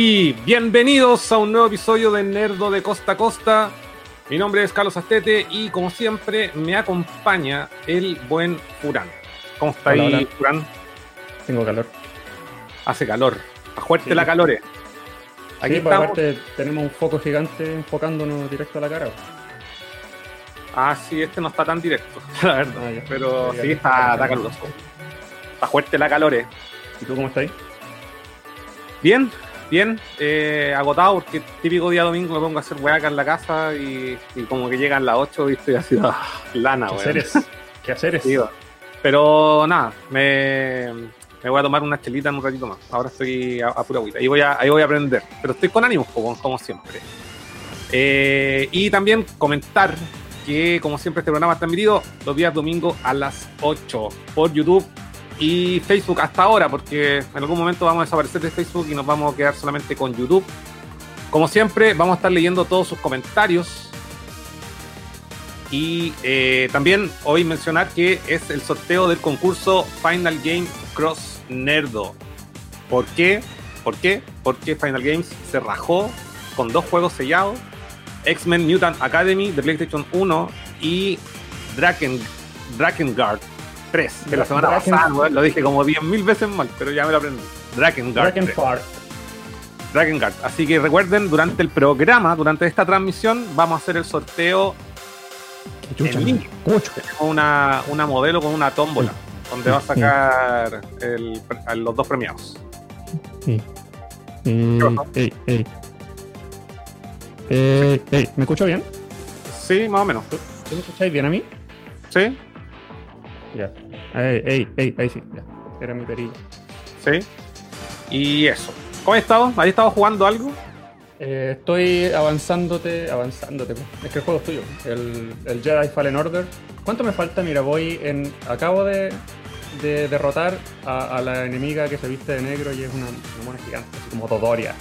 Sí, bienvenidos a un nuevo episodio de Nerdo de Costa a Costa. Mi nombre es Carlos Astete y como siempre me acompaña el buen Furán. ¿Cómo está Hola, ahí, hola. Furán? Tengo calor. Hace calor. Está fuerte Sí. la calor. Aquí sí, pues aparte tenemos un foco gigante enfocándonos directo a la cara. Ah, sí, este no está tan directo, la verdad. Ah. Pero sí, está, está caluroso. Está fuerte la calor. ¿Y tú cómo estás ahí? Bien, bien. eh, agotado porque típico día domingo me pongo a hacer weá acá en la casa y, y como que llegan las 8 y estoy así, ah, lana, ¿Qué weón. haceres? ¿Qué haceres? Sí. Pero nada, me, me voy a tomar una chelita en un ratito más. Ahora estoy a, a pura agüita. Ahí voy a, ahí voy a aprender. Pero estoy con ánimos, como, como siempre. Eh, y también comentar que, como siempre, este programa está transmitido los días domingos a las 8 por YouTube y Facebook hasta ahora, porque en algún momento vamos a desaparecer de Facebook y nos vamos a quedar solamente con YouTube. Como siempre, vamos a estar leyendo todos sus comentarios. Y eh, también hoy mencionar que es el sorteo del concurso Final Game Cross Nerdo. ¿Por qué? ¿Por qué? Porque Final Games se rajó con dos juegos sellados. X-Men Mutant Academy de PlayStation 1 y Draken, Drakengard 3. Que la semana Draken- pasada lo dije como 10.000 veces mal, pero ya me lo aprendí. Drakengard 3. Dragonfart. Drakengard. Así que recuerden, durante el programa, durante esta transmisión, vamos a hacer el sorteo Chucha, En una, una modelo con una tómbola, donde va a sacar el- los dos premiados. Sí. Eh. Eh, ¿me escucho bien? Sí, más o menos. ¿Tú, tú me escucháis bien a mí? Sí, Ya. Ey, ey, ey, ahí sí, ya. Era mi perilla. sí. Y eso. ¿Cómo has estado? ¿Has estado jugando algo? Eh, estoy avanzándote, avanzándote. pues. Es que el juego es tuyo. El, el Jedi Fallen Order. ¿Cuánto me falta? Mira, voy en. Acabo de, de derrotar a, a la enemiga que se viste de negro y es una, una mona gigante, así como Dodoria.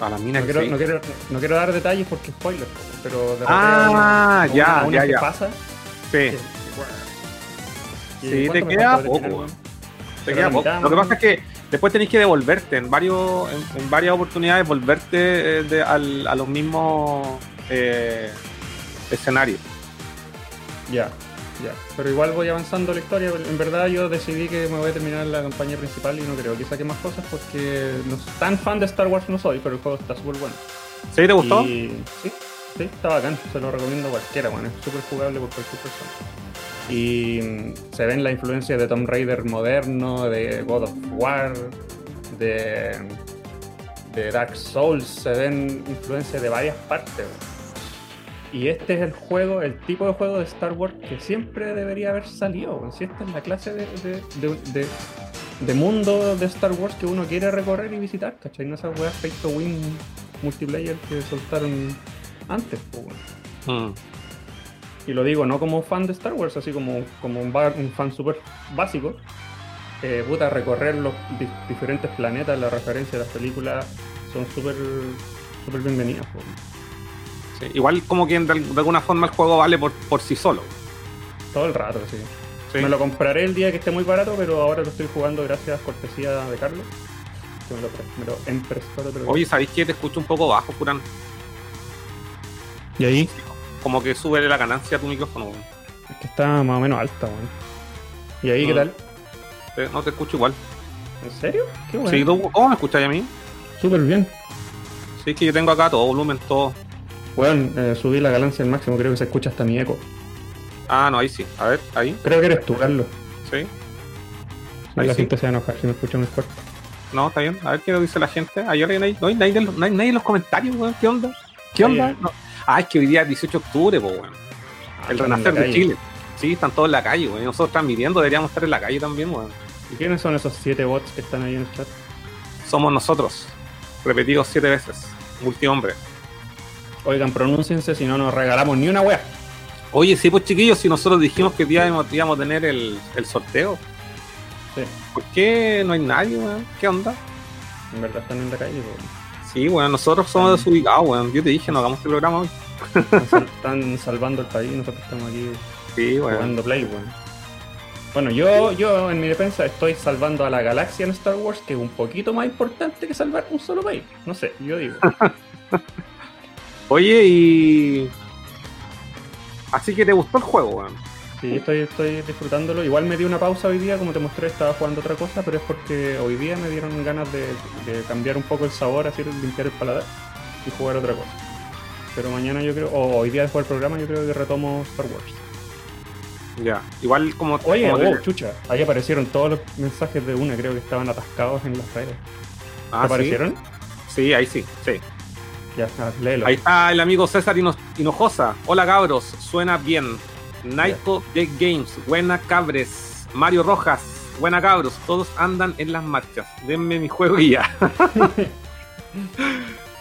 A la mina No que quiero, sí. no, quiero, no quiero dar detalles porque spoiler, pues, pero derroté Ah, una, ya, una- una ya, que ya. pasa. Sí, ¿Y Sí, te queda poco, te queda poco. Lo que pasa es que después tenés que devolverte en, varios, en, en varias oportunidades, volverte eh, de- al- a los mismos eh, escenarios. Ya, ya. Pero igual voy avanzando la historia. En verdad yo decidí que me voy a terminar la campaña principal y no creo que saque más cosas porque no tan fan de Star Wars no soy, pero el juego está súper bueno. ¿Sí te gustó? Y, sí, sí, está bacán. Se lo recomiendo a cualquiera, bueno, es súper jugable por cualquier persona. Y mm, se ven la influencia de Tomb Raider moderno, de God of War, de, Dark Souls, se ven influencias de varias partes. Y este es el juego, el tipo de juego de Star Wars que siempre debería haber salido. Si esta es la clase de, de, de- mundo de Star Wars que uno quiere recorrer y visitar, ¿cachai? No esas weas pay to win multiplayer que soltaron antes. Mm. Y lo digo no como fan de Star Wars, así como, como un, ba- un fan súper básico. Eh, puta, recorrer los di- diferentes planetas, la referencia de las películas son súper súper bienvenidas. Sí, Igual como que de, de alguna forma el juego vale por, por sí solo. Todo el rato, sí. Sí. Me lo compraré el día que esté muy barato, pero ahora lo estoy jugando gracias a cortesía de Carlos. Que me lo, me lo. Oye, ¿sabéis que te escucho un poco bajo, Furán? Y ahí Como que sube la ganancia a tu micrófono. weón. es que está más o menos alta, weón. ¿Y ahí qué tal? Te- No te escucho igual. ¿En serio? Qué bueno. Sí, ¿tú- ¿Cómo me escucháis a mí? Súper bien. Sí, es que yo tengo acá todo volumen, todo. Bueno, eh, subí la ganancia al máximo, creo que se escucha hasta mi eco. Ah, no, ahí sí. A ver, ahí. Creo que eres tú, Carlos. Sí. Ahí Ahí la sí. gente se va a enojar si me escucha muy fuerte. No, está bien. A ver qué dice la gente. Ayer no hay, no hay nadie, no hay nadie en los comentarios, weón. ¿Qué onda? ¿Qué onda? No. Ah, es que hoy día es 18 de octubre, po, weón. El Están en renacer de. Chile. Sí, están todos en la calle, weón. Nosotros transmitiendo deberíamos estar en la calle también, weón. ¿Y quiénes son esos siete bots que están ahí en el chat? Somos nosotros. Repetidos siete veces. Multihombre. Oigan, pronúnciense si no nos regalamos ni una wea. Oye, sí, pues chiquillos, si nosotros dijimos que íbamos, íbamos a tener el, el sorteo, Sí, ¿por qué no hay nadie, weón? ¿Qué onda? en verdad están en la calle. po. Sí, weón, nosotros somos desubicados, weón. Yo te dije, no hagamos este programa hoy. Están, sal- están salvando el país nosotros estamos aquí Sí, jugando play, weón. Bueno, yo, yo en mi defensa estoy salvando a la galaxia en Star Wars, que es un poquito más importante que salvar un solo país. No sé, yo digo. Oye, y. Así que te gustó el juego, weón. Sí, estoy, estoy disfrutándolo. Igual me di una pausa hoy día, como te mostré, estaba jugando otra cosa, pero es porque hoy día me dieron ganas de, de cambiar un poco el sabor, así limpiar el paladar y jugar otra cosa. Pero mañana yo creo, o hoy día después del programa, yo creo que retomo Star Wars. Ya, igual como. Oye, como oh, te- chucha, ahí aparecieron todos los mensajes de una, creo que estaban atascados en las redes. Ah, ¿Te ¿sí? aparecieron? Sí, ahí sí, sí. Ya, ah, léelo. Ahí está el amigo César Hino- Hinojosa. Hola cabros, suena bien. Naiko Deck Games, buena cabres. Mario Rojas, buena cabros. Todos andan en las marchas. Denme mi juego y ya.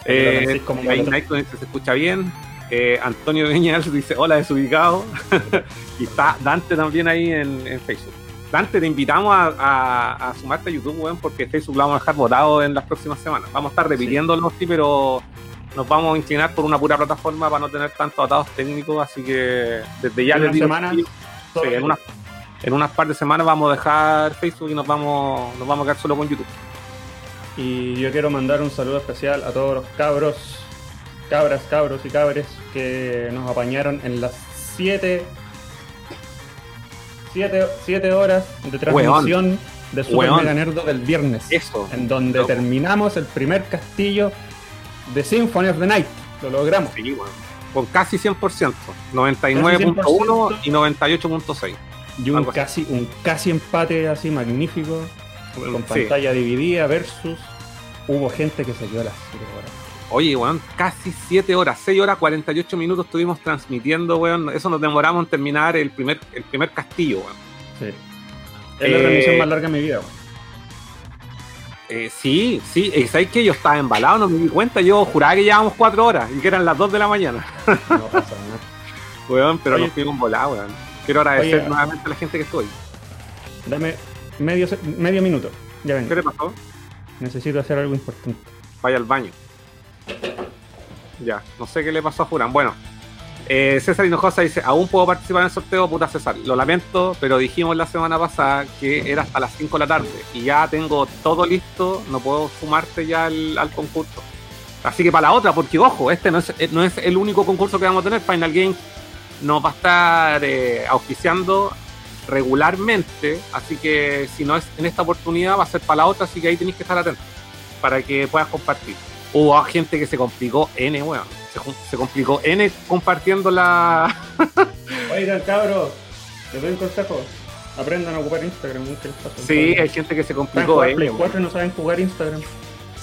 Eh, ahí. Naiko dice, se escucha bien. Eh, Antonio Viñas dice hola desubicado. y está Dante también ahí en, en Facebook. Dante, te invitamos a, a- a sumarte a YouTube, weón, porque Facebook lo vamos a dejar votado en las próximas semanas. Vamos a estar repitiéndolo, sí, pero nos vamos a inclinar por una pura plataforma para no tener tantos atados técnicos, así que desde ya En sí, todo en unas en unas par de semanas vamos a dejar Facebook y nos vamos nos vamos a quedar solo con YouTube. Y yo quiero mandar un saludo especial a todos los cabros, cabras, cabros y cabres que nos apañaron en las 7 siete, horas de transmisión de Super Weón. Mega Nerdo del viernes. Eso. En donde terminamos el primer castillo de Symphony of the Night. Lo logramos. Sí, weón. Con casi 100%, 99.1 y 98.6. Y un así. casi, un casi empate así magnífico. Con Sí. pantalla dividida versus. Hubo gente que se quedó a las 7 horas. Oye, weón, casi 7 horas, 6 horas 48 minutos estuvimos transmitiendo, weón. Eso nos demoramos en terminar el primer, el primer castillo, weón. Sí. Es la Eh, transmisión más larga de mi vida. weón. Eh, sí, sí, eh, ¿sabéis que yo estaba embalado? No me di cuenta, yo juraba que llevábamos 4 horas y que eran las 2 de la mañana, No pasa nada. weón, pero Oye. nos fuimos volados, weón. Quiero agradecer Oye. nuevamente a la gente que ahí. Dame medio, medio minuto. Ya ¿Qué vengo. le pasó? Necesito hacer algo importante. Vaya al baño. Ya, no sé qué le pasó a Jurán. Bueno, eh, César Hinojosa dice, aún puedo participar en el sorteo, puta César. Lo lamento, pero dijimos la semana pasada que era hasta las 5 de la tarde y ya tengo todo listo, no puedo sumarte ya al, al concurso. Así que para la otra, porque ojo, este no es, eh, no es el único concurso que vamos a tener. Final Games nos va a estar eh, auspiciando regularmente, así que si no es en esta oportunidad va a ser para la otra, así que ahí tenéis que estar atentos para que puedas compartir. Hubo gente que se complicó N, weón. Se, complicó N compartiendo la. Oigan, cabros, les doy un consejo. Aprendan a ocupar Instagram. ¿qué les pasa? Sí, hay gente que se complicó N. Play weón. 4 y no saben jugar Instagram.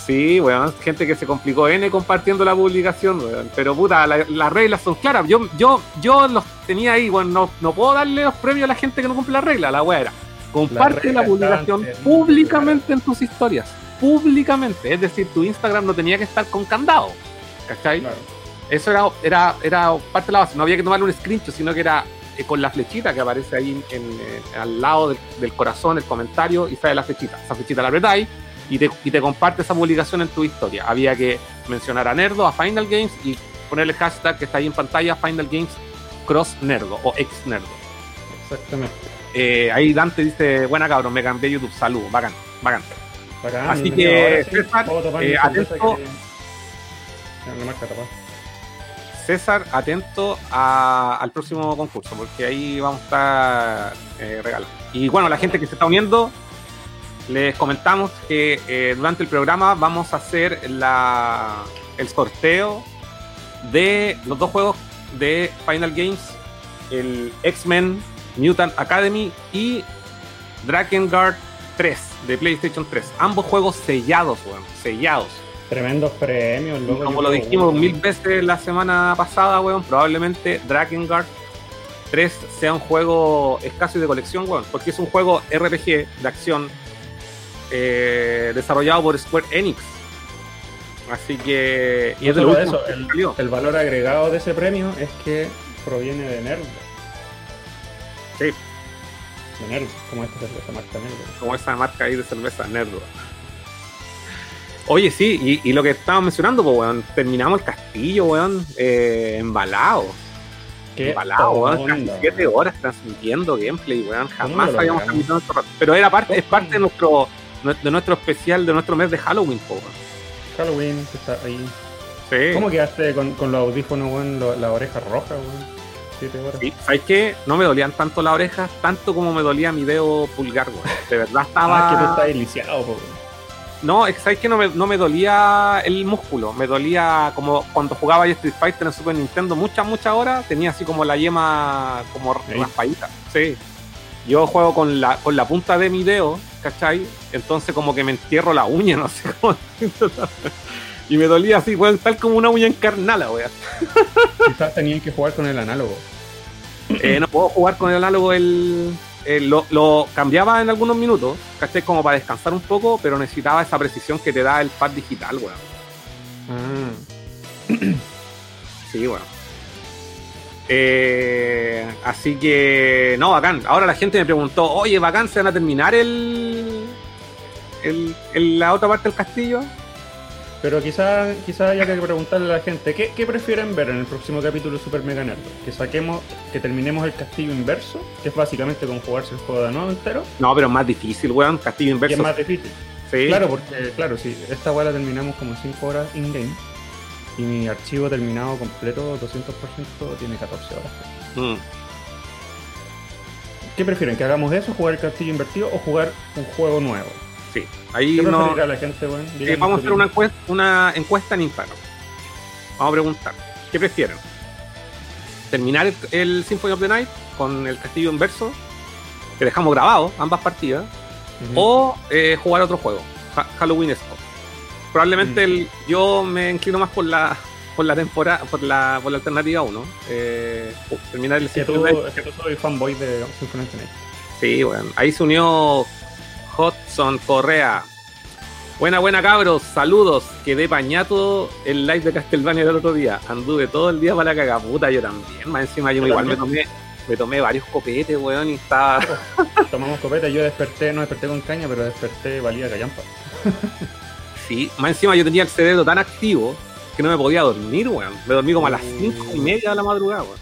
Sí, weón. Gente que se complicó N compartiendo la publicación, weón. Pero puta, la- las reglas son claras. Yo, yo, yo los tenía ahí, weón. No, no puedo darle los premios a la gente que no cumple la regla. La weá era. Comparte la publicación públicamente en tus historias. Públicamente. Es decir, tu Instagram no tenía que estar con candado. ¿Cachai? Claro. Eso era, era, era parte de la base. No había que tomarle un screenshot, sino que era eh, con la flechita que aparece ahí en, eh, al lado del, del corazón, el comentario, y sale la flechita. Esa flechita la apretáis y te, y te comparte esa publicación en tu historia. Había que mencionar a Nerdo, a Final Games y ponerle el hashtag que está ahí en pantalla, Final Games Cross Nerdo o ex Nerdo. Exactamente. Eh, ahí Dante dice, buena cabrón, me cambié YouTube, salud, bacán, bacán. Bacán, Así que, sí, César, eh, atento. que-. César, atento al próximo concurso, porque ahí vamos a estar eh, regalando. Y bueno, la gente que se está uniendo, les comentamos que eh, durante el programa vamos a hacer el sorteo de los dos juegos de Final Games, el X-Men Mutant Academy y Drakengard 3 de PlayStation 3. Ambos juegos sellados, weón, sellados. Tremendos premios, loco. Como lo dijimos mil veces la semana pasada, weón, probablemente Drakengard 3 sea un juego escaso y de colección, weón, porque es un juego RPG de acción eh, desarrollado por Square Enix. Así que. Y No es de lo último eso, el, valor agregado de ese premio es que proviene de Nerd. Sí. De Nerd, como esta cerveza marca Nerd. como esa marca ahí de cerveza Nerdo. Oye, sí, y, y lo que estábamos mencionando, pues, weón, terminamos el castillo, weón, eh, embalado. Qué Embalado, weón, casi. 7 horas transmitiendo gameplay, weón. Jamás habíamos transmitido esto rato. Pero era parte, es parte de nuestro, de nuestro especial, de nuestro mes de Halloween, po, weón. Halloween que está ahí. Sí. ¿Cómo quedaste con, con los audífonos, weón? lo- La oreja roja, weón. Siete. Sí, ¿Sabes qué? No me dolían tanto las orejas, tanto como me dolía mi dedo pulgar, weón. De verdad estaba. Ah, que tú estás lisiado, po, weón. No, es que no me, no me dolía el músculo, me dolía como cuando jugaba Street Fighter en Super Nintendo muchas, muchas horas, tenía así como la yema como raspadita. Sí. Yo juego con la, con la punta de mi dedo, ¿cachai? Entonces como que me entierro la uña, no sé cómo. Y me dolía así, weón, tal como una uña encarnada, weón. Quizás tenían que jugar con el análogo. Eh, no puedo jugar con el análogo el, el- lo, lo cambiaba en algunos minutos, ¿cachai? Como para descansar un poco, pero necesitaba esa precisión que te da el pad digital, weón. Ah. Sí, bueno. Eh, así que, no, bacán. Ahora la gente me preguntó, oye, bacán, ¿se van a terminar el, el, el- la otra parte del castillo? Pero quizá, quizá haya que preguntarle a la gente, ¿qué, qué prefieren ver en el próximo capítulo de Super Mega Nerd? Que saquemos, que terminemos el castillo inverso, que es básicamente como jugarse el juego de nuevo entero, No, pero es más difícil, weón. Castillo y es inverso. más difícil. sí. Claro, porque, claro, sí, esta weá la terminamos como 5 horas in-game, y mi archivo terminado completo, 200%, tiene 14 horas. Mm. ¿Qué prefieren? ¿Que hagamos eso, jugar el castillo invertido, o jugar un juego nuevo? Sí. Ahí ¿Qué no. la gente, Díganos vamos a hacer una encuesta, una encuesta en Instagram. Vamos a preguntar, ¿qué prefieren? ¿Terminar el, el Symphony of the Night con el castillo inverso? Que dejamos grabado ambas partidas. O eh, jugar otro juego, Ha- Halloween Spot. Probablemente el- yo me inclino más por la por la temporada, por la, por la alternativa 1. Eh, terminar el Es que, Symphony tú, of the Night. es que tú soy fanboy de Symphony of the Night. Sí, bueno. Ahí se unió Hudson Correa. Buena, buena cabros, saludos. Quedé pañato el live de Castlevania del otro día. Anduve todo el día para la cagaputa, yo también. Más encima yo igual me tomé, me tomé varios copetes, weón, y estaba. Tomamos copeta, yo desperté, no desperté con caña, pero desperté valía callampa. Sí, más encima yo tenía el cerebro tan activo que no me podía dormir, weón. Me dormí como a las Uh. cinco y media de la madrugada, weón.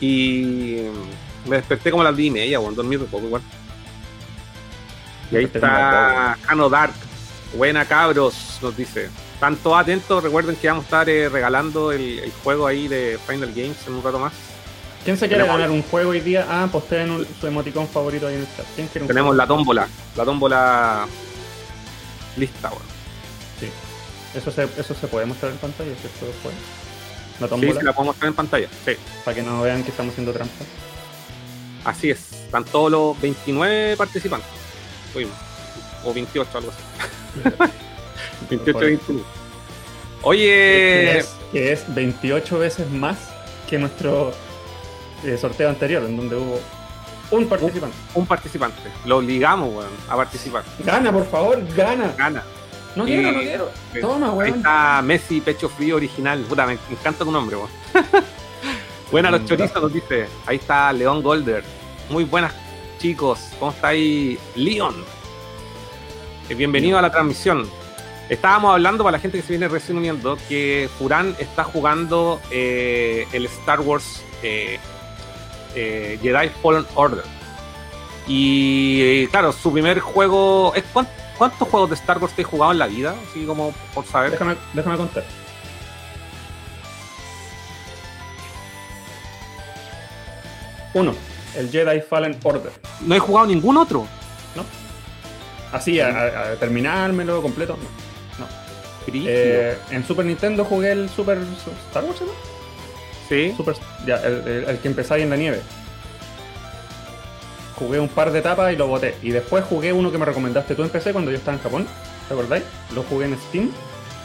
Y me desperté como a las 10 y media, weón. Dormí de poco igual. Y ahí está Cano Dark. Buena cabros, nos dice. Están todos atentos, recuerden que vamos a estar eh, regalando el, el juego ahí de Final Games en un rato más. ¿Quién se quiere Tenemos- ganar un juego hoy día? Ah, posteen un- su emoticón favorito ahí en el chat. ¿Quién quiere un Tenemos juego? la tómbola, la tómbola lista, weón. Sí. Eso se, eso se puede mostrar en pantalla, ¿cierto? Después. La Sí, tómbola, sí, la podemos tener en pantalla. Sí. para que no vean que estamos haciendo trampa. Así es, están todos los 29 participantes. Tuvimos. O 28, algo así. 28, 21. Que Oye, es, que es 28 veces más que nuestro eh, sorteo anterior, en donde hubo un participante. un participante. Lo obligamos, weón, a participar. Gana, por favor, gana. Gana. No quiero, no quiero. Toma, Ahí weón. está Messi Pecho Frío original. Puta, me encanta tu nombre, weón. Buena los Mm, chorizos, nos dice. Ahí está León Golder. Muy buenas, chicos. ¿Cómo está ahí? León. Eh, Bienvenido a la transmisión. Estábamos hablando para la gente que se viene recién uniendo que Furán está jugando eh, el Star Wars eh, eh, Jedi Fallen Order. Y claro, su primer juego. ¿es cuán- ¿Cuántos juegos de Star Wars te he jugado en la vida? Así como por saber. Déjame, déjame contar. Uno, el Jedi Fallen Order. No he jugado ningún otro. Así, a, a- a terminármelo completo. no. Brígido. Eh, en Super Nintendo jugué el Super Star Wars, ¿no? sí. Super, ya, el, el- el que empezáis en la nieve. Jugué un par de etapas y lo boté. Y después jugué uno que me recomendaste tú en PC cuando yo estaba en Japón. ¿Te acordáis? Lo jugué en Steam.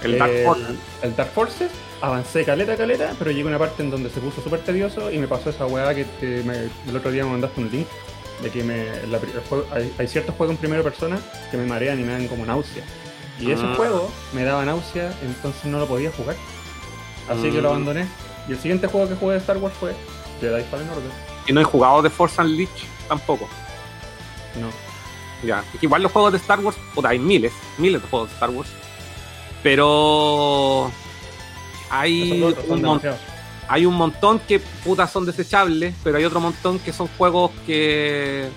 El Dark Eh, Forces. El Dark Forces. Avancé caleta, caleta, pero llegué a una parte en donde se puso súper tedioso y me pasó esa weá que, me- el otro día me mandaste un link de que me, la juego- hay, hay ciertos juegos en primera persona que me marean y me dan como náusea. Y ese Ah. juego me daba náusea, entonces no lo podía jugar. Así que lo Mm. abandoné. Y el siguiente juego que jugué de Star Wars fue Jedi Fallen Order. Y no he jugado de Force Unleashed tampoco. No. Ya. Es que igual los juegos de Star Wars, puta, hay miles, miles de juegos de Star Wars. Pero hay otros un, hay montón que putas son desechables, pero hay otro montón que son juegos que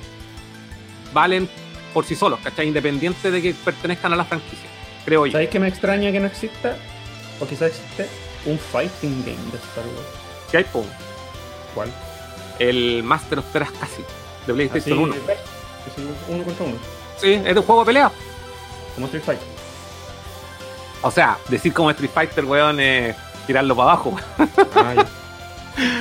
valen por sí solos, ¿cachai? Independiente de que pertenezcan a la franquicia, creo yo. ¿Sabéis que me extraña que no exista? O quizás existe un fighting game de Star Wars. ¿Qué hay, po? ¿Cuál? El Master of Teras casi, de Así, PlayStation 1. así, uno contra uno. Sí, es un juego de pelea. Como Street Fighter. O sea, decir como Street Fighter, weón, es tirarlo para abajo. Ah.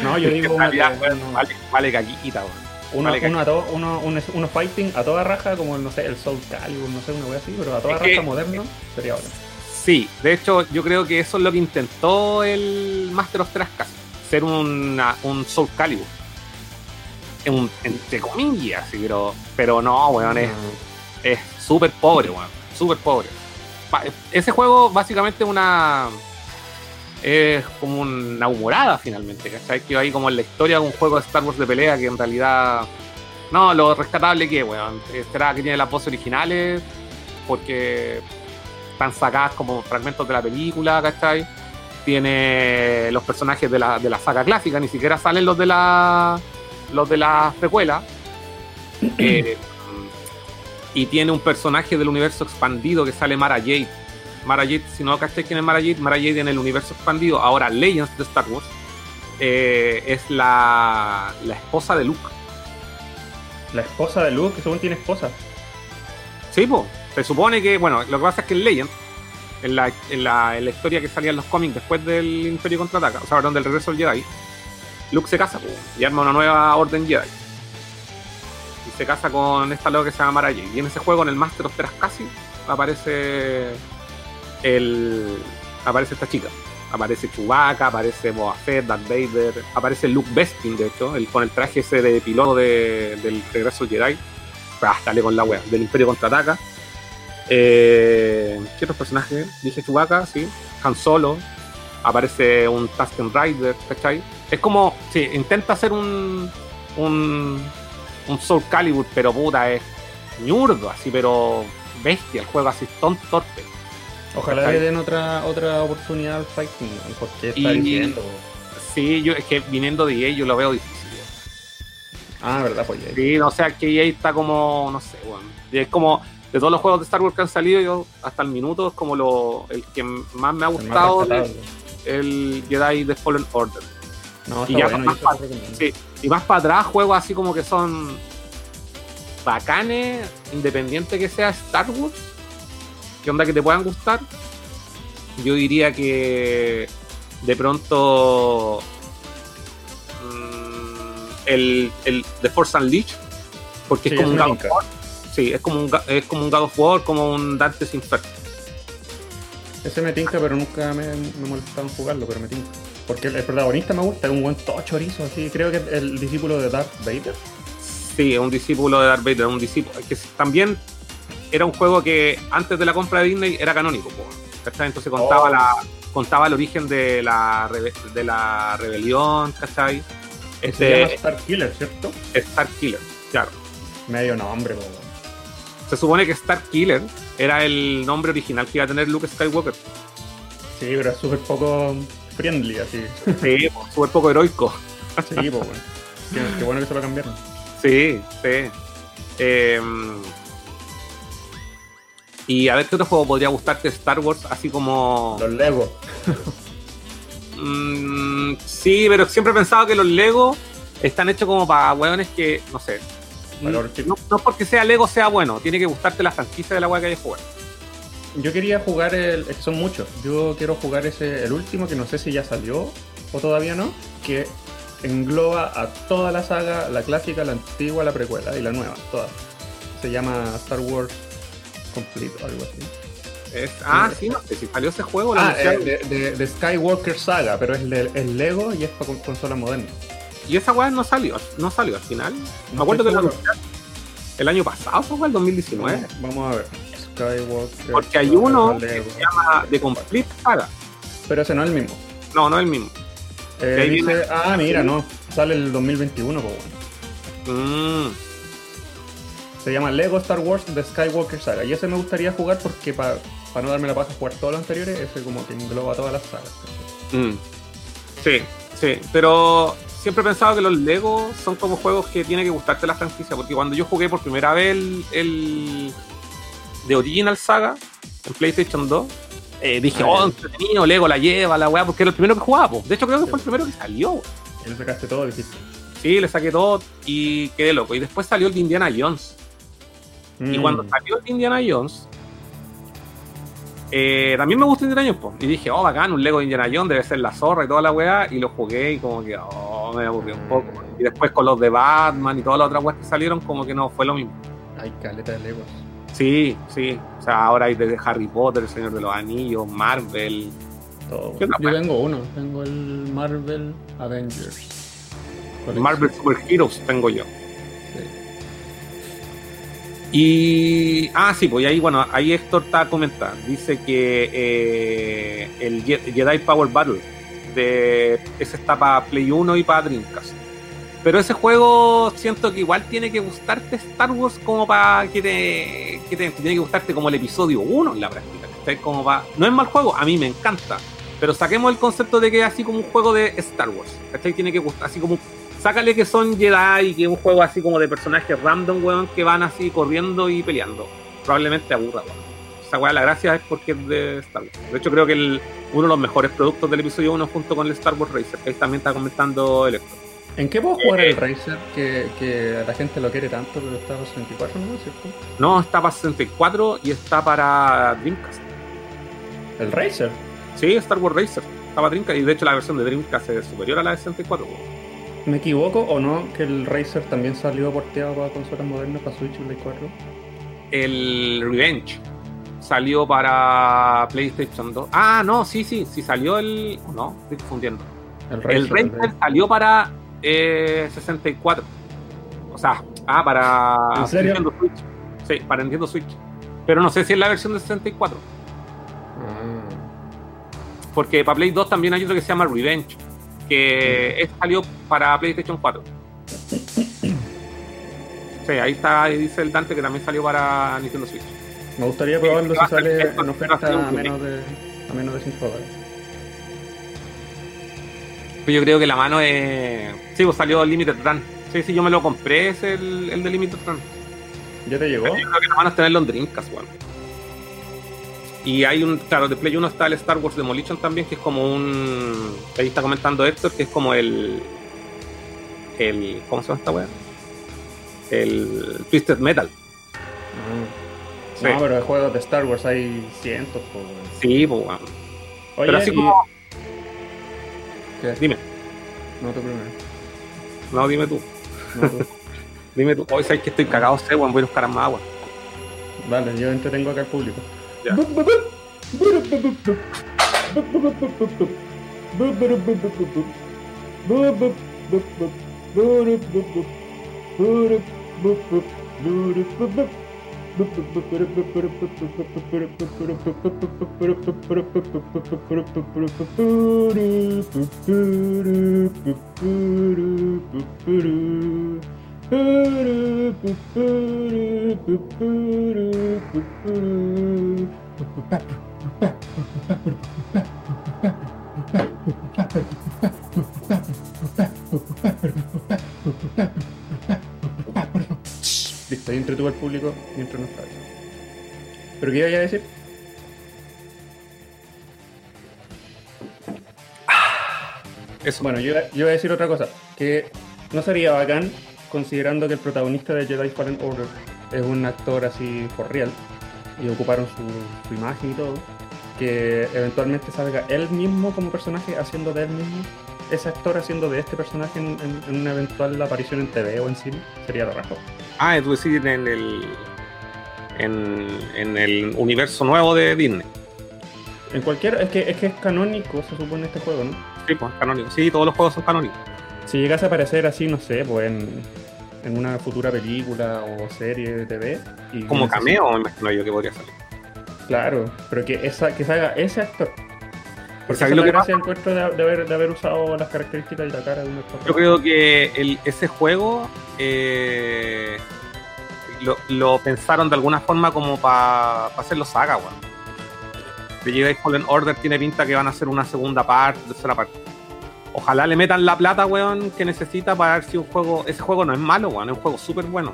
No, yo digo uno, realidad, que- weón, uno- vale, vale caquita, weón. uno, vale uno a to- uno, uno, uno fighting a toda raja, como no sé, el Soul Calibur, no sé, una wea así, pero a toda Es raja que- moderno sería ahora. Sí, de hecho, yo creo que eso es lo que intentó el Master of Teras casi. Ser una- un Soul Calibur. Un, entre comillas, sí, pero, pero no, weón, es es súper pobre, weón. Súper pobre. Ese juego básicamente es una. Es como una humorada finalmente, ¿cachai? Que hay como en la historia de un juego de Star Wars de pelea que en realidad. No, lo rescatable que, weón. Será que tiene las voces originales, porque están sacadas como fragmentos de la película, ¿cachai? Tiene los personajes de la, de la saga clásica, ni siquiera salen los de la. los de la precuela. Eh, y tiene un personaje del universo expandido que sale Mara Jade. Mara Jade, si no cacháis quién es Mara Jade, Mara Jade en el universo expandido, ahora Legends de Star Wars, eh, es la, la esposa de Luke. La esposa de Luke, que según tiene esposa. Sí, po. Se supone que, bueno, lo que pasa es que en Legends, en la, en la, en la historia que salía en los cómics después del Imperio Contraataca, o sea, perdón, del regreso del Jedi, Luke se casa po, y arma una nueva orden Jedi. Se casa con esta loca que se llama Mara. Y en ese juego, en el Master of Teras casi, aparece el aparece esta chica. Aparece Chewbacca, aparece Boba Fett, Darth Vader, aparece Luke Bespin, de hecho, el, con el traje ese de piloto de- del regreso Jedi. Ah, dale con la wea, del Imperio Contraataca. Eh, ¿Qué otros personajes? Dije Chewbacca, sí. Han Solo. Aparece un Tusken Rider, ¿cachai? Es como, sí, intenta hacer un, un, un Soul Calibur, pero puta, es ñurdo, así, pero bestia, el juego así, ton torpe. Ojalá le den otra, otra oportunidad al fighting, porque está Y- diciendo. Sí, yo, es que viniendo de EA yo lo veo difícil. Ah, verdad, pues ya. Sí, no sé, que EA está como, no sé. Y es como, de todos los juegos de Star Wars que han salido, yo hasta el minuto es como lo, el que más me ha El gustado, rescatable. el Jedi The Fallen Order. No, y está ya bueno, más. Sí, y para atrás, juegos así como que son bacanes, independiente que sea Star Wars, que onda que te puedan gustar. Yo diría que de pronto mm, el, el The Force Unleashed, porque Sí, es como un God of. War. Sí, es como un, es como un God of War, como un Dante's Inferno. Ese me tinca, pero nunca me, me molestaba en jugarlo, pero me tinca. Porque el, el protagonista me gusta, es un buen chorizo, así. Creo que es el discípulo de Darth Vader. Sí, es un discípulo de Darth Vader, un discípulo que también era un juego que antes de la compra de Disney era canónico, ¿cachai? Entonces contaba Oh. la contaba el origen de la de la rebelión, ¿cachai? Se llama Este Star Killer, ¿cierto? Star Killer, claro. Medio nombre, po. Se supone que Star Killer era el nombre original que iba a tener Luke Skywalker. Sí, pero es súper poco friendly, así. Sí, súper poco heroico. Sí, pues, bueno. Qué, qué bueno que se lo cambiaron. Sí, sí. Em, y a ver qué otro juego podría gustarte Star Wars, así como. Los Lego. Mm, sí, pero siempre he pensado que los Lego están hechos como para hueones que, no sé. Para No, no porque sea Lego sea bueno, tiene que gustarte la franquicia de la hueá que hay que jugar. Yo quería jugar el. es que son muchos. Yo quiero jugar ese, el último, que no sé si ya salió o todavía no. Que engloba a toda la saga, la clásica, la antigua, la precuela y la nueva, todas. Se llama Star Wars Complete o algo así. Es- ah, sí, no sé si salió ese juego. Ah, eh, de, de- de Skywalker Saga, pero es, de, es Lego y es para con- consola moderna. Y esa weá no salió, no salió al final. Me No acuerdo que la el año pasado, fue el 2019. Vamos a ver. Skywalker. Porque hay uno Lego. Se llama The Complete Saga. Pero ese no es el mismo. No, no es el mismo. Eh, ahí dice, viene- ah, mira, no. Sale el 2021, pues bueno. Mm, Se llama Lego Star Wars The Skywalker Saga. Y ese me gustaría jugar porque para no darme la paja jugar todos los anteriores, ese como que engloba todas las sagas. Mm. Sí, sí, pero siempre he pensado que los Lego son como juegos que tiene que gustarte la franquicia, porque cuando yo jugué por primera vez el, el de Original Saga en PlayStation 2, eh, dije, Ah, oh, entretenido, Lego la lleva, la weá, porque era el primero que jugaba, po. de hecho creo que fue el primero que salió. Y le sacaste todo, dijiste. Sí, le saqué todo y quedé loco. Y después salió el de Indiana Jones. Y Mm. cuando salió el de Indiana Jones, eh, también me gusta Indiana Jones, po. y dije, oh, bacán, un Lego de Indiana Jones debe ser la zorra y toda la weá, y lo jugué y como que, oh, me aburrió un poco. Y después con los de Batman y todas las otras weas que salieron, como que no fue lo mismo. Hay caleta de Legos. Sí, sí. O sea, ahora hay desde Harry Potter, El Señor de los Anillos, Marvel. Todo. ¿Qué onda, Yo tengo uno, tengo el Marvel Avengers. Marvel Super Heroes tengo yo. Sí. Y. Ah, sí, pues ahí, bueno, ahí Héctor está comentando. Dice que eh, el Je- Jedi Power Battle de ese está para Play 1 y para Dreamcast. Pero ese juego siento que igual tiene que gustarte Star Wars como para que te, que tiene que gustarte como el episodio 1 en la práctica. ¿cachai? Como pa- no es mal juego, a mí me encanta. Pero saquemos el concepto de que es así como un juego de Star Wars. ¿cachai? Tiene que gustar, así como sácale que son Jedi y que es un juego así como de personajes random, weón, que van así corriendo y peleando. Probablemente aburra, weón. Esa weá, la gracia es porque es de Star Wars. De hecho, creo que uno de los mejores productos del episodio 1 junto con el Star Wars Racer, que ahí también está comentando el Héctor. ¿En qué puedo jugar Eh, el Racer? Que, que la gente lo quiere tanto, pero está a 64, ¿no? ¿Cierto? No, está para 64 y está para Dreamcast. El Racer. Sí, Star Wars Racer. Está para Dreamcast y de hecho la versión de Dreamcast es superior a la de 64. weón. ¿Me equivoco o no? Que el Racer también salió porteado para consolas modernas, para Switch y Play 4. El Revenge salió para PlayStation 2. Ah, no, sí, sí, sí salió el. No, estoy confundiendo. El El Racer. Racer salió para eh, 64. O sea, ah, para ¿En serio? Nintendo Switch. Sí, para Nintendo Switch. Pero no sé si es la versión de 64. Ah. Porque para Play 2 también hay otro que se llama Revenge. Que es- salió para PlayStation 4. Sí, ahí está, ahí dice el Dante que también salió para Nintendo Switch. Me gustaría probarlo si sale en oferta a menos de, a menos de 5 dólares. Pues yo creo que la mano es. Sí, pues salió Limited Run. Sí, sí, yo me lo compré, es el, el de Limited Run. ¿Ya te llegó? Yo creo que la mano es tenerlo en Dreamcast, weón. Y hay un, claro, de Play 1 está el Star Wars Demolition también, que es como un. Ahí está comentando Héctor, que es como el. el ¿Cómo se llama esta weá? El Twisted Metal. Sí. No, pero de juegos de Star Wars hay cientos. weón. Sí, pues weón. Oye, Pero así y- como. ¿Qué? Dime, No, tú primero. No, dime tú. No, tú. Dime tú. Hoy sabes que estoy cagado, sé, weón, voy a buscar más agua. Vale, yo entretengo acá al público. Ya. ププププルププルプププププルププルプププププルププルプププププルププルププルププルププルププルプルププルププルププルププパプパプパプパプパプパプパプパプパプパプパプパプパプ Listo, ahí entretuvo al público mientras no estaba. ¿Pero qué iba a decir? Eso. Bueno, yo, yo iba a decir otra cosa. Que no sería bacán, considerando que el protagonista de Jedi Fallen Order es un actor así for real, y ocuparon su, su imagen y todo, que eventualmente salga él mismo como personaje haciendo de él mismo, ese actor haciendo de este personaje en, en- en una eventual aparición en TV o en cine, sería lo rajo. Ah, es decir, en el. En, en el universo nuevo de Disney. En cualquier, es que, es que es canónico, se supone este juego, ¿no? Sí, pues, canónico. Sí, todos los juegos son canónicos. Si llegase a aparecer así, no sé, pues en, en una futura película o serie de TV. Y Como cameo, me imagino yo que podría salir. Claro, pero que, esa, que salga ese actor. Porque ¿Sabes esa es lo que encuentro de, de haber, de haber usado las características y la cara de un. Yo creo que el- ese juego eh, lo, lo pensaron de alguna forma como para hacerlo saga, weón. de Jedi Fallen Order tiene pinta que van a hacer una segunda parte, tercera parte. Ojalá le metan la plata, weón, que necesita para ver si un juego. Ese juego no es malo, weón, es un juego súper bueno.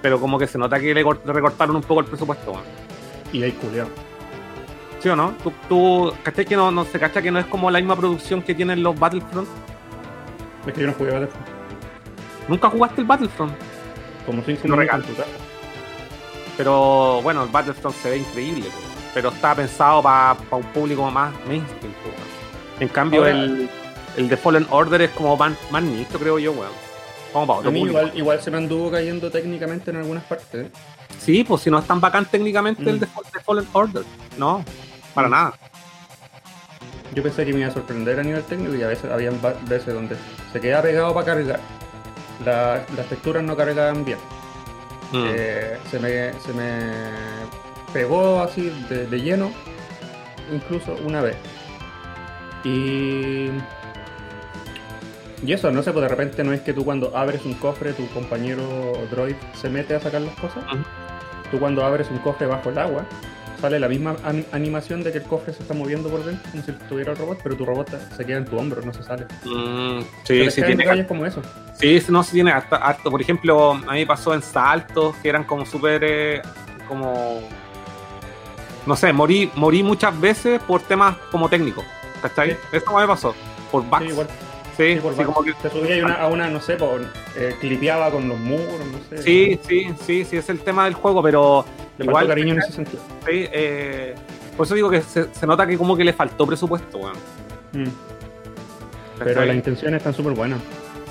Pero como que se nota que le recortaron un poco el presupuesto, weón. Y hay culiao. ¿Sí o no? ¿Tú, tú ¿cachai que no, no se cacha que no es como la misma producción que tienen los Battlefront? Es que yo no jugué Battlefront. ¿Nunca jugaste el Battlefront? Como Lo minutos regalo. Pero bueno, el Battlefront se ve increíble, pero está pensado para un público más mainstream. En cambio, Ahora- el, el de Fallen Order es como más, más nicho, creo yo, weón. Como para A otro mí público. igual, igual se me anduvo cayendo técnicamente en algunas partes. ¿eh? Sí, pues si no es tan bacán técnicamente el Mm. de, de Fallen Order. No, para Mm. nada. Yo pensé que me iba a sorprender a nivel técnico y a veces había veces donde se quedaba pegado para cargar. La- las texturas no cargaban bien. Mm. Eh, se, me, se me pegó así de, de lleno, incluso una vez. Y. Y eso, no sé, pues de repente no es que tú cuando abres un cofre, tu compañero droid se mete a sacar las cosas. Tú cuando abres un cofre bajo el agua, sale la misma an- animación de que el cofre se está moviendo por dentro, como si estuviera el robot, pero tu robot se queda en tu hombro, no se sale. Mm, sí, sí tiene, como eso. sí, no, sí tiene harto, harto. Por ejemplo, a mí pasó en saltos que eran como súper, eh, como, no sé, morí, morí muchas veces por temas como técnicos, ¿cachai? Sí. Eso me pasó, por bugs. Sí, igual. Sí, Sí, como que- Te subía una- a una, no sé, por, eh, clipeaba con los muros, no sé. sí, sí, sí, sí, es el tema del juego, pero Le igual, cariño en ese sentido. sí, eh, por eso digo que se, se nota que como que le faltó presupuesto, weón. Mm. Pero las intenciones están súper buenas.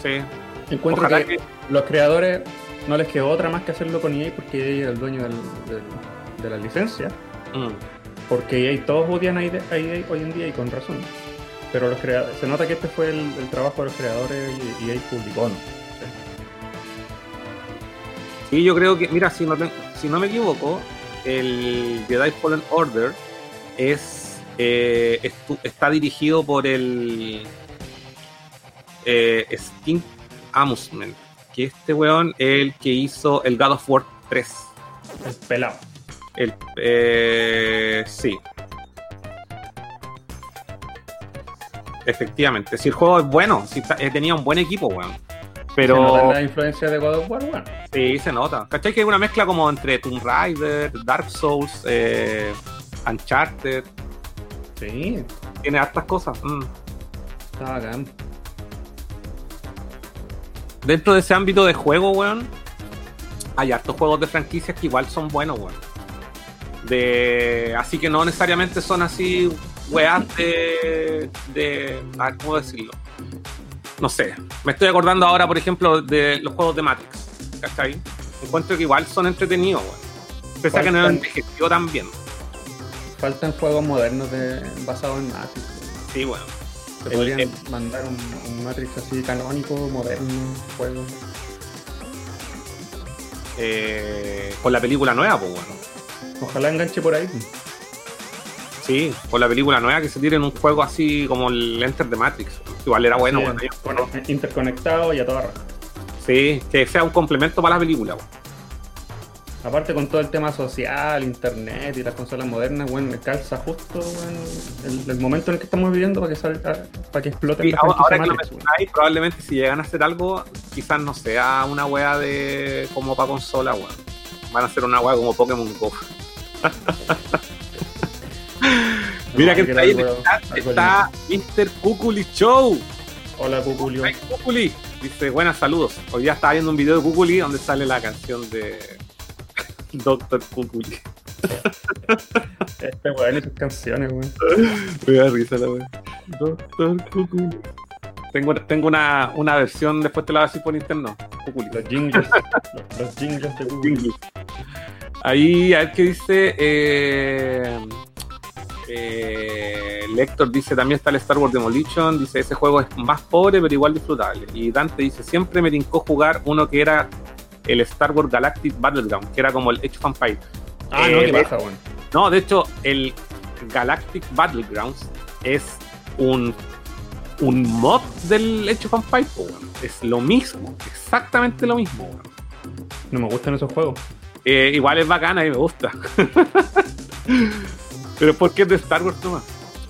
Sí. Encuentro que, que- los creadores no les quedó otra más que hacerlo con EA porque EA es el dueño del- del- de la licencia. Mm. Porque EA todos odian a EA, a EA hoy en día y con razón. Pero los creadores, se nota que este fue el, el trabajo de los creadores y EA publicó, ¿no? Sí, yo creo que, mira, si no, te- si no me equivoco, el Jedi Fallen Order es, eh, está dirigido por el eh, Sting Amusement, que este weón es el que hizo el God of War 3. El pelado. El, eh, sí. Efectivamente, si el juego es bueno, si está- eh, tenía un buen equipo, weón. Se nota Pero la influencia de God of War, bueno. Sí, se nota. ¿Cachai? Que hay una mezcla como entre Tomb Raider, Dark Souls, eh, Uncharted. Sí, Tiene hartas cosas. Mm. está bacán. Dentro de ese ámbito de juego, weón, hay hartos juegos de franquicias que igual son buenos, weón. De... Así que no necesariamente son así, weas de... de... A ver, ¿cómo decirlo? No sé. Me estoy acordando ahora, por ejemplo, de los juegos de Matrix. ¿Cachai? Encuentro que igual son entretenidos, weón. Pese a que no envejeció tan bien. Faltan juegos modernos de, basados en Matrix. Sí, bueno. Se El- podrían el- mandar un, un Matrix así canónico, moderno, juego. Eh, con la película nueva, pues bueno. Ojalá enganche por ahí. Sí, con la película nueva que se tiren un juego así como el Enter the Matrix. Igual era bueno, Sí, bueno. bueno, interconectado y a toda raja. Sí, que sea un complemento para la película. weón. Aparte con todo el tema social, internet y las consolas modernas, bueno, me calza justo bueno, el, el momento en el que estamos viviendo para que salga, para que exploten Sí, ahora, ahora que lo mencionáis, probablemente si llegan a hacer algo, quizás no sea una wea de como para consola, weón. Van a hacer una wea como Pokémon Go. Mira que está ahí, algo- está, Mr. Cuculi Show. Hola, Cuculio. Cuculi. Dice, buenas saludos. Hoy día estaba viendo un video de Cuculi donde sale la canción de Doctor Cuculi. Este weón y sus canciones, weón. Me da risa la wea. Doctor Cuculi. Tengo, tengo una, una versión, después te la voy a decir por interno. Cuculi. Los jingles. los, los jingles de Cuculio. Ahí, a ver qué dice. Eh, eh, Lector dice: También está el Star Wars Demolition. Dice: Ese juego es más pobre, pero igual disfrutable. Y Dante dice: Siempre me tincó jugar uno que era el Star Wars Galactic Battleground, que era como el Age of Empires. Ah, no, Eh, qué baja, weón. No, de hecho, el Galactic Battlegrounds es un, un mod del Age of Empires. Es lo mismo, exactamente lo mismo. No me gustan esos juegos. Eh, igual es bacana y me gusta. Pero ¿por qué es de Star Wars, Tomás?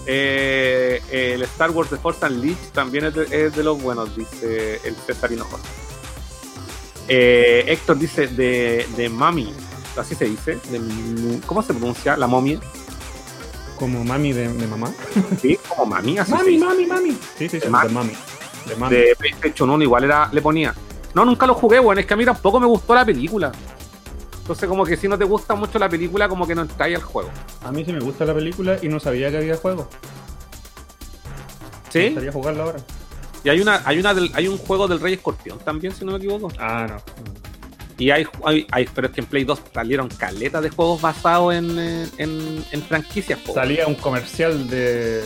Eh, el Star Wars de Force Unleashed también es de, es de los buenos, dice el César Hinojosa. Eh, Héctor dice de, de Mami, así se dice. de- ¿Cómo se pronuncia? La momia. Como mami de, de mamá. Sí, como Mami, así Mami, mami, mami. Sí, sí, sí, De mami. De mami. De PlayStation 1 igual era, le ponía. No, nunca lo jugué, weón. Es que a mí tampoco me gustó la película. Entonces, como que si no te gusta mucho la película, como que no entráis al juego. A mí sí me gusta la película y no sabía que había juego. Me ¿Sí? gustaría jugarla ahora. Y hay una, hay una del- hay un juego del Rey Escorpión también, si no me equivoco. Ah, no. Y hay, hay, hay- pero es que en Play 2 salieron caletas de juegos basados en, eh, en, en franquicias. po. Salía un comercial de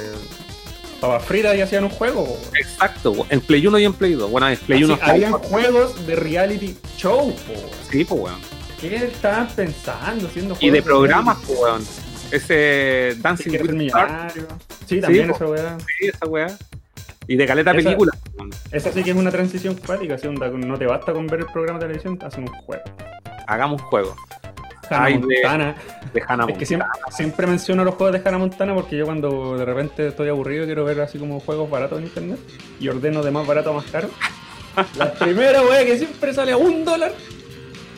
papas fritas y hacían un juego. po. Exacto, en Play 1 y en Play 2. Bueno, en Play 1 Así, habían juegos de reality show. po. Sí, pues, weón. ¿Qué estaban pensando haciendo Y de programas, pues, weón. Ese Dancing ¿Quieres with the Stars? Sí, también po. esa weá. sí, esa weá. Y de caleta película. Esa sí que es una transición cuática. onda, no te basta con ver el programa de televisión, hacen un juego. Hagamos un juego Hannah Ay, de- Montana. de Hannah Es que siempre, siempre menciono los juegos de Hannah Montana porque yo cuando de repente estoy aburrido quiero ver así como juegos baratos en internet y ordeno de más barato a más caro. La primera wea que siempre sale a un dólar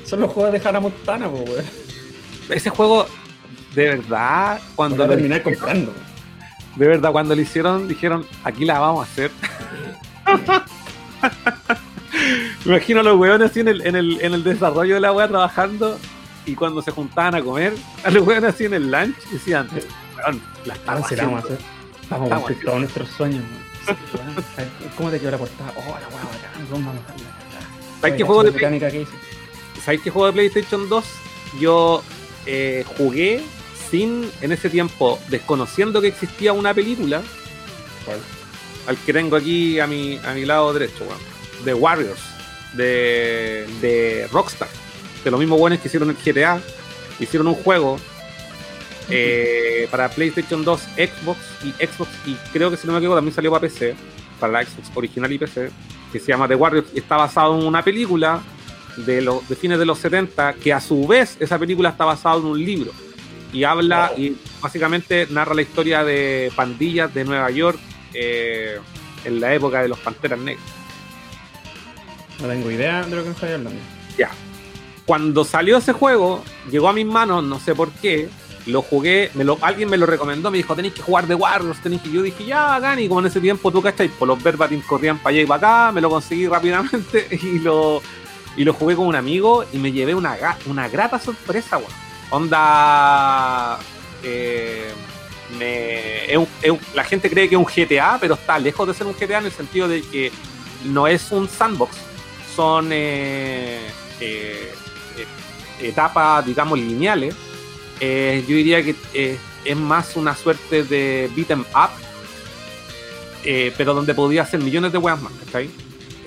son los juegos de Hannah Montana, pues wea. Ese juego, de verdad, cuando lo, terminar comprando. de verdad, cuando lo hicieron, dijeron, aquí la vamos a hacer. Me imagino a los weones así en el, en el, en el desarrollo de la wea trabajando y cuando se juntaban a comer, a los weones así en el lunch decían, weón, la estamos Ah, a haciendo". hacer. Vamos a Estamos cumplir todos nuestros sueños. weón. Sí, weón. ¿Cómo te quedó la portada? Oh, la wea bacán, vamos a bajarla. ¿Sabes qué juego la de mecánica que hice. ¿Sabéis qué juego de PlayStation 2? Yo eh, jugué sin, en ese tiempo, desconociendo que existía una película, ¿Cuál? al que tengo aquí a mi, a mi lado derecho, weón. The Warriors, de, de Rockstar. De los mismos buenos que hicieron el GTA. Hicieron un juego eh, para PlayStation 2, Xbox y Xbox, y creo que si no me equivoco también salió para PC, para la Xbox original y PC, que se llama The Warriors, y está basado en una película de, los de fines de los 70, que a su vez esa película está basada en un libro. Y habla, Oh. y básicamente narra la historia de pandillas de Nueva York eh, en la época de los Panteras Negras. No tengo idea de lo que me estáis hablando. Ya. Cuando salió ese juego, llegó a mis manos, no sé por qué, lo jugué, me lo, alguien me lo recomendó, me dijo, tenéis que jugar de Warriors, tenéis que... Yo dije, ya, bacán, y como en ese tiempo tú, ¿cachai? Por los verbatim corrían para allá y para acá, me lo conseguí rápidamente y lo, y lo jugué con un amigo y me llevé una, una grata sorpresa, weón. Onda... eh, me- es un- la gente cree que es un GTA, pero está lejos de ser un GTA en el sentido de que no es un sandbox, son eh, eh, eh, etapas, digamos, lineales. Yo diría que es más una suerte de beat 'em up, pero donde podía hacer millones de weas más, ¿cachai?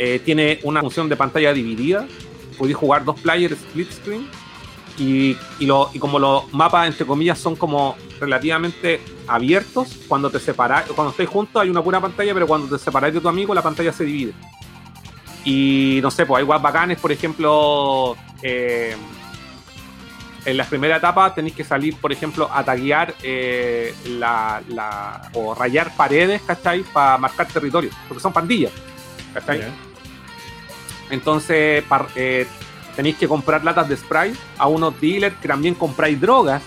Eh, tiene una función de pantalla dividida, podéis jugar dos players split screen, y, como los mapas, entre comillas, son como relativamente abiertos, cuando te separáis, cuando estáis juntos hay una pura pantalla, pero cuando te separáis de tu amigo, la pantalla se divide. Y no sé, pues hay guas bacanes, por ejemplo, eh, en la primera etapa tenéis que salir, por ejemplo, a taguear eh, o rayar paredes, ¿cachai? Para marcar territorio, porque son pandillas, ¿cachai? Ya. Entonces eh, tenéis que comprar latas de spray a unos dealers que también compráis drogas.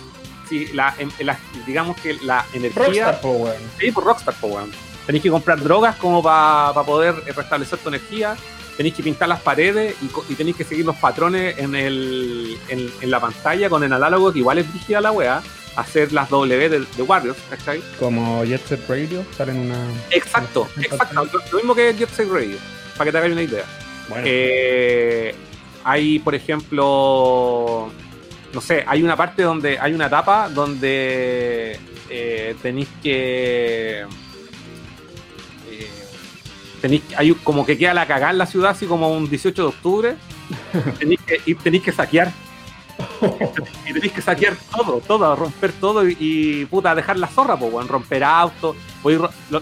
Si la, en- en la- digamos que la energía. Rockstar, po, weón. Sí, por Rockstar, po, weón. Tenéis que comprar drogas como para poder eh, restablecer tu energía. Tenéis que pintar las paredes y, y tenéis que seguir los patrones en, el, en, en la pantalla con el análogo, que igual es rígida la weá. Hacer las W de, de Warriors, ¿cachai? Como Jet Set Radio, salen una. Exacto, exacto. Lo, lo mismo que Jet Set Radio, para que te hagáis una idea. Bueno, Eh, hay, por ejemplo, no sé, hay una parte donde hay una etapa donde eh, tenéis que. eh, tenéis, hay como que queda la cagada en la ciudad, así como un 18 de octubre. tenéis que, y tenéis que saquear. y tenéis que saquear todo, todo, romper todo y, y, puta, dejar la zorra, pues, weón, romper autos, podéis, ro-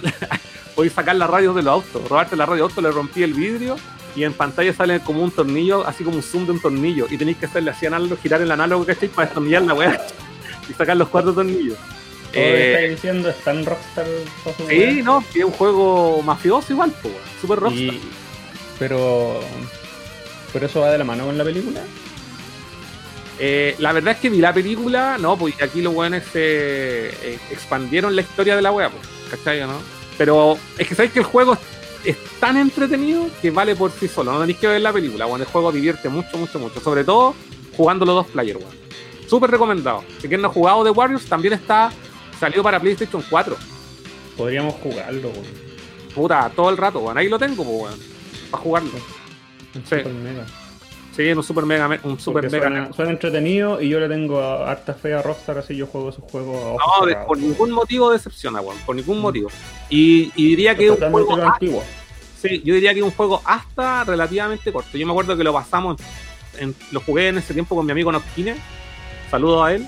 sacar las radios de los autos, robarte la radio de auto, le rompí el vidrio y en pantalla sale como un tornillo, así como un zoom de un tornillo, y tenéis que hacerle así análogo, girar el análogo, ¿cachai? Para destornillar la weá y sacar los cuatro tornillos. Eh, estáis diciendo es tan Rockstar. sí, no, es un juego mafioso igual, pues. Super rockstar. Y- pero. ¿Pero eso va de la mano con la película? Eh, la verdad es que vi la película, no, pues aquí los weones se eh, expandieron la historia de la wea, pues, ¿cachai no? Pero es que sabéis que el juego es, tan entretenido que vale por sí solo, no tenéis que ver la película, bueno, el juego divierte mucho, mucho, mucho, sobre todo jugando los dos players, weón. Súper recomendado. Si quien no ha jugado The Warriors, también está, salió para PlayStation 4. Podríamos jugarlo, weón. Puta, todo el rato, weón. Ahí lo tengo, pues, weón. Para jugarlo. Sí. Mega. Sí, en un super mega, me- un super mega. suena, suena entretenido y yo le tengo a- harta fe a Rockstar, así yo juego esos juegos No, de- por ningún motivo decepciona, weón. Por ningún motivo. Y, y diría que es un Totalmente juego. Sí, yo diría que es un juego hasta relativamente corto. Yo me acuerdo que lo pasamos, en- lo jugué en ese tiempo con mi amigo Noctine. Saludos a él.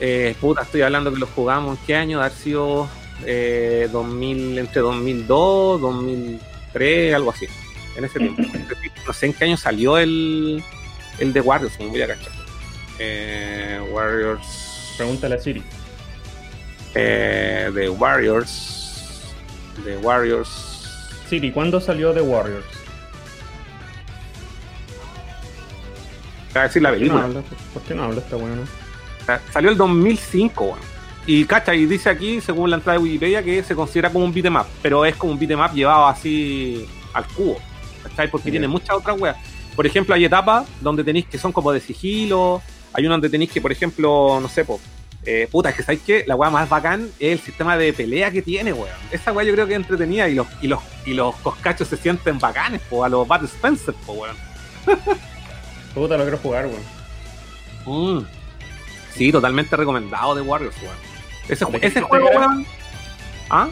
Eh, puta, estoy hablando que lo jugamos en qué año, de haber sido eh, 2000, entre 2002, 2003, algo así. En ese tiempo. No sé en qué año salió el, el de Warriors, me voy a cachar. Eh, Warriors. Pregúntale a Siri. Eh, The Warriors. The Warriors. Siri, ¿cuándo salió The Warriors? Te voy a decir la ¿Por qué no película. habla, ¿Por qué no habla esta weona? Salió el 2005, weón. Y cacha, y dice aquí, según la entrada de Wikipedia, que se considera como un beat'em up, pero es como un beat'em up llevado así al cubo. ¿Cachai? Porque tiene muchas otras weas. Por ejemplo, hay etapas donde tenéis que son como de sigilo. Hay una donde tenéis que, por ejemplo, no sé, po, eh, puta, es que sabéis que la wea más bacán es el sistema de pelea que tiene, weón. Esa wea yo creo que es entretenida y los, y los, y los coscachos se sienten bacanes, po, a los Bat Spencer, po, weón. Puta, lo quiero jugar, weón. Mm. Sí, totalmente recomendado de Warriors, weón. Ese, ¿De ju- qué ese juego, weón. ¿Ah?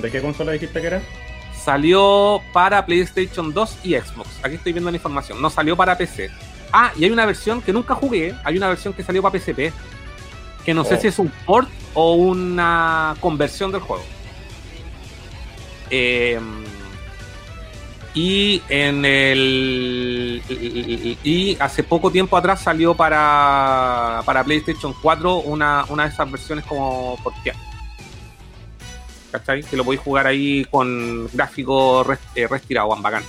¿De qué consola dijiste que era? Salió para PlayStation 2 y Xbox. Aquí estoy viendo la información. No salió para PC. Ah, y hay una versión que nunca jugué. Hay una versión que salió para PSP. Que no sé Oh. si es un port o una conversión del juego. Eh, y en el. Y hace poco tiempo atrás salió para, para PlayStation 4 una, una de esas versiones como porteada. ¿Cachai? Que lo podéis jugar ahí con gráfico res- eh, bacán.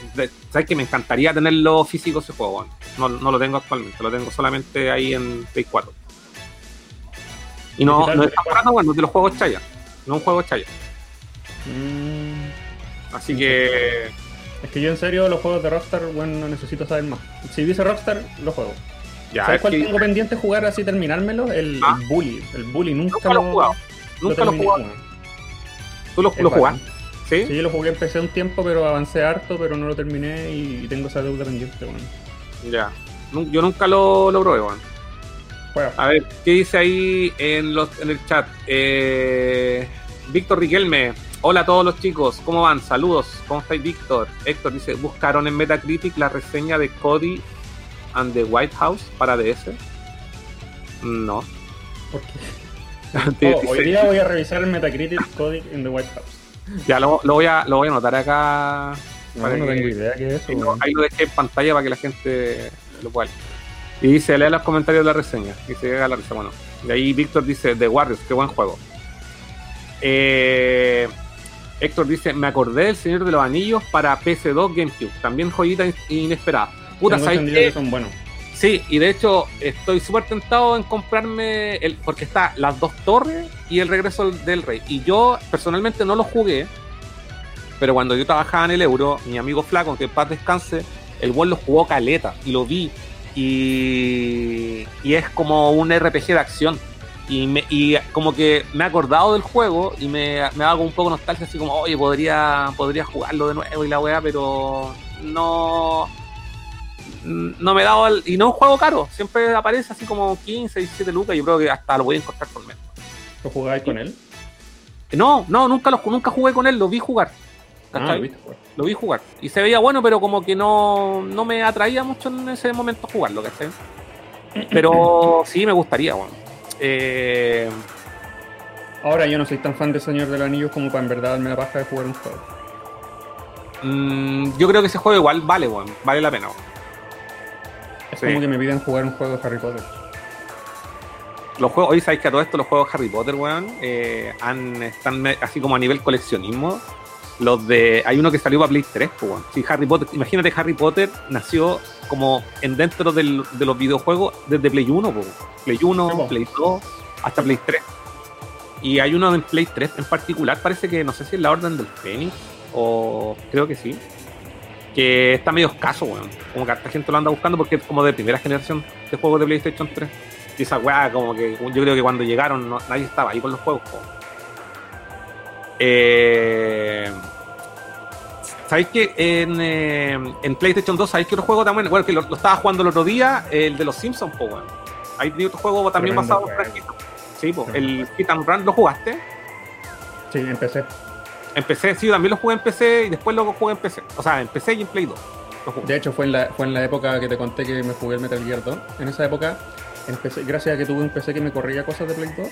¿Sabes que me encantaría tenerlo físico ese juego, no, no lo tengo actualmente, lo tengo solamente ahí en Play 4. Y no, no 4. barato, bueno, de los juegos Chaya. No es un juego Chaya. Mm, Así que. es que yo en serio los juegos de Rockstar, weón, no necesito saber más. Si dice Rockstar, lo juego. Ya, ¿Sabes es cuál que tengo pendiente jugar así terminármelo? El, Ah. el Bully. El Bully nunca, nunca lo he jugado. Nunca lo he jugado. ¿Tú lo, lo jugaste? ¿Sí? Sí, lo jugué, empecé un tiempo, pero avancé harto, pero no lo terminé y tengo esa deuda pendiente, weón. Ya. Yo nunca lo, lo probé, weón. A ver, ¿qué dice ahí en, los, en el chat? Eh, Víctor Riquelme. Hola a todos los chicos, ¿cómo van? Saludos, ¿cómo estáis, Víctor? Héctor dice, ¿buscaron en Metacritic la reseña de Cody and the White House para DS? No. ¿Por qué? Oh, hoy día voy a revisar el Metacritic Codic in the White House. Ya lo, lo voy a, lo voy a anotar acá. No, Para no que- tengo idea qué es eso, Ahí lo, dejé en pantalla para que la gente lo pueda leer. Y dice, lea los comentarios de la reseña. Y se llega a la risa. Bueno, de ahí Víctor dice, The Warriors, qué buen juego. Eh, Héctor dice, me acordé del Señor de los Anillos para PC2 GameCube. También joyita in- inesperada. Puta, ¿sabes que son buenos. Sí, y de hecho estoy súper tentado en comprarme el, porque está las dos torres y el regreso del rey. Y yo personalmente no lo jugué, pero cuando yo trabajaba en el euro, mi amigo Flaco, que en paz descanse, el buen lo jugó caleta y lo vi. Y, y es como un RPG de acción. Y, me, y como que me he acordado del juego y me, me hago un poco nostalgia, así como, oye, podría, podría jugarlo de nuevo y la weá, pero no no me he dado el, y no es un juego caro, siempre aparece así como 15, 17 lucas, yo creo que hasta lo voy a encontrar por menos. ¿Lo jugáis con él? No, no, nunca lo, nunca jugué con él, lo vi jugar. Ah, jugar. lo vi jugar. Y se veía bueno, pero como que no, no me atraía mucho en ese momento jugarlo, ¿cachai? Pero sí me gustaría, bueno. Eh, Ahora yo no soy tan fan de Señor de los Anillos como para en verdad darme la paja de jugar un juego. mm, yo creo que ese juego igual vale, bueno, vale la pena. weón. Es Sí. como que me piden jugar un juego de Harry Potter. los juegos, hoy sabéis que a todo esto los juegos Harry Potter, weón, eh, han, están así como a nivel coleccionismo. Los de. Hay uno que salió para Play 3, pues, weón. Sí, Harry Potter. Imagínate, Harry Potter nació como en dentro del, de los videojuegos desde Play 1, pues. Play 1, Sí, po. Play 2, hasta Play 3. Y hay uno en Play 3 en particular, parece que no sé si es la Orden del Fénix, o creo que sí. Que está medio escaso, weón. Como que harta gente lo anda buscando porque es como de primera generación de juegos de PlayStation 3. Y esa weá, como que yo creo que cuando llegaron no- nadie estaba ahí con los juegos. Eh, ¿Sabéis que en, eh, en PlayStation 2, ¿sabéis que otro juego también? Bueno, que lo, lo estaba jugando el otro día, el de los Simpsons, po, weón. Hay otro juego también Tremendo basado en. Sí, el Hit and Run, ¿lo jugaste? Sí, empecé. En PC, sí, también lo jugué en PC y después lo jugué en PC. O sea, en PC y en Play 2. Lo jugué. De hecho, fue en, la, fue en la época que te conté que me jugué el Metal Gear 2. En esa época, empecé, gracias a que tuve un PC que me corría cosas de Play 2,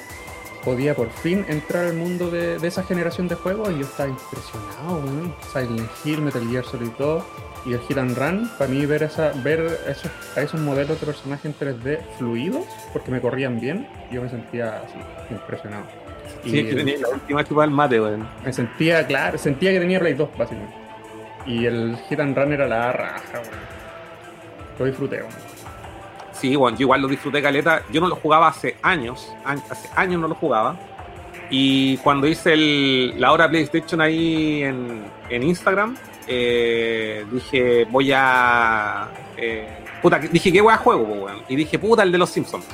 podía por fin entrar al mundo de, de esa generación de juegos y yo estaba impresionado, weón. Silent Hill, Metal Gear Solid 2 y el Hit and Run. Para mí, ver, esa, ver esos, a esos modelos de personajes en 3D fluidos, porque me corrían bien, yo me sentía así, impresionado. Sí, es que tenía la última chupa del mate, weón. Me sentía, claro, sentía que tenía Play 2, básicamente. Y el Hit and Run era la raja, weón. Lo disfruté, weón. Sí, bueno, yo igual lo disfruté caleta. Yo no lo jugaba hace años, hace años no lo jugaba. Y cuando hice el- la hora PlayStation ahí en, en Instagram, eh, dije, voy a... eh, puta, dije, ¿qué voy a juego? weón? Y dije, puta, el de los Simpsons.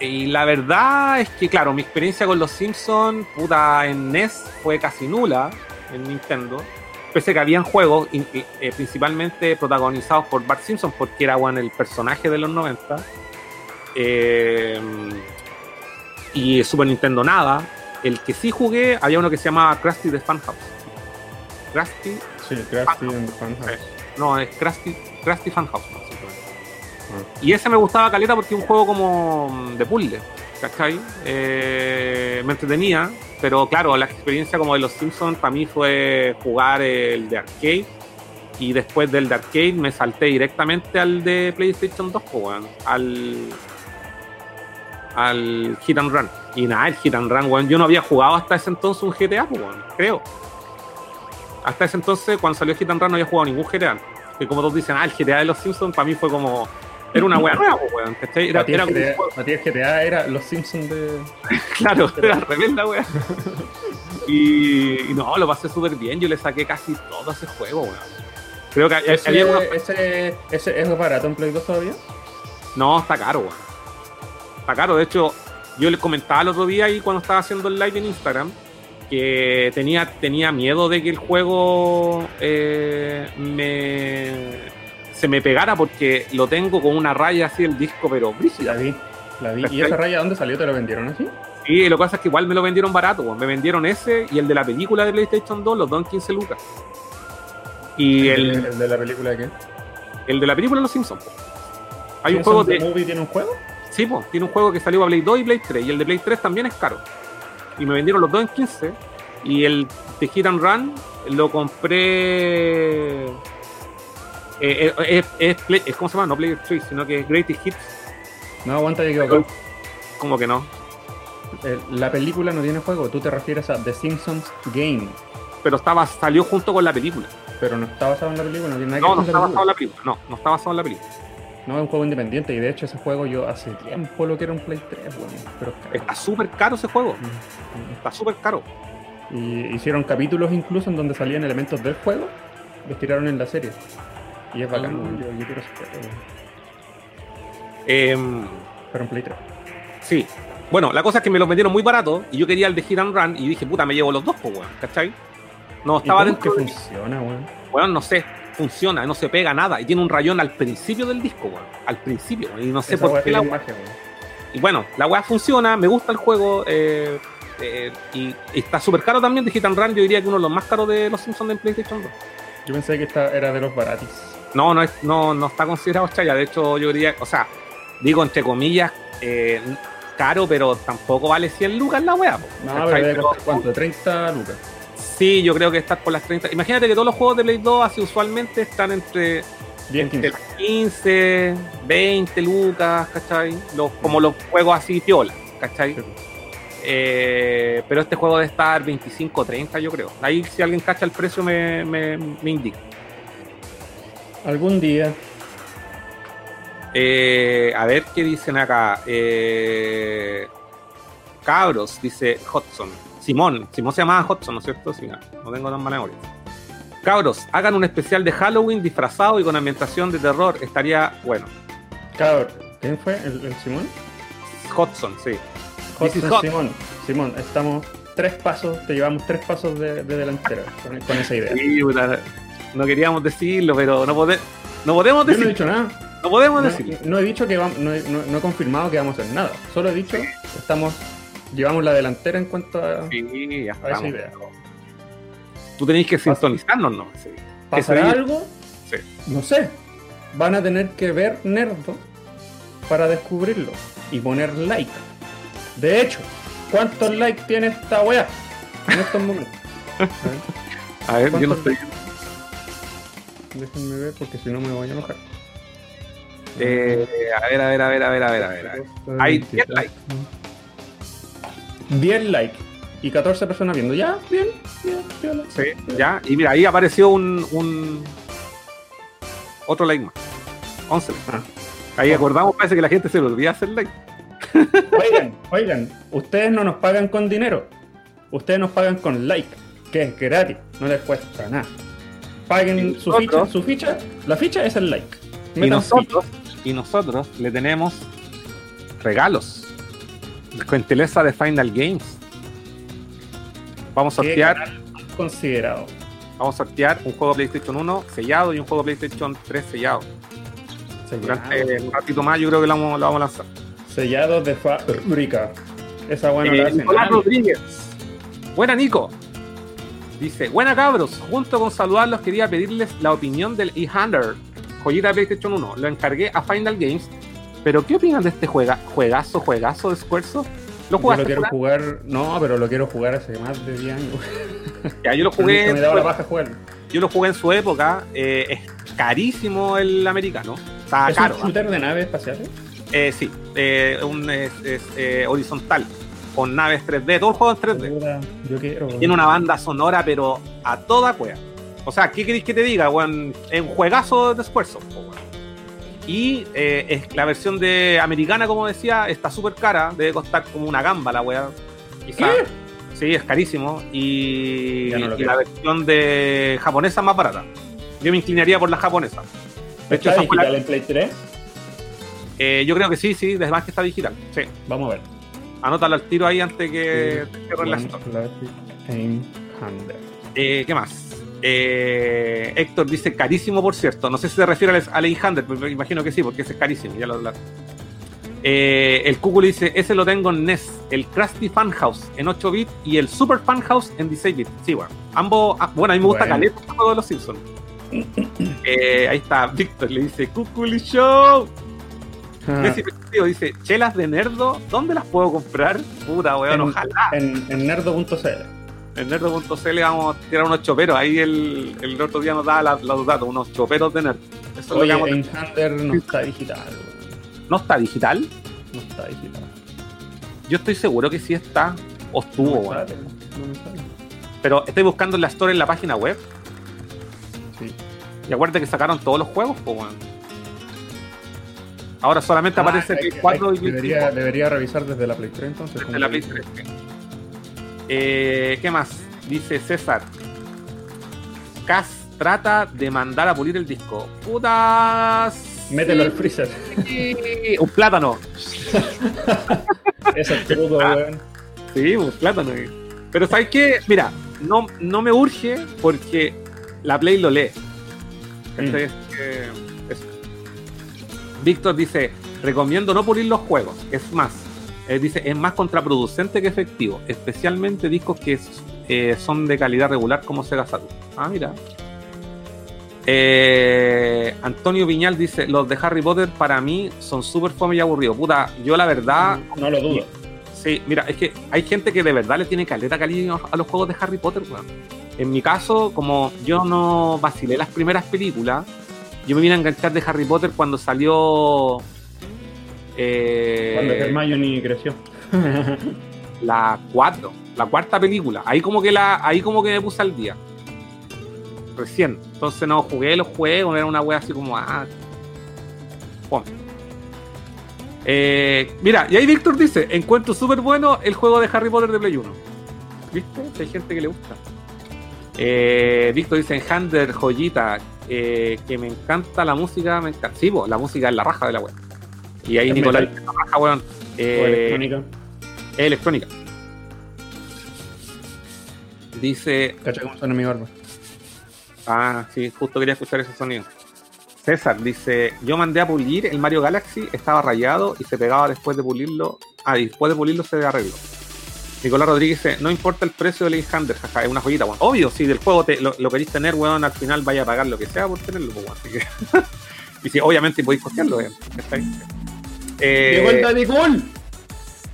Y la verdad es que, claro, mi experiencia con los Simpsons, puta, en NES fue casi nula en Nintendo. Pese a que habían juegos, in- i- eh, principalmente protagonizados por Bart Simpson, porque era bueno, el personaje de los 90. Eh, y Super Nintendo nada. El que sí jugué, había uno que se llamaba Krusty the Fun House. Krusty, Sí, Krusty and Fun House. no, es Krusty, Krusty Fun House. Y ese me gustaba caleta porque un juego como mm, de puzzle, ¿cachai? Eh, me entretenía, pero claro, la experiencia como de los Simpsons para mí fue jugar el de arcade y después del de arcade me salté directamente al de PlayStation 2, pues, weón, al al Hit and Run. Y nada, el Hit and Run, weón, yo no había jugado hasta ese entonces un GTA, creo. Hasta ese entonces, cuando salió Hit and Run, no había jugado ningún GTA. Que como todos dicen, ah, el GTA de los Simpsons para mí fue como. Era una wea nueva, pues, weón. Era, un GTA, GTA era los Simpsons de. Claro, era al revés la wea. Y, y no, lo pasé súper bien. Yo le saqué casi todo ese juego, weón. Creo que Ese, había unos- ese, ese es barato en Play 2 todavía. No, está caro, weón. Está caro. De hecho, yo le comentaba el otro día ahí cuando estaba haciendo el live en Instagram que tenía, tenía miedo de que el juego eh, me se me pegara porque lo tengo con una raya así el disco, pero La brígida. vi. La vi. ¿Y esa raya dónde salió? ¿Te lo vendieron así? Y lo que pasa es que igual me lo vendieron barato, me vendieron ese y el de la película de PlayStation 2, los dos en 15 lucas. Y ¿El, el, el de la película de qué? el de la película Los Simpsons. po. Hay un ¿Simpsons juego de, Movie tiene un juego? Sí, pues, tiene un juego que salió para Play 2 y Play 3. Y el de Play 3 también es caro. Y me vendieron los dos en 15. Y el de Hit and Run lo compré. Eh, eh, es, es Play- es- ¿Cómo se llama? No Play 3, sino que es Greatest Hits. No, aguanta, yo equivocado. Como que no. Eh, La película no tiene juego. Tú te refieres a The Simpsons Game. Pero estaba, salió junto con la película. Pero no está basado en la película, no tiene nada que No, ver no con está basado en la película. No, no está basado en la película. No, es un juego independiente y de hecho ese juego yo hace tiempo lo quiero en Play 3, bueno, pero es. Está súper caro ese juego. Mm, Está súper caro. Y hicieron capítulos incluso en donde salían elementos del juego, los tiraron en la serie. Y es bacán, Ah. yo, yo quiero ese juego. Em, pero en Play 3. sí. Bueno, la cosa es que me los vendieron muy barato y yo quería el de Hit and Run y dije, puta, me llevo los dos, pues, weón. ¿Cachai? No ¿Y estaba cómo es que dentro. de- funciona, weón? Weón, no sé, funciona, no se pega nada. Y tiene un rayón al principio del disco, weón. Al principio, weón. Y no sé Esa por qué la magia, weón. Y bueno, la weá funciona, me gusta el juego. eh, eh, y, y está súper caro también de Hit and Run. Yo diría que uno de los más caros de los Simpsons en PlayStation 2. Yo pensé que esta era de los baratis. No, no, es, no, no está considerado chaya. De hecho, yo diría, o sea, digo entre comillas, eh, caro, pero tampoco vale 100 lucas la weá. No, cuánto, 30 lucas. Sí, yo creo que están por las 30. Imagínate que todos los juegos de Play 2 así usualmente están entre 10, 15. 15, 20 lucas, ¿cachai? Los, como los juegos así piola, ¿cachai? Sí. Eh, pero este juego debe estar 25, 30, yo creo. Ahí si alguien cacha el precio me, me, me indica. Algún día. Eh, a ver qué dicen acá. Eh, cabros, dice Hudson. Simón, Simón se llamaba Hudson, ¿no es cierto? Sí, no, no tengo tan mala memoria. Cabros, hagan un especial de Halloween disfrazado y con ambientación de terror. Estaría bueno. Cabrón. ¿Quién fue? ¿El, el Simón? Hudson, sí. Hudson. Simón. Simón, estamos tres pasos, te llevamos tres pasos de, de delantera con, con esa idea. Sí, no queríamos decirlo, pero no, pode- no podemos Yo no he decirlo. dicho nada. No podemos No, decirlo. no he dicho que vamos, no, he- no- no he confirmado que vamos a hacer nada. Solo he dicho que estamos, llevamos la delantera en cuanto a, Sí, ya a esa idea. Tú tenéis que sintonizarnos, ¿no? Sí. ¿Pasará algo? Sí. No sé. Van a tener que ver Nerdo para descubrirlo y poner like. De hecho, ¿cuántos likes tiene esta weá en estos momentos? A ver, A ver, yo no ¿Cuántos estoy. Déjenme ver porque si no me voy a enojar. Eh, a ver, a ver, a ver, a ver, a ver, a ver. Hay 10 likes. 10 likes y 14 personas viendo. Ya, bien, bien, bien. Sí, ya. Y mira, ahí apareció un, un otro like más. 11 likes. Ah. Ahí acordamos, parece que la gente se le olvida hacer like. Oigan, oigan, ustedes no nos pagan con dinero. Ustedes nos pagan con like, que es gratis, no les cuesta nada. Paguen su ficha, su ficha, la ficha es el like. Y nosotros, y nosotros le tenemos regalos. Gentileza de Final Games. Vamos a sortear, considerado. vamos a sortear un juego PlayStation 1 sellado y un juego PlayStation 3 sellado. Durante un ratito más yo creo que lo vamos, lo vamos a lanzar. Sellados de fábrica. Esa buena Eh, la. Nicolás Rodríguez. Buena, Nico. Dice, buena cabros, junto con saludarlos quería pedirles la opinión del E-Hunter, joyita de PlayStation 1. Lo encargué a Final Games, pero ¿qué opinan de este juega, juegazo, juegazo de Squaresoft? ¿Lo Yo jugaste? lo quiero Fran? jugar, no, pero lo quiero jugar hace más de 10 años. Ya, yo lo jugué, me daba la paja jugar. yo lo jugué en su época, eh, es carísimo el americano, está ¿Es caro. un shooter de naves espaciales? Eh, sí, eh, un, es, es, eh, horizontal, con naves 3D, todo el juego en 3D. Puta, Yo quiero. Tiene una banda sonora, pero a toda cueva. O sea, ¿qué queréis que te diga, weón? Es un juegazo de esfuerzo, Y eh, es la versión de americana, como decía, está súper cara. Debe costar como una gamba la weá. Sí, es carísimo. Y, no la versión de japonesa es más barata. Yo me inclinaría por la japonesa. De hecho, ¿Está la- digital en Play 3? eh, yo creo que sí, sí, desde más que está digital. Sí, Vamos a ver. Anótalo al tiro ahí antes que cierren la. Eh, ¿Qué más? Eh, Héctor dice carísimo, por cierto. No sé si se refiere al, al 800, pero me imagino que sí, porque ese es carísimo. Ya lo. Eh, el Google dice: Ese lo tengo en NES, el Krusty Funhouse en 8 bits y el Super Funhouse en 16 bits. Sí, bueno. Ambos. ah, bueno, a mí me gusta caleta de los Simpsons. Ahí está, Víctor le dice: Cuculi Show. Ah, Tío dice: Chelas de nerdo, ¿dónde las puedo comprar? Puta, weón, En- ojalá. en, en nerdo.cl. En nerdo.cl vamos a tirar unos choperos. Ahí el, el otro día nos daba la- los datos, unos choperos de nerd. Eso es lo que Oye, Hunter no está digital. ¿No está digital? No está digital. Yo estoy seguro que sí está. O estuvo, no sale, sale. Pero estoy buscando en la store en la página web. Sí. Y acuérdate que sacaron todos los juegos, pues, weón. Ahora solamente aparece Ah, hay Play que- 4 hay- y debería, 5 debería revisar desde la Play 3 entonces. desde la Play 3. Eh, ¿Qué más? Dice César. Cas trata de mandar a pulir el disco. Putas. Mételo al freezer. Sí, un plátano. Eso es todo, weón. Sí, un plátano. eh. Pero ¿sabes qué? Mira, no, no me urge porque la Play lo lee. Que- eso. Víctor dice, recomiendo no pulir los juegos. Es más, él dice, es más contraproducente que efectivo. Especialmente discos que es- eh, son de calidad regular como Sega Saturn. Ah, mira. Eh, Antonio Viñal dice, los de Harry Potter para mí son súper fome y aburridos. Puta, yo la verdad... No lo dudo. Sí, mira, es que hay gente que de verdad le tiene caleta cariño a los juegos de Harry Potter, weón. En mi caso, como yo no vacilé las primeras películas, Yo me vine a enganchar de Harry Potter cuando salió. Eh, Cuando Hermione creció. la 4, la cuarta película. Ahí como que la, ahí como que me puse al día. Recién. Entonces no jugué los juegos, era una wea así como ah. Eh, mira, y ahí Víctor dice, encuentro súper bueno el juego de Harry Potter de Play 1. ¿Viste? Hay gente que le gusta. Eh, Víctor dice en Hander, joyita, eh, que me encanta la música, me encanta. Sí, la música es la raja de la web. Y ahí Nicolás dice, la raja, weón. O Eh, electrónica. es electrónica. Dice, Cacha cómo suena mi barba. ah, sí, justo quería escuchar ese sonido. César dice, yo mandé a pulir el Mario Galaxy, estaba rayado y se pegaba después de pulirlo. Ah, después de pulirlo se arregló. Nicolás Rodríguez dice, no importa el precio del Inhander, jaja, es una joyita, weón. Obvio, si del juego te, lo, lo queréis tener, weón, al final vaya a pagar lo que sea por tenerlo, pues, weón. Así que... y si obviamente podéis costearlo, weón. Eh, ¡Llegó el Daddy Cool!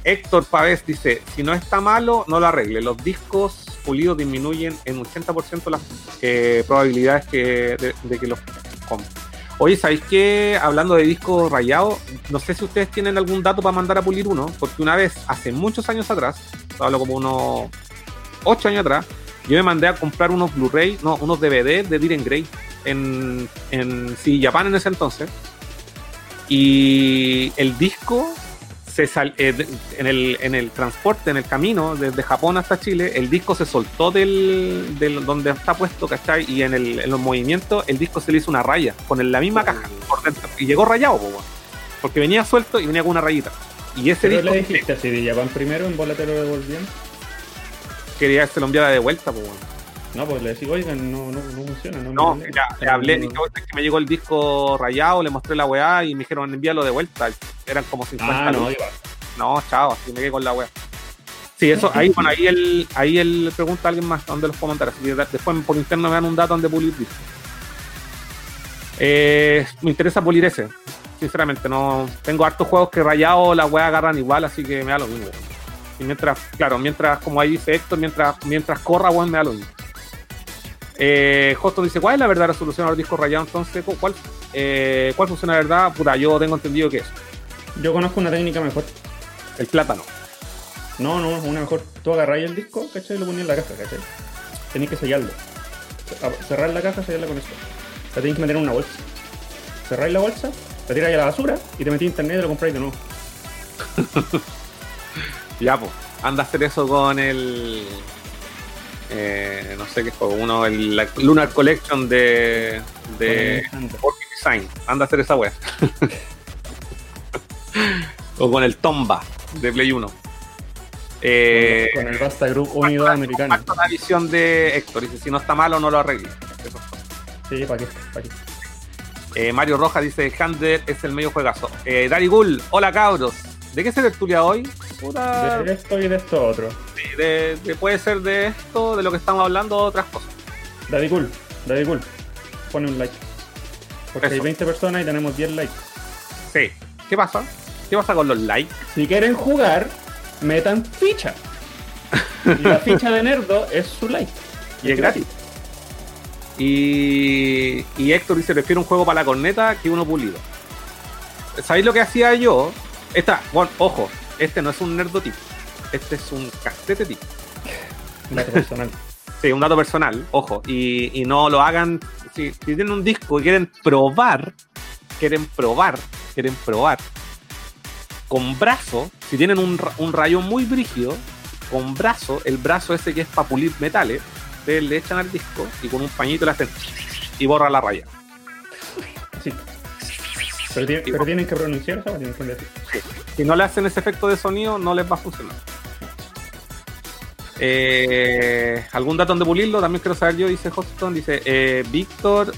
Héctor Pavés dice, si no está malo, no lo arregle. Los discos pulidos disminuyen en 80% las eh, probabilidades que, de, de que los compren. Oye, ¿sabéis qué? Hablando de discos rayados, no sé si ustedes tienen algún dato para mandar a pulir uno, porque una vez, hace muchos años atrás, hablo como unos 8 años atrás, yo me mandé a comprar unos Blu-ray, no, unos DVD de Diren Grey en, en sí, Japan en ese entonces. Y el disco se sal- eh, en, el, en el transporte, en el camino desde Japón hasta Chile, el disco se soltó del, del donde está puesto, ¿cachai? Y en, el, en los movimientos el disco se le hizo una raya con la misma caja por dentro. Y llegó rayado, porque venía suelto y venía con una rayita. Y ese Pero disco le dijiste así de Japan primero, en bola te lo devolvían. quería que se lo enviara de vuelta, po, weón. No, pues le decís, oigan, no, no, no funciona. No, No, me- ya, le hablé, dije, "Oye, es que me llegó el disco rayado, le mostré la weá y me dijeron envíalo de vuelta. Eran como 50 Ah, no, iba. No, chao, así me quedé con la wea. Sí, eso, ahí, bueno, ahí él, ahí él pregunta a alguien más dónde los puedo mandar. Así que da- después por interno me dan un dato donde pulir disco. Eh, me interesa pulir ese, sinceramente. no Tengo hartos juegos que rayado la wea agarran igual, así que me da lo mismo. Y mientras, claro, mientras, como ahí dice Héctor, mientras, mientras corra, weón, me da lo mismo. Eh, Hoston dice, ¿cuál es la verdadera solución a los discos rayados entonces? ¿Cu- ¿Cuál, eh, ¿Cuál funciona de verdad? Puta, yo tengo entendido que es Yo conozco una técnica mejor. el plátano. No, no, una mejor. Tú agarráis el disco, ¿cachai? Y lo ponías en la caja, ¿cachai? Tenéis que sellarlo. Cerrar la caja, sellarla con esto. La tenéis que meter en una bolsa. Cerráis la bolsa, la tiráis a la basura y te metís en internet y lo compráis de nuevo. Ya, pues, anda a hacer eso con el. Eh, no sé qué juego, uno, el la Lunar Collection de. de. Orchid Design. Anda a hacer esa wea. o con el Tomba de Play 1. Eh, con el Basta Group Unido Americano. la visión de Héctor. Dice: si no está malo, no lo arregle. Eso. Sí, ¿para qué? Eh, Mario Rojas dice: Hander es el medio juegazo. Eh, Dari Gull, hola cabros. ¿De qué se tertulia hoy? Puta, De esto y de esto otro. de- de- puede ser de esto, de lo que estamos hablando, otras cosas. Daddy Cool, Daddy Cool. Pone un like. Porque hay Eso. 20 personas y tenemos 10 likes. Sí. ¿Qué pasa? ¿Qué pasa con los likes? Si quieren jugar, metan ficha. Y la ficha de Nerdo es su like. Y es gratis. Y, y Héctor dice, prefiero un juego para la corneta que uno pulido. ¿Sabéis lo que hacía yo? Esta, bueno, ojo, este no es un nerdo tip. Este es un casete tip. Un dato personal. Sí, un dato personal, ojo. Y, y no lo hagan. Si, si tienen un disco y quieren probar, quieren probar, quieren probar. Con brazo, si tienen un, un rayón muy brígido, con brazo, el brazo ese que es para pulir metales, ustedes le echan al disco y con un pañito le hacen y borra la raya. Sí. Pero, tiene- pero tienen que pronunciar esa tienen que decir. Si no le hacen ese efecto de sonido, no les va a funcionar. Eh, ¿Algún dato donde pulirlo? También quiero saber yo, dice Hoston. Dice eh, Víctor,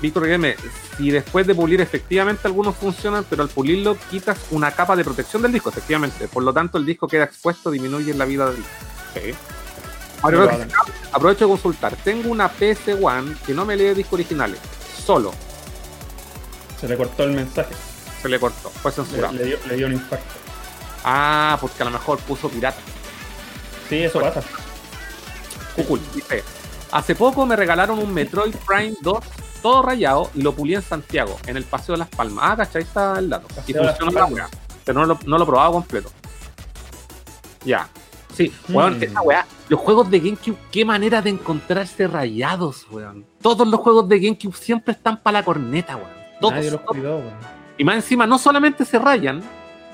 Víctor Guillerme, si después de pulir efectivamente algunos funcionan, pero al pulirlo quitas una capa de protección del disco, efectivamente. Por lo tanto, el disco queda expuesto, disminuye la vida del disco. Sí. Ahora, aprovecho de consultar. Tengo una PS One que no me lee discos originales. Solo. Se le cortó el mensaje. Se le cortó. Fue censurado. le dio, le dio un infarto. Ah, porque a lo mejor puso pirata. Sí, eso pasa. Cucul, dice, hace poco me regalaron un Metroid Prime 2 todo rayado y lo pulí en Santiago, en el Paseo de las Palmas. Ah, ¿cachai? Está el dato. Y Paseo de las funcionó la weá. Pero no lo, no lo he probado completo. Ya. Sí, weón, Mm. esa weá. Los juegos de GameCube, qué manera de encontrarse rayados, weón. Todos los juegos de GameCube siempre están para la corneta, weón. Todos, Nadie los todos. cuidó, weón. Y más encima, no solamente se rayan,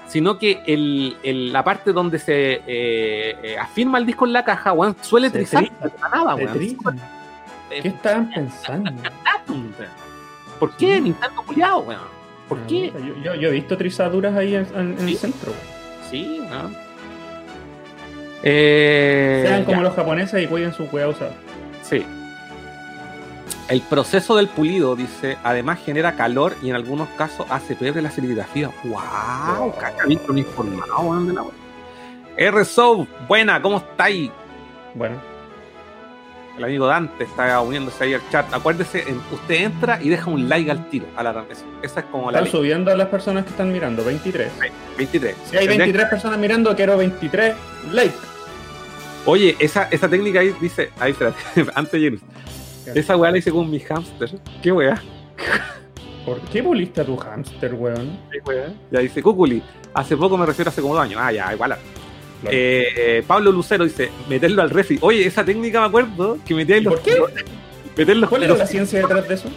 sino que el, el- la parte donde se eh, eh, afirma el disco en la caja, weón, suele Se trizar nada. Eh, ¿Qué estaban pensando? ¿Por qué Nintendo culiado, weón? ¿Por Ah, qué? Yo, yo- yo he visto trizaduras ahí en, en- en ¿Sí? el centro. weón. Sí. Eh, Sean como ya, los japoneses y cuiden su weá usada. Sí. El proceso del pulido, dice, además genera calor y en algunos casos hace pebre la serigrafía. ¡Wow! Un informado. R-Soul, buena, ¿cómo estáis? Bueno, El amigo Dante está uniéndose ahí al chat. Acuérdese, usted entra y deja un like al tiro a la transmisión. Esa es como la están ley. subiendo a las personas que están mirando, 23. 23. Si hay Tendría- 23 personas mirando, quiero 23 likes. Oye, esa, esa técnica ahí dice. Ahí, espérate, antes de. Esa weá la hice con mi hamster. ¿Qué weá? ¿Por qué puliste a tu hámster, weón? ¿Qué weá? Ya dice Cúculi. Hace poco me refiero hace como dos años. Ah, ya, igual. Claro. Eh, eh, Pablo Lucero dice: meterlo al refri. Oye, esa técnica me acuerdo que metía ahí los. ¿Por qué? Meterlos, ¿Cuál era los- la ciencia detrás de eso?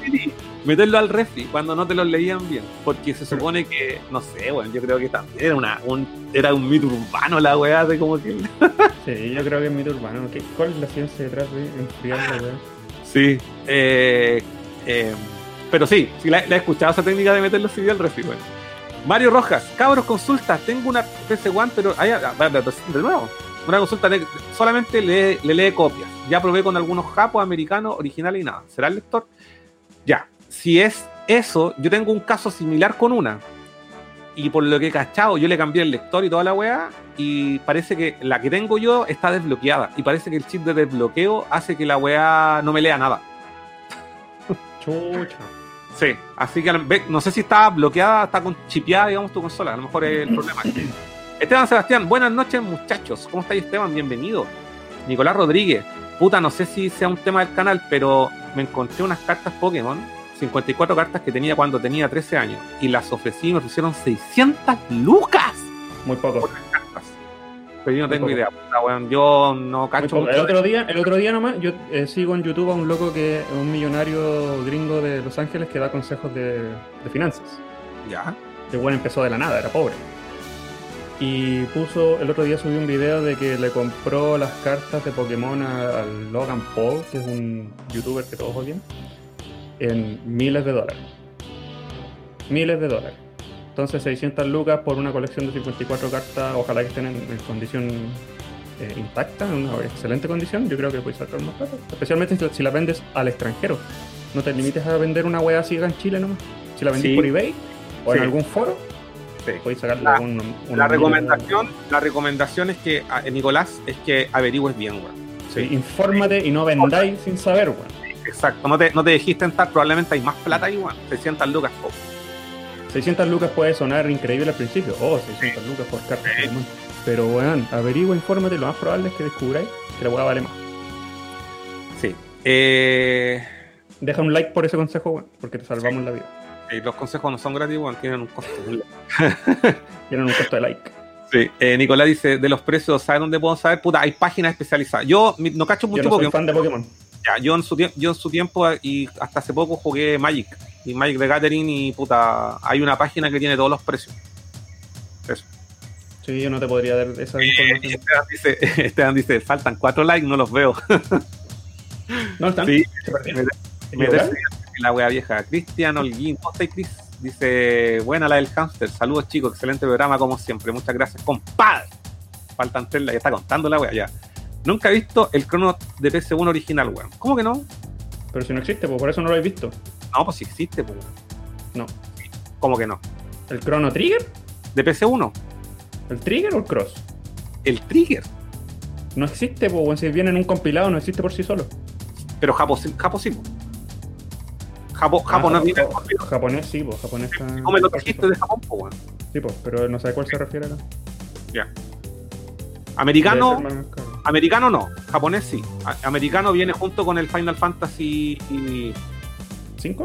meterlo al refri cuando no te los leían bien. Porque se supone que, no sé, bueno, yo creo que también era, una, un, era un mito urbano la weá de como que. Sí, yo creo que es mito urbano. ¿Qué- ¿Cuál es la ciencia detrás de enfriar la weá? Sí. Eh, eh, pero sí, sí la, he escuchado esa técnica de meter los CD al refri. Mario Rojas, cabros, consulta. Tengo una PC One, pero. ay, ah, de nuevo. Una consulta solamente le, le lee copias. Ya probé con algunos japos, americanos, originales y nada. ¿Será el lector? Ya. Si es eso, yo tengo un caso similar con una. Y por lo que he cachado, yo le cambié el lector y toda la weá. Y parece que la que tengo yo está desbloqueada. Y parece que el chip de desbloqueo hace que la weá no me lea nada. Chucha. Sí, así que no sé si está bloqueada, está con chipeada, digamos, tu consola. A lo mejor es el problema. Esteban Sebastián, buenas noches, muchachos. ¿Cómo estáis, Esteban? Bienvenido. Nicolás Rodríguez, puta, no sé si sea un tema del canal, pero me encontré unas cartas Pokémon, 54 cartas que tenía cuando tenía 13 años, y las ofrecí y me ofrecieron 600 lucas Muy poco. por las cartas. Pero yo no Muy tengo poco. idea, puta, weón. Yo no cacho El otro día, el otro día nomás, yo eh, sigo en YouTube a un loco que es un millonario gringo de Los Ángeles que da consejos de, de finanzas. Ya. El bueno empezó de la nada, era pobre. Y puso, el otro día subió un video de que le compró las cartas de Pokémon al Logan Paul, que es un youtuber que todos odian, en miles de dólares. Miles de dólares. Entonces 600 lucas por una colección de 54 cartas, ojalá que estén en, en condición eh, intacta, en una excelente condición, yo creo que puedes sacar más plata. Especialmente si, si la vendes al extranjero. No te limites a vender una wea así en Chile nomás. Si la vendís Sí. por eBay o en algún foro, Sí. podéis sacarle La- un, un- La recomendación, la recomendación es que, eh, Nicolás, es que averigües bien, weón. Sí, infórmate y no vendáis sin saber, weón. Exacto, no te, no te dejís tentar, probablemente hay más plata ahí, weón. 600 lucas, po. 600 lucas puede sonar increíble al principio. Oh, 600 lucas por carta. Pokémon. Pero, weón, averigua, infórmate. Lo más probable es que descubráis que la weá vale más. Sí. Eh, Deja un like por ese consejo, weón, porque te salvamos la vida. eh, los consejos no son gratis, weón, tienen un costo. Tienen un costo de like. sí. Eh, Nicolás dice, de los precios, ¿sabes dónde puedo saber? Puta, hay páginas especializadas. Yo mi- no cacho Yo mucho no soy Pokémon. fan de Pokémon. Ya, yo, en su tiempo, yo en su tiempo y hasta hace poco jugué Magic. Y Magic de Gathering y puta, hay una página que tiene todos los precios. Eso. Sí, yo no te podría dar esa Eh, información. Esteban dice, Esteban dice, faltan cuatro likes, no los veo. ¿No están? Sí, me- la wea vieja. Cristian Holguín, ¿cómo estáis, Chris? Dice, buena la del hámster. Saludos, chicos. Excelente programa, como siempre. Muchas gracias, compadre. Faltan tres likes. Ya está contando la wea, ya. Nunca he visto el crono de PS1 original, weón. ¿Cómo que no? Pero si no existe, pues por eso no lo habéis visto. No, pues sí existe, pues. No. ¿Cómo que no? ¿El Chrono Trigger? De PC1, ¿El Trigger o el Cross? el Trigger. No existe, pues, weón, si viene en un compilado, no existe por sí solo. Pero Japo, sí- Japo sí. po. Japo, Japo no japo- Japonés, sí, pues, japonés. No me lo trajiste de Japón, pues, weón. Sí, pues, pero no sé a cuál se refiere acá. Debe caro. americano no. Japonés sí. Americano viene junto con el Final Fantasy y ¿Cinco?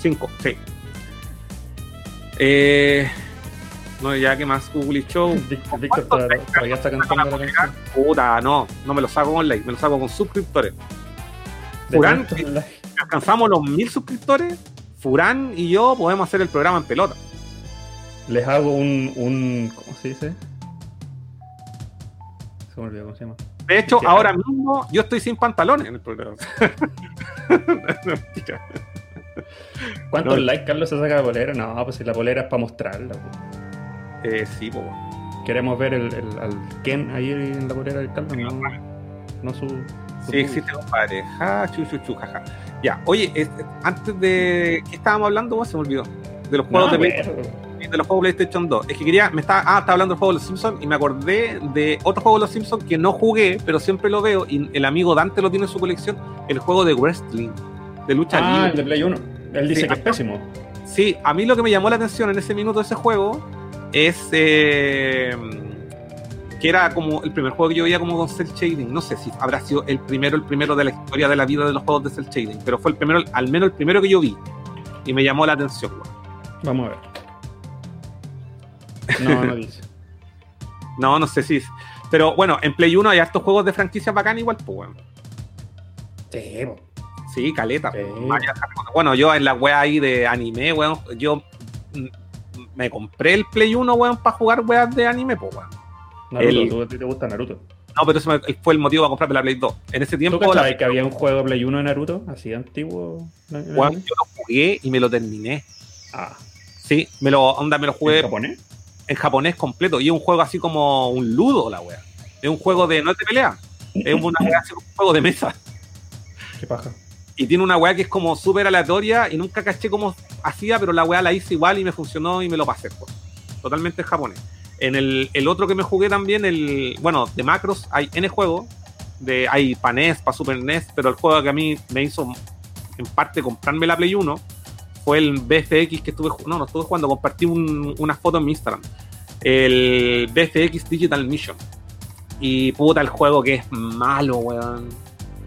Cinco, sí. Eh, no, ya que más Google Show. Víctor todavía está cantando la canción. Puta, no, no me lo saco con like, me lo saco con suscriptores. Furán, si alcanzamos los mil suscriptores, Furán y yo podemos hacer el programa en pelota. Les hago un, un ¿cómo se dice? Se me olvidó cómo se llama. De hecho, ahora mismo yo estoy sin pantalones en el programa. ¿Cuántos likes Carlos se saca de polera? No, pues si la polera es para mostrarla. Eh, sí, pues. Queremos ver el, el, al Ken ahí en la polera del Carlos, no, no su. sí, existe, compadre. Ja, chu, chu, chu, jaja. Ya, oye, antes de. ¿Qué estábamos hablando? Se me olvidó. De los juegos de de los juegos de PlayStation 2. Es que quería, me estaba, ah, estaba hablando del juego de los Simpsons y me acordé de otro juego de los Simpsons que no jugué, pero siempre lo veo y el amigo Dante lo tiene en su colección, el juego de wrestling, de lucha ah, libre. el de Play 1. Él dice que es pésimo. Sí, a mí lo que me llamó la atención en ese minuto de ese juego es eh, que era como el primer juego que yo veía como con cel shading. No sé si habrá sido el primero, el primero de la historia de la vida de los juegos de cel shading, pero fue el primero, al menos el primero que yo vi y me llamó la atención. Vamos a ver. No, no dice. no, no sé si. Pero bueno, en Play 1 hay estos juegos de franquicia bacán igual, pues bueno. Sí, Sí, caleta. Bueno, yo en la wea ahí de anime, weón, yo me compré el Play 1, weón, para jugar weas de anime, pues weón. Naruto, ¿tú, te gusta Naruto? No, pero ese fue el motivo para comprarme la Play 2. En ese tiempo. ¿Tú la... que había un juego de Play 1 de Naruto? Así antiguo. Weón, yo lo jugué y me lo terminé. Ah. Sí, me lo, onda, me lo jugué. ¿En japonés? En japonés completo. Y es un juego así como un ludo, la wea. Es un juego de. No es de pelea. Es una, un juego de mesa. Qué paja. Y tiene una weá que es como súper aleatoria y nunca caché cómo hacía, pero la weá la hice igual y me funcionó y me lo pasé. Pues. Totalmente japonés. En el, el, otro que me jugué también, el bueno, de macros, hay N juego De, hay para NES, para Super NES, pero el juego que a mí me hizo en parte comprarme la Play 1 fue el BFX que estuve no, no estuve jugando, compartí un, una foto en mi Instagram. El BFX Digital Mission. Y puta el juego que es malo, weón.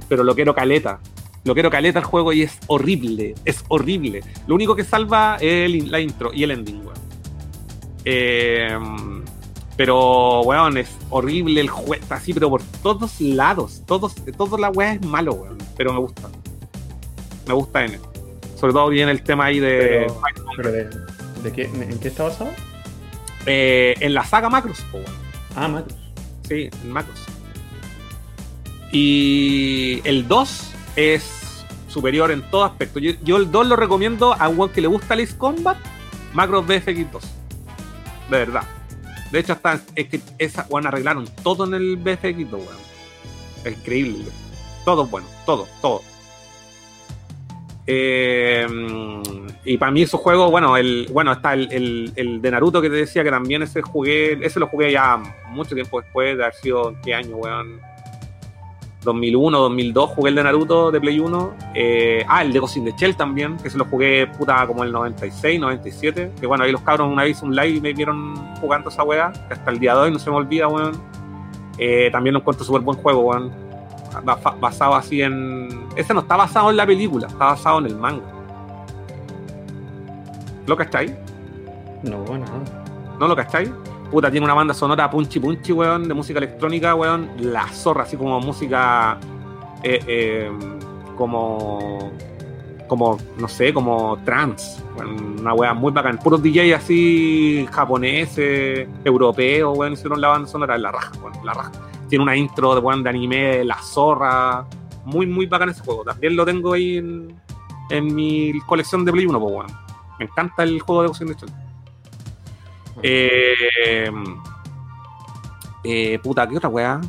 Pero lo quiero caleta. Lo quiero caleta el juego y es horrible. Es horrible. Lo único que salva es la intro y el ending, weón. Eh, pero, weón, es horrible el juego. Así, pero por todos lados. Todos, toda la weá es malo, weón. Pero me gusta. Me gusta N. Sobre todo bien el tema ahí de. Pero, de, qué, ¿En qué está basado? Eh, en la saga Macros. Ah, Macros. Sí, en Macros. Y el 2 es superior en todo aspecto. Yo, el 2 lo recomiendo a un que le gusta Ace Combat, Macros BFX 2. De verdad. De hecho, hasta es que esa, bueno, arreglaron todo en el BFX 2, weón. Es increíble. Todo bueno, todo, todo. Eh, y para mí esos juegos, bueno, el, bueno, está el, el, de Naruto que te decía que también ese jugué, ese lo jugué ya mucho tiempo después de haber sido, ¿qué año, weón? 2001, 2002 jugué el de Naruto de Play 1. Eh, ah, el de Ghost in the Shell también, que se lo jugué puta como el 96, 97. Que bueno, ahí los cabros una vez un live y me vieron jugando esa weá, que hasta el día de hoy no se me olvida, weón. Eh, también lo encuentro súper buen juego, weón. Basado así en. Ese no está basado en la película, está basado en el manga. ¿Lo cacháis? No, bueno. ¿No lo cacháis? Puta, tiene una banda sonora punchy punchy, weón, de música electrónica, weón. La zorra, así como música. Eh, eh, como. Como, no sé, como trance. una weón muy bacán. Puros DJ así japoneses, europeos, weón, hicieron la banda sonora. La raja, weón, la raja. Tiene una intro de, weón, de anime, La Zorra. Muy, muy bacán ese juego. También lo tengo ahí en, en mi colección de Play 1, pues, weón. Me encanta el juego de Ghost de eh, eh, puta, ¿qué otra weá?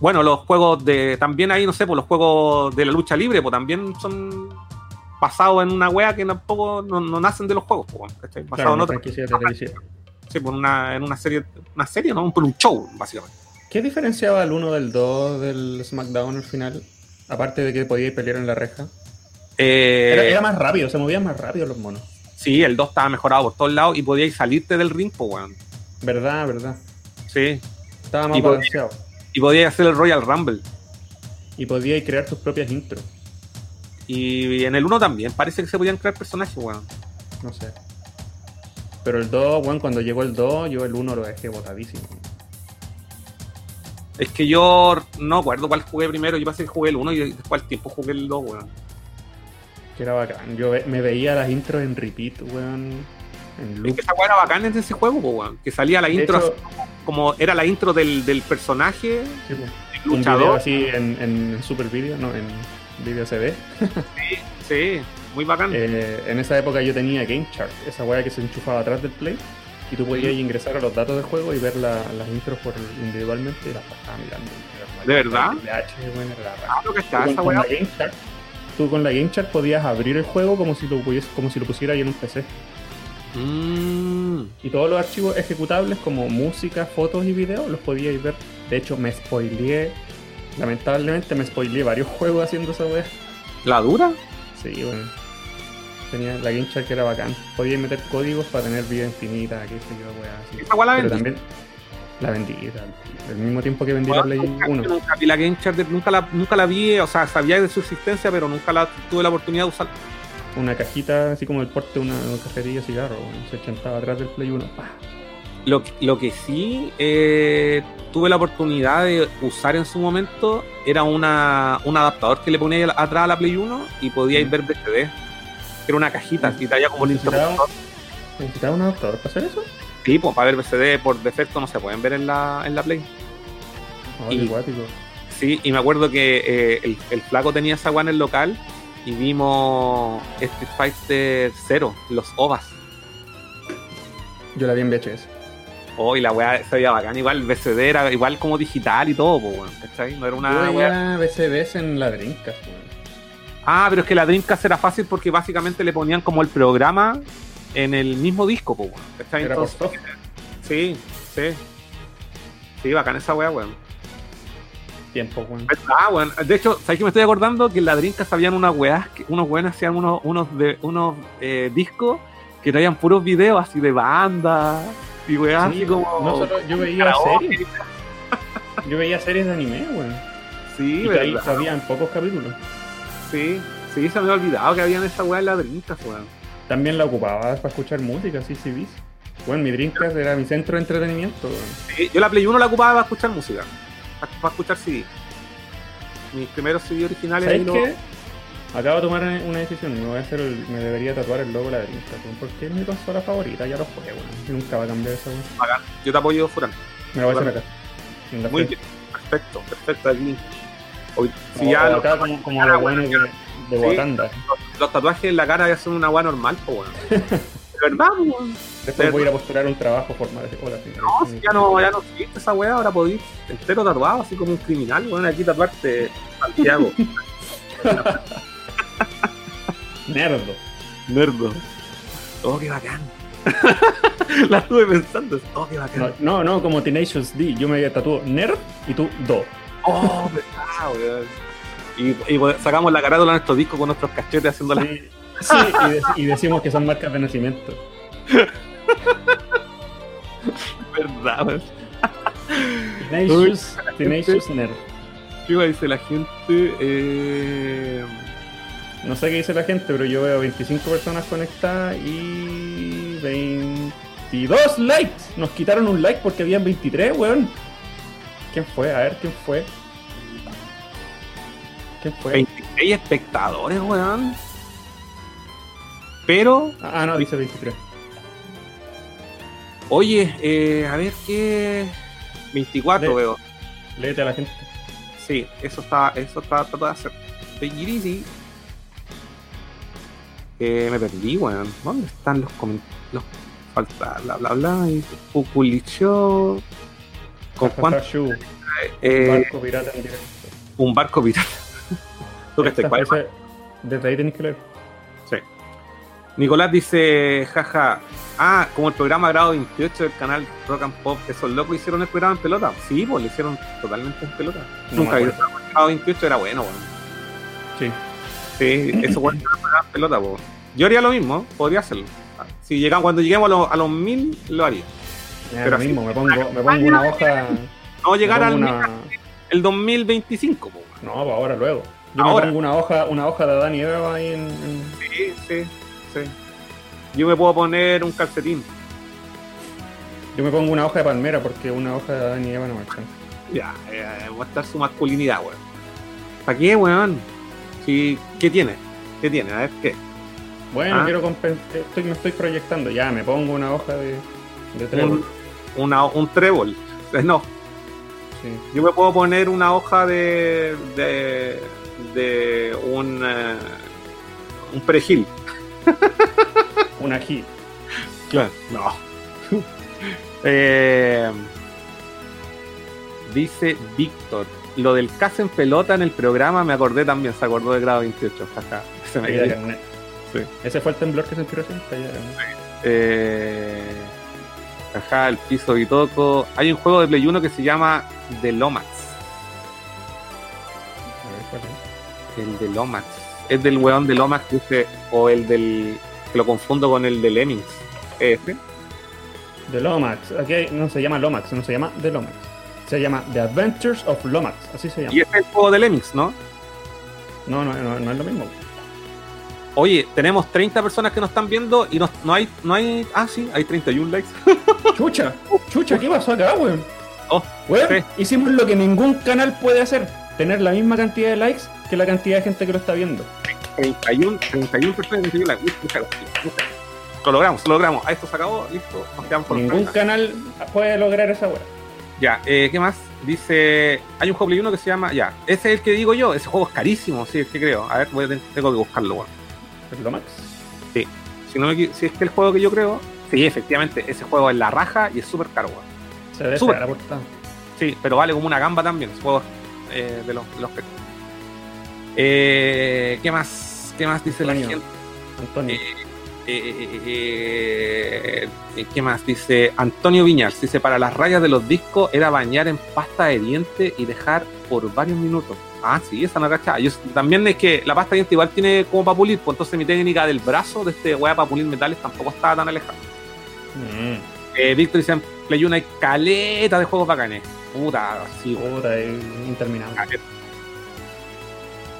bueno, los juegos de. También ahí, no sé, pues los juegos de la lucha libre, pues también son basados en una weá que tampoco no, nacen de los juegos, pues, ¿cachai? Basado en otra. Sí, por una, en una serie, una serie, ¿no? Por un show, básicamente. ¿Qué diferenciaba el 1 del 2 del SmackDown al final? Aparte de que podíais pelear en la reja. Eh, era, era, más rápido, se movían más rápido los monos. Sí, el 2 estaba mejorado por todos lados y podíais salirte del ring, pues, weón. Verdad, verdad. Sí. Estaba más y balanceado. y podíais hacer el Royal Rumble. Y podíais crear tus propias intros. Y en el 1 también, parece que se podían crear personajes, weón. No sé. Pero el 2, bueno, cuando llegó el 2, yo el 1 lo dejé botadísimo. Es que yo no acuerdo cuál jugué primero, yo pasé que jugué el 1 y después al tiempo jugué el 2, weón. Que era bacán. Yo me veía las intros en repeat, weón. En Es loop. que esa weá era bacán en ese juego, weón. Que salía la De intro hecho, así como era la intro del, del personaje, sí, po. del un video luchador. así en, en Super Video, no, en Video CD. Sí, muy bacán. Eh, en esa época yo tenía Game Chart, esa weá que se enchufaba atrás del Play. Y tú podías ingresar a los datos del juego y ver la- las intros por individualmente y las pasaba mirando. ¿De verdad? Ah, lo que Tú está, con, esa con weá. la Game Chart, tú con la Game Chart podías abrir el juego como si lo, pudies- como si lo pusiera ahí en un PC. Mm, Y todos los archivos ejecutables como música, fotos y videos los podíais ver. De hecho, me spoileé. Lamentablemente me spoileé varios juegos haciendo esa wea. ¿La dura? Sí, bueno. Tenía la Game que era bacán. Podíais meter códigos para tener vida infinita, qué sé yo, wea así. Esa weá la Pero también la vendí, al, mismo tiempo que vendí la Weón, Play nunca, 1. yo nunca vi la Game nunca la, nunca la vi, o sea, sabía de su existencia, pero nunca la tuve la oportunidad de usar. Una cajita así como el porte de una, una de cigarro, se chantaba atrás del Play 1. ¡pah! Lo, lo que sí eh, tuve la oportunidad de usar en su momento era una, un adaptador que le ponía atrás a la Play 1 y podíais Mm. ver VCD. Era una cajita, y traía como un interruptor. ¿Necesitaba un adaptador para hacer eso? Sí, pues para ver VCD por defecto no se pueden ver en la, en la Play. No, Y-. Sí, y me acuerdo que eh, el, el flaco tenía esa weá en el local y vimos Street Fighter 0, los OVAs. Yo la vi en VHS. Oh, y la weá se veía bacán, igual VCD era igual como digital y todo, pues, weón, ¿cachai? No era una Yo weá- veía VCDs en la Dreamcast, weón. Ah, pero es que la Dreamcast era fácil porque básicamente le ponían como el programa en el mismo disco, pues, weón, por Entonces, sí, sí. Sí, bacán esa weá, weón. Tiempo, weón. Ah, bueno, de hecho, ¿sabes que me estoy acordando? Que en la Dreamcast habían unas weas, que unos weones hacían unos, unos, de, unos eh, discos que traían puros videos así de banda y weas Sí, así como. nosotros- yo veía series. Yo veía series de anime, weón. Sí, y que ahí verdad. habían pocos capítulos. Sí, sí, se me había olvidado que habían esa wea en la Dreamcast, weón. También la ocupaba para escuchar música, sí, sí. Bueno, mi Dreamcast era mi centro de entretenimiento. Sí, yo la Play 1 la ocupaba para escuchar música, para, para escuchar CD. Mis primeros CD originales. ¿Sabes lo- qué? Acabo de tomar una decisión, me voy a hacer el- me debería tatuar el logo de la Dreamcast, porque es mi consola favorita, ya lo jugué, weón. Nunca va a cambiar esa weón. Yo te apoyo, Furán. Me la voy a hacer acá. Muy frente. bien, perfecto, perfecto aquí. Hoy, si ya o lo- acá como, como los buenos de, de Sí. Wakanda. los tatuajes en la cara ya son una weá normal, pues. De verdad. Después voy a ir a postular un trabajo formal. Hola. No, si ya no, ya no existe esa weá, ahora podéis entero tatuado, así como un criminal, weón, aquí tatuarte Santiago. Nerdo. Nerdo. Oh, qué bacán. la estuve pensando, oh, qué No, bacán. no, no, como Tenacious D. Yo me tatuó Nerd y tú Do. Oh, verdad, weón. Y, y sacamos la carátula de nuestros discos con nuestros cachetes haciendo la. Sí, sí, y, de- y decimos que son marcas de nacimiento. verdad, weón. Tenacious, Tenacious Nerd. ¿Qué iba a decir la gente? Eh... No sé qué dice la gente, pero yo veo 25 personas conectadas y 22 likes. Nos quitaron un like porque habían 23, weón. ¿Quién fue? A ver, ¿quién fue? ¿Quién fue? 26 espectadores, weón. Pero, Ah, no, dice 23. oye, eh, a ver qué. 24 Ve. veo. Léete a la gente. Sí, eso está, eso está tratando de hacer. Take Eh, me perdí, weón. ¿Dónde están los comentarios? Falta, bla, bla, bla. Y Puculicho. ¿Con cuánto? Eh, barco pirata en directo. un barco pirata. ¿Tú que cuál? Desde ahí tenéis que leer. Sí. Nicolás dice, jaja, ah, como el programa grado 28 del canal Rock and Pop, esos locos hicieron el programa en pelota. Sí, pues lo hicieron totalmente en pelota. No Nunca estado grado 28, era bueno, bueno. Sí. Sí, eso bueno el programa en pelota, pues. Yo haría lo mismo, podría hacerlo. Si llegan, cuando lleguemos a los, a los 1000, lo haría. Ya, Pero mismo, me pongo, me pongo una hoja. No llegar al pongo 1000, una... el 2025, pues. No, pues ahora luego. Yo me pongo una hoja, una hoja de Dani Eva ahí en, Sí, sí, sí. Yo me puedo poner un calcetín. Yo me pongo una hoja de palmera porque una hoja de Dani Eva no me alcanza. Ya, eh, va a estar su masculinidad, weón. ¿Para qué, weón? Sí, ¿Qué tiene? ¿Qué tiene? A ver, ¿qué? Bueno, ah. quiero estoy, me estoy proyectando. Ya, me pongo una hoja de, de trébol. Un, una, un trébol. Eh, no. Sí. Yo me puedo poner una hoja de, de, de un, uh, un perejil. un ají. Claro. No. eh, dice Víctor, lo del caso en pelota en el programa me acordé también, se acordó de grado 28. Jaja. Se me sí. Ese fue el temblor que se inspiró siempre. Eh, ajá, el piso y toco. Hay un juego de Play 1 que se llama The Lomax. El de Lomax. Es del weón de Lomax, dice, o el del. que lo confundo con el de Lemmings. ¿Este? The Lomax. Aquí no se llama Lomax, no se llama The Lomax. Se llama The Adventures of Lomax, así se llama. Y es el juego de Lemmings, ¿no? No, no, no, es lo mismo. Oye, tenemos 30 personas que nos están viendo y no, no hay, no hay. Ah, sí, hay 31 likes. Chucha, chucha, ¿qué pasó acá, weón? Oh, hicimos lo que ningún canal puede hacer: tener la misma cantidad de likes que la cantidad de gente que lo está viendo. 31, 31 personas que likes. Lo logramos, lo logramos. A esto se acabó, listo. Nos quedamos por Ningún canal puede lograr esa weá. Ya, eh, ¿qué más? Dice, hay un juego Play 1 que se llama, ya, ese es el que digo yo, ese juego es carísimo, sí, es que creo. A ver, voy a, tengo que buscarlo, ¿El Max? Sí. Si, no si es que el juego que yo creo, sí, efectivamente, ese juego es la raja y es súper caro, weón. Se la portada. Sí, pero vale como una gamba también, ese juego eh, de los, los eh, ¿Qué más? ¿Qué más dice la gente? Antonio. Eh, eh, ¿Qué más? Dice Antonio Viñas. Dice: Para las rayas de los discos era bañar en pasta de diente y dejar por varios minutos. Ah, sí, esa no cachaba. Yo, también es que la pasta de diente igual tiene como para pulir, pues entonces mi técnica del brazo de este weá para pulir metales tampoco estaba tan alejada. Mm. Víctor dice: En Play 1 hay caleta de juegos bacanes. Puta, sí, Puta, interminable.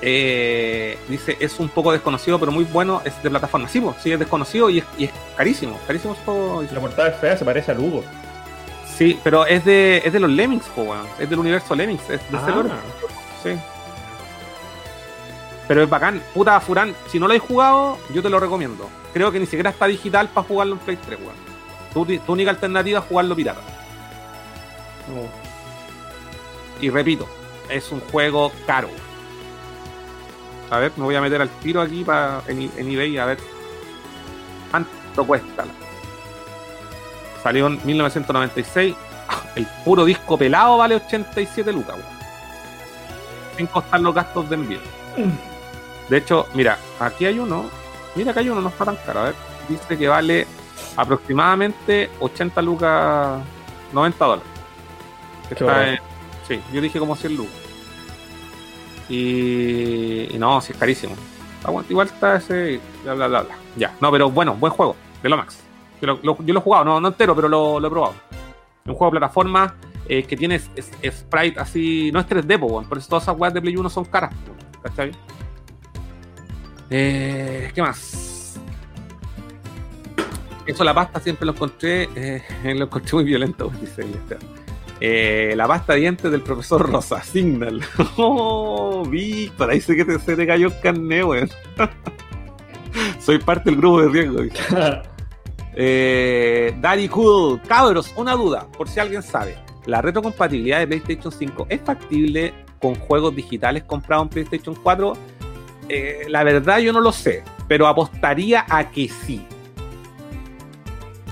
Eh, dice, es un poco desconocido, pero muy bueno, es de plataforma. Sí, pues, sí, es desconocido y es, carísimo. Carísimo La portada es fea, se parece al Hugo. Sí, pero es de, es de los Lemmings, po, es del universo Lemmings, es de ah. Sí. Pero es bacán. Puta, Furán, si no lo has jugado, yo te lo recomiendo. Creo que ni siquiera está digital para jugarlo en Play 3, weón. Tu, única alternativa es jugarlo pirata. Y repito, es un juego caro. A ver, me voy a meter al tiro aquí para en, eBay a ver cuánto cuesta. Salió en 1996. El puro disco pelado vale 87 lucas, Sin costar los gastos de envío. De hecho, mira, aquí hay uno. Mira, que hay uno, no está tan caro. A ver, dice que vale aproximadamente 80 lucas, 90 dólares. sí, yo dije como 100 lucas. Y, no, sí es carísimo. Igual está ese. Bla, bla, bla, Ya, no, pero bueno, buen juego, de Lomax. Yo lo, he jugado, no, no entero, pero lo, he probado. Un juego de plataforma eh, que tiene sprite así. No es 3D, por eso todas esas weas de Play 1 son caras. ¿Cachai? Eh, ¿Qué más? Eso, la pasta siempre lo encontré. Eh, lo encontré muy violento, dice eh, la pasta de dientes del profesor Rosa, Signal. Oh, Víctor, ahí sé que te, se te cayó el carné, weón. Soy parte del grupo de riesgo. Eh, Daddy Cool, cabros, una duda, por si alguien sabe. ¿La retrocompatibilidad de PlayStation 5 es factible con juegos digitales comprados en PlayStation 4? Eh, la verdad yo no lo sé, pero apostaría a que sí.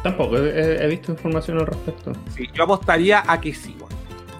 Tampoco he, visto información al respecto. Sí, yo apostaría a que sí,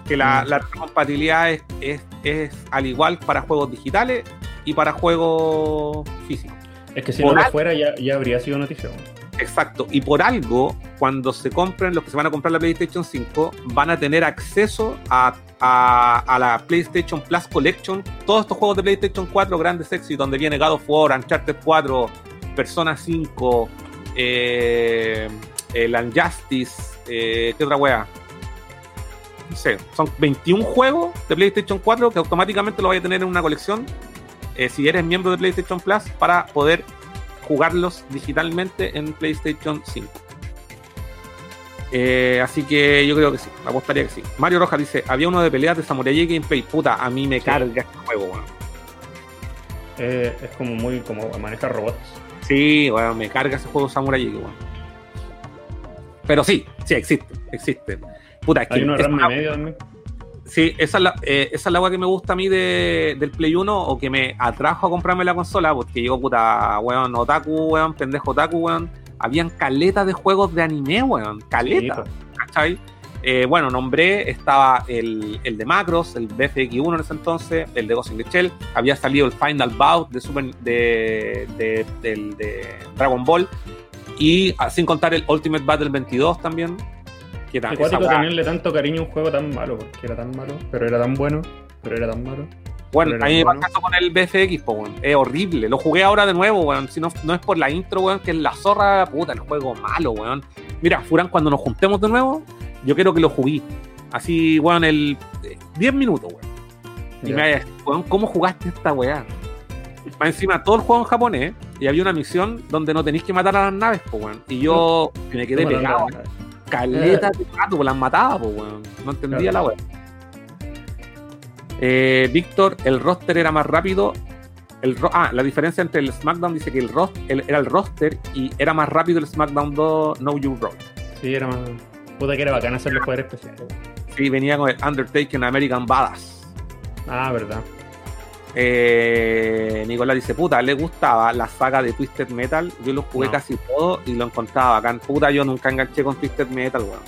que la, mm. compatibilidad es, es, al igual para juegos digitales y para juegos físicos. Es que si no lo fuera ya, ya, habría sido noticia. Exacto, y por algo, cuando se compren, los que se van a comprar la PlayStation 5, van a tener acceso a, a, la PlayStation Plus Collection, todos estos juegos de PlayStation 4, grandes éxitos, donde viene God of War, Uncharted 4, Persona 5, eh, el Unjustice, eh, ¿qué otra wea? No sé, son 21 juegos de PlayStation 4 que automáticamente lo vaya a tener en una colección eh, si eres miembro de PlayStation Plus, para poder jugarlos digitalmente en PlayStation 5. Eh, así que yo creo que sí, apostaría que sí. Mario Rojas dice, había uno de peleas de Samurai y Gameplay. Puta, a mí me carga este juego, weón. Eh, es como muy como manejar robots. Sí, weón, me carga ese juego Samurai weón. Pero sí, sí, existe, existe. Puta, es que Hay uno de es RAM una- y medio también. Sí, esa es la, eh, esa es la weá que me gusta a mí de, del Play 1 o que me atrajo a comprarme la consola, porque yo, puta, weón, otaku, weón, pendejo otaku, weón. Habían caletas de juegos de anime, weón, Sí, caleta, po. ¿cachai? Eh, bueno, nombré, estaba el, el de Macros, el BFX1 en ese entonces, el de Ghost in the Shell, había salido el Final Bout de, Super, de, de, de Dragon Ball, y ah, sin contar el Ultimate Battle 22 también. Que ta- Qué esa tenerle tanto cariño a un juego tan malo, porque era tan malo, pero era tan bueno, pero era tan malo. Bueno, a mí me eso con el BFX, po, weón. Es horrible. Lo jugué ahora de nuevo, weón. Si no, no es por la intro, weón, que es la zorra, puta, el juego malo, weón. Mira, Furán, cuando nos juntemos de nuevo, yo quiero que lo jugué. Así, weón, el eh, 10 minutos, weón. Y Ya. me vaya, weón, ¿cómo jugaste esta weá? Más encima, todo el juego en japonés, y había una misión donde no tenéis que matar a las naves, po, weón. Y yo me quedé pegado. Caleta de rato, pues las mataba, pues, weón. No entendía Claro. la weá. Eh, Víctor, el roster era más rápido. El ro- ah, la diferencia entre el SmackDown dice que el, el- era el roster y era más rápido el SmackDown 2 No You Roll. Sí, era más. Puta que era bacán hacer los poderes especiales. Sí, venía con el Undertaker American Badass. Ah, verdad. Eh, Nicolás dice, puta, le gustaba la saga de Twisted Metal. Yo lo jugué No. casi todo y lo encontraba bacán. Puta, yo nunca enganché con Twisted Metal, weón.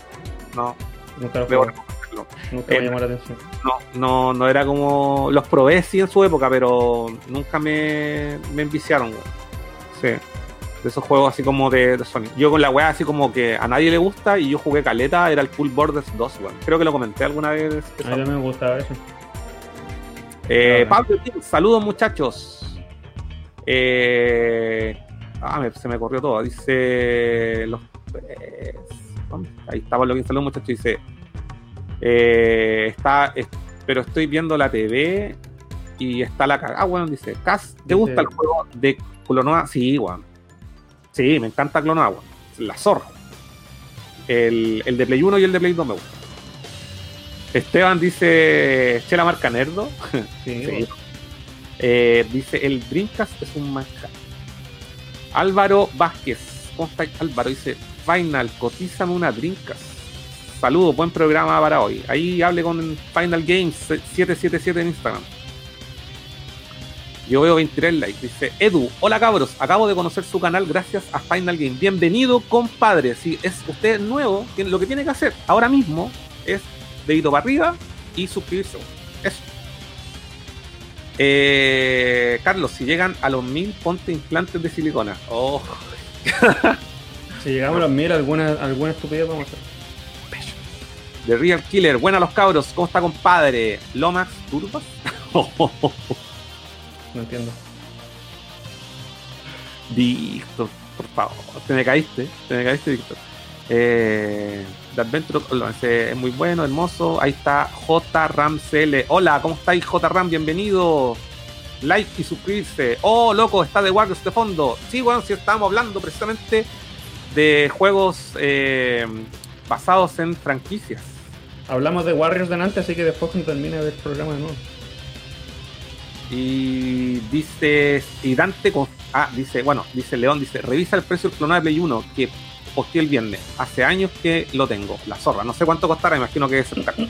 No, Nunca lo jugué, reconocerlo. nunca Eh, me llamó la atención. no, no, no era como. Los probé sí en su época, pero nunca me, me enviciaron, weón. Sí. De esos juegos así como de, de Sony. Yo con la weá así como que a nadie le gusta y yo jugué caleta, era el Cool Borders 2, weón. Creo que lo comenté alguna vez. A mí me gustaba eso. Eh. Pablo, saludos muchachos. Eh, ah, me- se me corrió todo. Dice. Los, eh, ahí está Pablo saludos muchachos. Dice. eh, está, es- pero estoy viendo la TV y está la cagada. Ah, bueno, dice. Cas, ¿te Dice- gusta el juego de Clonoa? Sí, weón. Sí, me encanta Clonoa, weón. La zorra. El, el de Play 1 y el de Play 2 me gusta. Esteban dice. Chela marca Nerdo. Sí. Eh, dice, el Dreamcast es un manjar. Álvaro Vázquez. ¿Cómo está Álvaro? Dice, Final, cotízame una Dreamcast. Saludos, buen programa para hoy. Ahí hable con Final Games 777 en Instagram. Yo veo 23 likes. Dice, Edu, hola cabros, acabo de conocer su canal gracias a Final Game. Bienvenido, compadre. Si es usted nuevo, lo que tiene que hacer ahora mismo es dedito para arriba y suscribirse. Eso. Eh, Carlos, si llegan a los mil, ponte implantes de silicona. Oh, Si llegamos a los mil, alguna, alguna estupidez vamos a hacer. The Real Killer. Buenas los cabros. ¿Cómo está, compadre? Lomax Turbas. No entiendo. Víctor, por favor. Te me caíste. Te me caíste, Víctor. Eh, The Adventure es muy bueno, hermoso. Ahí está J Ram CL. Hola, ¿cómo estáis, J Ram? Bienvenido. Like y suscribirse. Oh, loco, está de Warriors de fondo. Sí, bueno, si estábamos hablando precisamente de juegos eh, basados en franquicias. Hablamos de Warriors delante, así que después cuando termine el programa de nuevo. Y dice, y Dante, con- ah, dice, bueno, dice León, dice, revisa el precio del clonado de Play 1 que posteé el viernes. Hace años que lo tengo, la zorra. No sé cuánto costará, imagino que caro.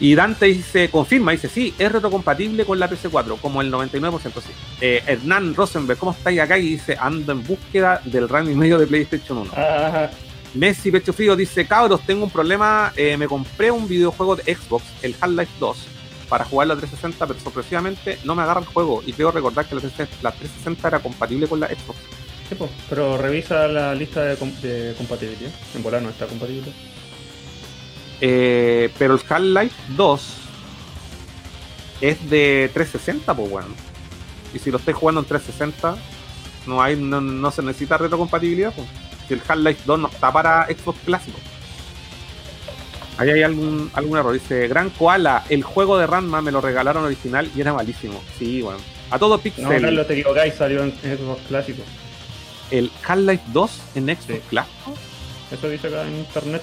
Y Dante dice, confirma, dice, sí, es retrocompatible con la PC4, como el 99% sí. Eh, Hernán Rosenberg, ¿cómo estáis acá? Y dice, ando en búsqueda del rango y medio de PlayStation 1. Ah, Messi Pecho Frío dice, cabros, tengo un problema, eh, me compré un videojuego de Xbox, el Half-Life 2, para jugarlo a 360, pero sorpresivamente no me agarra el juego y creo recordar que la 360 la 360 era compatible con la Xbox. Sí, pero revisa la lista de, com- de compatibilidad. En volar no está compatible. Eh, pero el Half-Life 2 es de 360, pues bueno. Y si lo estáis jugando en 360, no hay no, no se necesita retrocompatibilidad, pues. Si el Half-Life 2 no está para Xbox clásico. Ahí hay algún, algún error. Dice, Gran Koala, el juego de Ranma me lo regalaron original y era malísimo. Sí, bueno. A todo No, pixel. Carlos, te equivocáis, salió en Xbox clásico. El Half-Life 2 en Xbox Sí. Clásico. Eso dice acá en internet.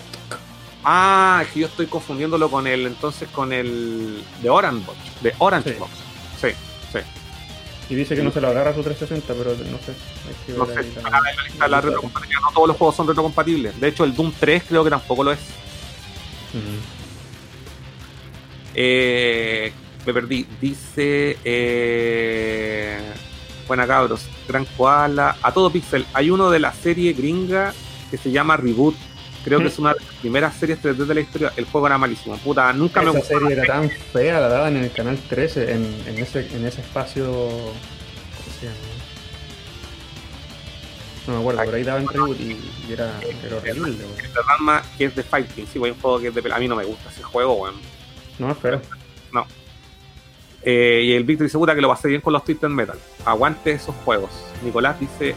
Ah, es que yo estoy confundiéndolo con el entonces con el de Orange Box, de Orange Sí. Box. Sí, sí. Y dice que no se lo agarra a su 360, pero no sé. Hay que No sé, en la lista la retrocompatibilidad. No todos los juegos son retrocompatibles. De hecho, el Doom 3 creo que tampoco lo es. Eh, me perdí. Dice. Eh, buena cabros. Gran Koala. A todo pixel. Hay uno de la serie gringa que se llama Reboot. Creo que Mm. es una de las primeras series 3D de la historia. El juego era malísimo. Puta, nunca me Esa gustó. serie era tan fea, la daban en el canal 13, en, en ese, en ese espacio. ¿Cómo se llama? No me acuerdo, pero ahí daban reboot y, y era, era horrible, weón. Ranma, que es de Fighting. Sí, un juego que es de pelea. A mí no me gusta ese juego, weón. No, espera. Eh, y el Victor dice, puta, que lo pasé bien con los Twisted Metal. Aguante esos juegos. Nicolás dice,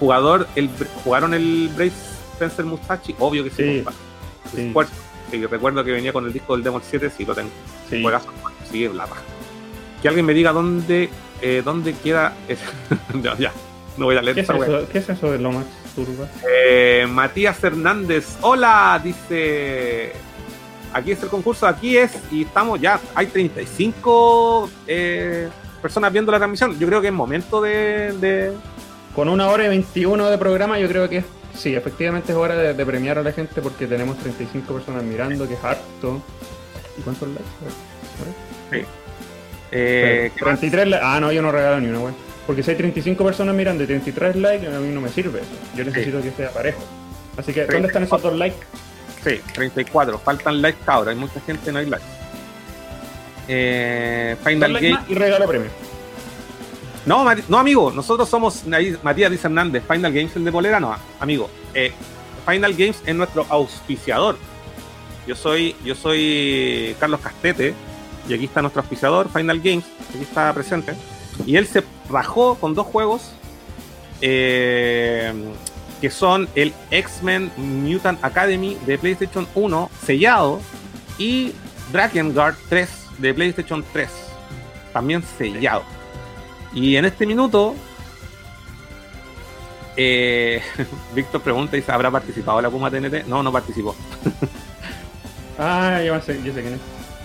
jugador, el, ¿jugaron el Brave Spencer Musashi? Obvio que sí. Sí, sí. Square- sí, recuerdo que venía con el disco del Demon 7, sí, lo tengo. Sí. Juegazo, sí, la paja. Que alguien me diga dónde, eh, dónde queda... no, ya, no voy a leer ¿Qué, es esta wea. eso, ¿Qué es eso de Lomax Turba? Eh, Matías Hernández, hola, dice. Aquí es el concurso, aquí es, y estamos ya. Hay 35 eh, personas viendo la transmisión. Yo creo que es momento de. de- Con una hora y 21 de programa, yo creo que es- sí, efectivamente es hora de, de premiar a la gente porque tenemos 35 personas mirando, que es harto. ¿Y cuántos likes? Ver. eh, ¿qué más? 33 likes. Ah, no, yo no regalo ni una, güey. Porque si hay 35 personas mirando y 33 likes, a mí no me sirve. Yo necesito que sea parejo. Así que, ¿dónde están esos dos likes? Sí, 34. Faltan likes ahora. Hay mucha gente, no hay likes. Eh, Final más y regalo premio. No, no, amigo, nosotros somos, ahí Matías dice Hernández, Final Games el de Polera, no, amigo. eh, Final Games es nuestro auspiciador. Yo soy, yo soy Carlos Castete, y aquí está nuestro auspiciador, Final Games, aquí está presente. Y él se rajó con dos juegos eh, que son el X-Men Mutant Academy de PlayStation 1 sellado y Drakengard 3 de PlayStation 3 también sellado. Y en este minuto, eh, Víctor pregunta y ¿habrá participado la Puma TNT? No, no participó. Ah, yo sé, yo sé quién es.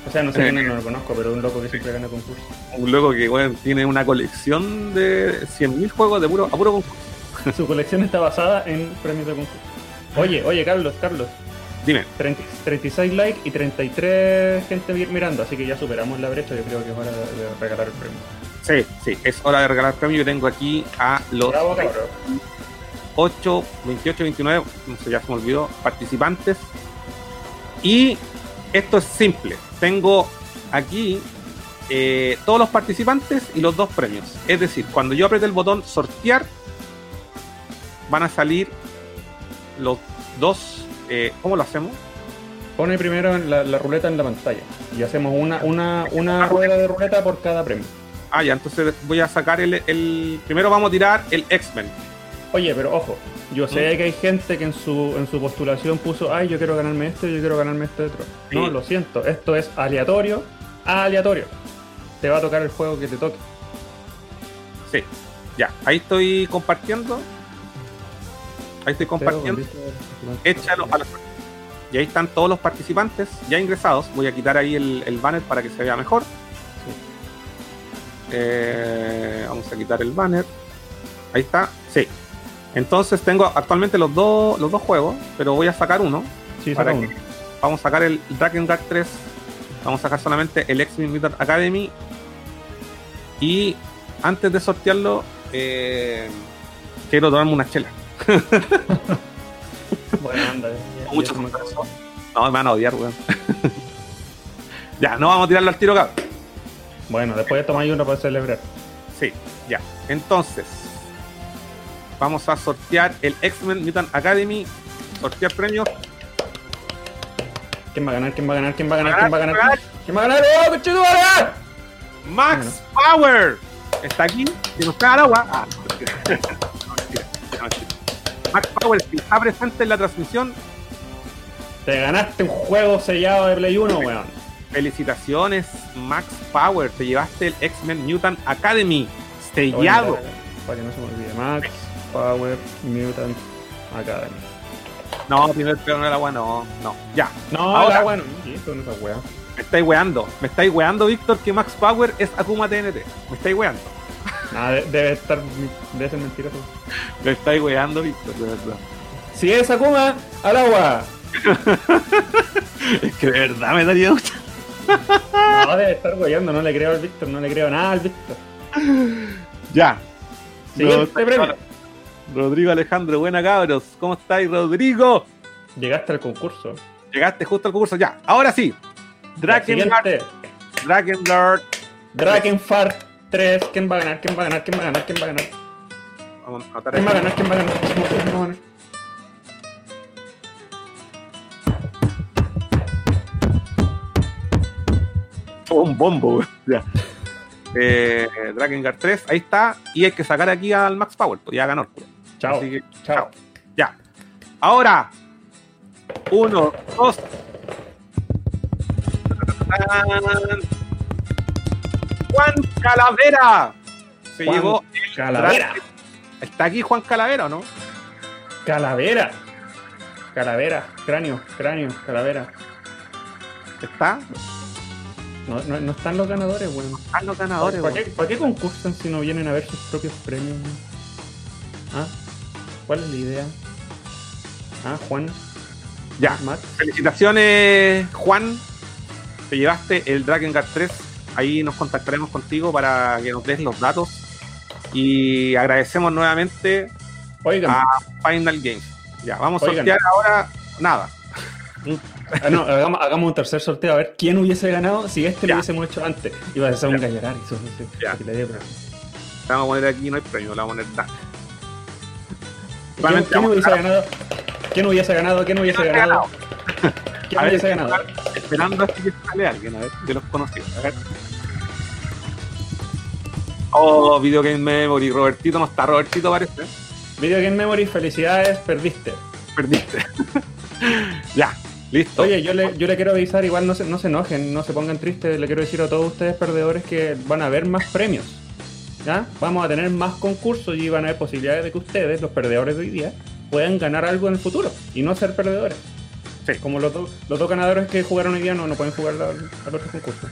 O sea, no sé Eh. quién es, no lo conozco, pero un loco que siempre gana concursos. Un loco que bueno, tiene una colección de 100.000 juegos de puro, a puro concurso. Su colección está basada en premios de concurso. Oye, oye, Carlos, Carlos. Dime, 30 36 likes y 33 gente mi- mirando, así que ya superamos la brecha. Yo creo que es hora de, regalar el premio. sí, sí, es hora de regalar premio. Yo tengo aquí a los Bravo, cabrón. 8, 28, 29, no sé, ya se me olvidó, participantes. Y esto es simple. Tengo aquí eh, todos los participantes y los dos premios. Es decir, cuando yo apriete el botón sortear, van a salir los dos. eh, ¿Cómo lo hacemos? Pone primero la, la ruleta en la pantalla y hacemos una, una, una rueda de ruleta por cada premio. Ah, ya, entonces voy a sacar el. el- primero vamos a tirar el X-Men. Oye, pero ojo, yo sé que hay gente que en su, en su postulación puso, ay, yo quiero ganarme este, yo quiero ganarme este otro. No, lo siento, esto es aleatorio, aleatorio. Te va a tocar el juego que te toque. Sí, ya, ahí estoy compartiendo. Ahí estoy compartiendo. échalo a la. Y ahí están todos los participantes ya ingresados. Voy a quitar ahí el, el banner para que se vea mejor. Eh, vamos a quitar el banner. Ahí está. Sí. Entonces tengo actualmente los dos, los dos juegos, pero voy a sacar uno. Sí, para que- uno. Vamos a sacar el Dragon Guard 3. Vamos a sacar solamente el X-Men Mutant Academy. Y antes de sortearlo, eh, quiero tomarme una chela. Bueno, anda. ya- ya Mucho se me-. No, me van a odiar, weón. ya, no vamos a tirarlo al tiro, cabrón. Bueno, después tomáis uno para celebrar. Sí, ya. Entonces, vamos a sortear el X-Men Mutant Academy. Sortear premios. ¿Quién va a ganar? ¿Quién va a ganar? ¿Quién va a ganar? Ganar, ¿Quién va a ganar? ganar. ¿Quién va a ganar? ¡Oh, conchetumare! Max Power está aquí. Si nos cae al agua. Ah, Max Power que está presente en la transmisión. Te ganaste un juego sellado de Play 1, weón. Felicitaciones, Max Power. Te llevaste el X-Men Mutant Academy. Sellado. Para que no se me olvide. Max Power Mutant Academy. No, primero pero no era bueno, no, ya. No, Ahora- era bueno. ¿Y esto no es wea? Me estáis weando. Me estáis weando, Víctor, que Max Power es Akuma TNT. Me estáis weando. Ah, de- debe estar. Debe ser mentiroso. Me estáis weando, Víctor, de verdad. Si es Akuma, al agua. Es que de verdad me daría mucha. No, debe estar weyando. No le creo al Víctor. No le creo nada al Víctor. Ya. Siguiente premio. Rodrigo Alejandro, buena cabros. ¿Cómo estáis, Rodrigo? Llegaste al concurso. Llegaste justo al concurso. Ya, ahora sí. Drakengard. Siguiente. Drakengard. Drakenfart 3. ¿Quién va a ganar? ¿Quién va a ganar? ¿Quién va a ganar? ¿Quién va a ganar? Vamos a anotar ¿Quién va a ganar? ¿Quién va a ganar? ¿Quién va a ganar? Oh, un bombo, güey. Ya. Eh, Drakengard 3, ahí está. Y hay que sacar aquí al Max Power. Pues ya ganó. Chao. Así que, Chao. Ya. Ahora. Uno, dos. Juan Calavera. Se Juan llevó. Calavera. ¿Está aquí Juan Calavera o no? Calavera. Calavera. Cráneo. Cráneo. Calavera. ¿Está? No, no, no están los ganadores, weón. Están los ganadores. ¿Para qué, para qué concursan si no vienen a ver sus propios premios? weón? ¿Ah? ¿Cuál es la idea? ¿Ah, Juan? Ya. ¿Max? Felicitaciones, Juan. Te llevaste el Drakengard 3. Ahí nos contactaremos contigo para que nos des los datos. Y agradecemos nuevamente Oigan, a Final Games. Ya, vamos a Oigan. sortear ahora nada. ah, no, hagamos, hagamos un tercer sorteo a ver quién hubiese ganado si este Ya. lo hubiésemos hecho antes. Iba a ser un Ya. gallonar. Eso, eso, Ya. que le dé, pero- Le vamos a poner aquí, no hay premio, le vamos a poner nada. ¿Quién, hubiese ganado? ¿Quién hubiese ganado? ¿Quién hubiese ¿Quién ganado? Hubiese ¿Quién A ver, ganado? Esperando hasta que sale alguien, a ver, de los conocidos. A ver. Oh, Video Game Memory, Robertito no está, Robertito parece. Video Game Memory, felicidades, perdiste. Perdiste. ya, listo. Oye, yo le, yo le quiero avisar, igual no se, no se enojen, no se pongan tristes, le quiero decir a todos ustedes perdedores que van a haber más premios. ¿Ya? Vamos a tener más concursos y van a haber posibilidades de que ustedes, los perdedores de hoy día, puedan ganar algo en el futuro y no ser perdedores. Sí. Como los, dos los dos ganadores que jugaron hoy día no, no pueden jugar al, otro concurso.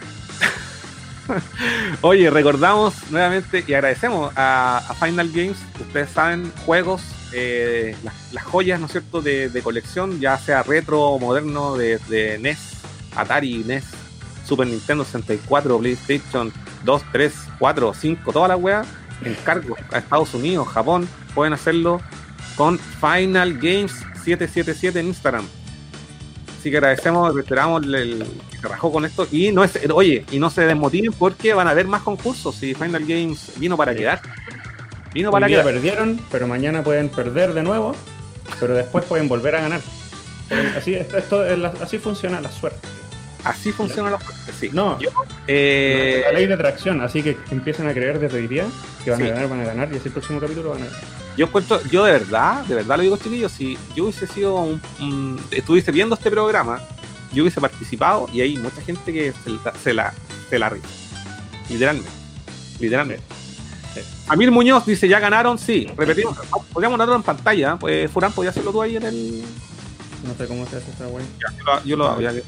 Oye, recordamos nuevamente y agradecemos a, Final Games. Ustedes saben, juegos, eh, las, joyas, ¿no es cierto?, de, colección, ya sea retro o moderno, de, de NES, Atari, NES, Super Nintendo 64, PlayStation 2, 3, 4, 5, todas las weas, encargo a Estados Unidos, Japón, pueden hacerlo con Final Games 777 en Instagram. Así que agradecemos, reiteramos el, el que se rajó con esto. Y no es, oye, y no se desmotiven porque van a haber más concursos. Y Final Games vino para Sí. quedar. Vino Hoy para día quedar. perdieron, pero mañana pueden perder de nuevo, pero después pueden volver a ganar. Así, esto, así funciona la suerte. Así funciona la suerte, sí. No, Yo, eh, la ley de atracción, así que empiecen a creer desde hoy día que van Sí. a ganar, van a ganar, y así el próximo capítulo van a ganar. yo encuentro, yo de verdad, de verdad lo digo, chiquillos, si yo hubiese sido un, un- estuviese viendo este programa, yo hubiese participado y hay mucha gente que se, la- se la, se la ríe. Literalmente. Literalmente. Sí. Amir Muñoz dice, ya ganaron, sí, repetimos, podríamos anotarlo en pantalla, pues Furán podía hacerlo tú ahí en el... No sé cómo se hace esa wey. Ya, yo, lo, yo lo hago, ya que-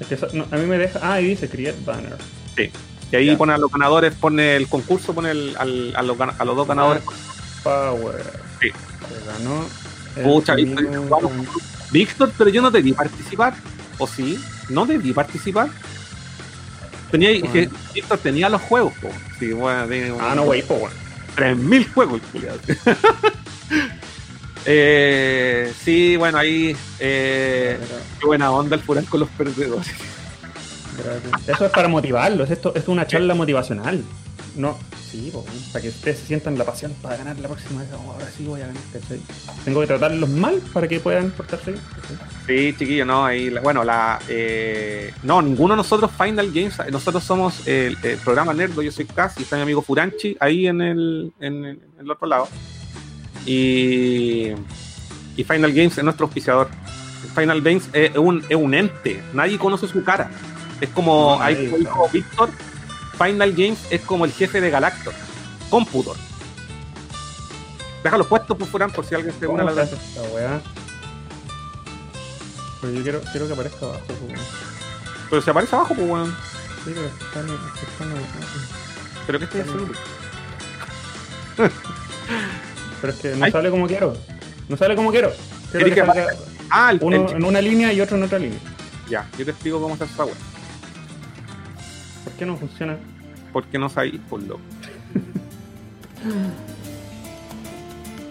Es que eso- no, a mí me deja. Ah, y dice create banner. Y ahí Ya. pone a los ganadores, pone el concurso, pone el- al- a, los, a los dos ganadores. Power. Sí. Se ganó. Pucha, Víctor, vamos. pero yo no debí participar. ¿O sí? ¿No debí participar? Tenía, es que Víctor tenía los juegos, po. Sí, bueno, Ah, no, wey, po, weón. 3000 juegos, el culiao. eh, Sí, bueno, ahí. Eh, qué buena onda el Furán con los perdedores. Eso es para motivarlos, esto es una charla motivacional. No, sí, para que ustedes se sientan la pasión para ganar la próxima vez. Oh, ahora sí voy a ganar, ¿cachai? Tengo que tratarlos mal para que puedan portarse bien. Sí, chiquillo, no, ahí, bueno, la, eh, no, ninguno de nosotros Final Games, nosotros somos el, el programa Nerdo, yo soy Cas y está mi amigo Furanchi ahí en el, en, en el otro lado. Y, y Final Games es nuestro auspiciador. Final Games es un, es un ente. Nadie conoce su cara. Es como, No, nadie, como Víctor, Final Games es como el jefe de Galactor. Computor. Déjalo puesto por Furán por si alguien se une a ¿Cómo la esta weá? Pero yo quiero, quiero que aparezca abajo, pues. Pero se aparece abajo, pues weón. Sí, pero Pero ¿qué estoy haciendo? Pero es que no Ay. sale como quiero. No sale como quiero. Quiero que que salga Ah, el, uno el- en una línea y otro en otra línea. Ya, yo te explico cómo hace esa weón. ¿Por qué no funciona? Porque no sabéis, por loco.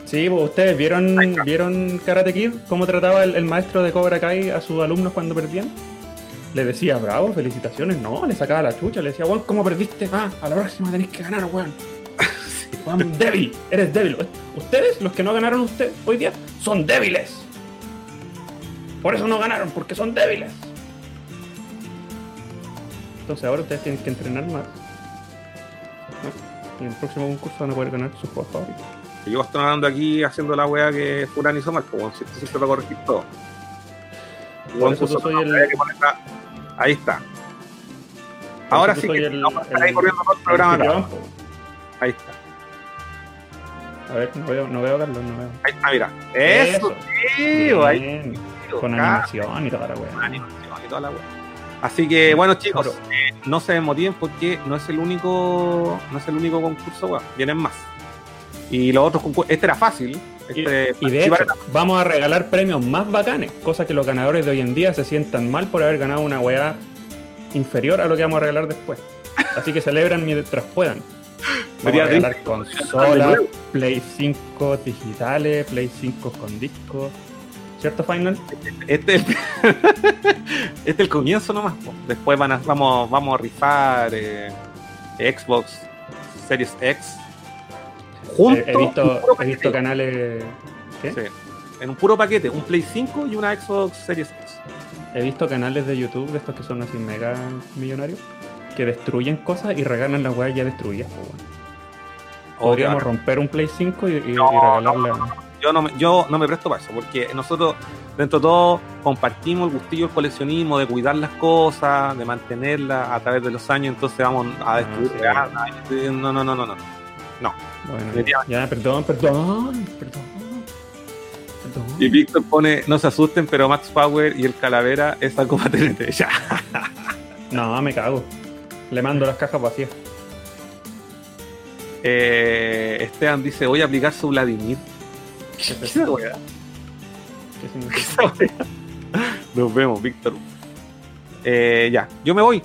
Sí, pues ustedes vieron, está. vieron Karate Kid, cómo trataba el, el maestro de Cobra Kai a sus alumnos cuando perdían. Le decía, bravo, felicitaciones, no, le sacaba la chucha, le decía, weón, ¿cómo perdiste? Ah, a la próxima tenés que ganar, weón. Débil, eres débil. Ustedes, los que no ganaron usted hoy día, son débiles. Por eso no ganaron, porque son débiles. Entonces ahora ustedes tienen que entrenar más. ¿no? Y en el próximo concurso van a poder ganar sus juegos favoritos. Yo estoy hablando aquí haciendo la weá que Furán hizo mal, pues weón. Si siempre va a corregir todo. Por eso yo soy el- que. Ahí está. Ahora sí que el- vamos a estar ahí el- corriendo todo el programa. Ahí está. A ver, no veo, no veo Carlos, no veo. Ahí está, mira. Eso, tío. Ahí, tío, Con acá. animación y toda la weá. animación y toda la weá. Así que bueno chicos, eh, no se desmotiven porque no es el único, no es el único concurso, weón. Vienen más. Y los otros concursos, este era fácil. Este, Y de hecho, vamos a regalar premios más bacanes, cosa que los ganadores de hoy en día se sientan mal por haber ganado una weá inferior a lo que vamos a regalar después. Así que celebran mientras puedan. Sería a regalar consolas, Play 5 digitales, Play 5 con disco. ¿Cierto, Final? Este es este es el comienzo nomás. Después van a, vamos, vamos a rifar eh, Xbox Series X. Junto, He, visto, he visto canales. ¿Qué? Sí. En un puro paquete, un Play 5 y una Xbox Series X. He visto canales de YouTube de estos que son así mega millonarios que destruyen cosas y regalan las weas ya destruidas. weón. Podríamos romper un Play 5 y, y- No, y regalarla. yo no, me, yo no me presto para eso, porque nosotros, dentro de todo, compartimos el gustillo del coleccionismo, de cuidar las cosas, de mantenerlas a través de los años, entonces vamos a destruir. sí. ah, no, no, no, no, no. Bueno, ya, perdón, perdón, perdón. Y Víctor pone, no se asusten, pero Max Power y el Calavera es algo TNT. Ya. No, me cago. Le mando las cajas vacías. Eh, Esteban dice, voy a aplicar su Vladimir. ¿Qué es Esa eso? weá, ¿Qué significa? esa weá. Nos vemos, Víctor. Eh, ya, yo me voy.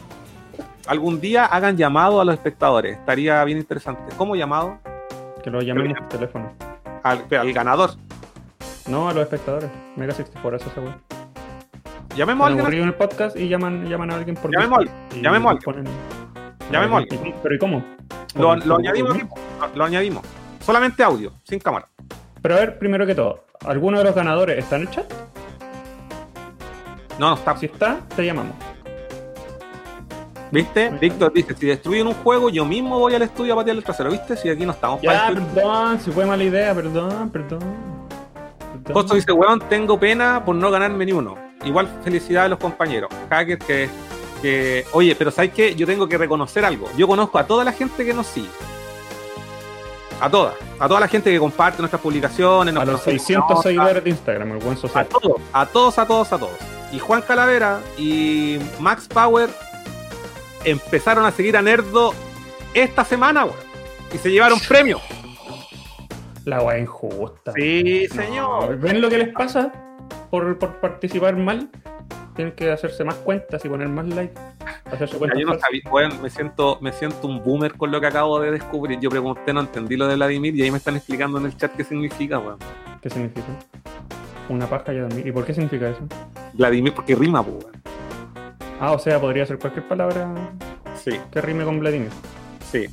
Algún día hagan llamado a los espectadores. Estaría bien interesante. ¿Cómo llamado? Que lo llamemos por teléfono. Al, al ganador. No, a los espectadores. Mega 64 eso esa wea. Llamemos a alguien. en el podcast y llaman, llaman a alguien por Llamemos a y llamemos a alguien. Llamemos a. ¿Pero y cómo? Lo, ¿Por- lo por añadimos? Lo, añadimos. Solamente audio, sin cámara. Pero a ver, primero que todo, ¿alguno de los ganadores está en el chat? No, no está. Si está, te llamamos. ¿Viste? Víctor dice, si destruyen un juego, yo mismo voy al estudio a patear el trasero. ¿Viste? Si aquí no estamos Ya, perdón, si fue mala idea, perdón, perdón. perdón. Costo dice, weón, tengo pena por no ganarme ni uno. Igual felicidad a los compañeros. Hackers que, que... Oye, pero ¿sabes qué? Yo tengo que reconocer algo. Yo conozco a toda la gente que nos sigue. A toda. A toda la gente que comparte nuestras publicaciones. A los nos- 600 nos- seguidores de Instagram, el buen A social. todos, a todos, a todos, a todos. Y Juan Calavera y Max Power empezaron a seguir a Nerdo esta semana, weón. Y se llevaron premios. La wea injusta. Sí, No, señor. ¿Ven lo que les pasa por, por participar mal? Tienen que hacerse más cuentas y poner más likes. Hacerse Ya, cuentas yo no falsas. sabía, weón, me siento, me siento un boomer con lo que acabo de descubrir. Yo pregunté, no entendí lo de Vladimir y ahí me están explicando en el chat qué significa, weón. ¿Qué significa? Una paja y a dormir. ¿Y por qué significa eso? Vladimir, porque rima, weón. Ah, o sea, podría ser cualquier palabra Sí, que rime con Vladimir. sí.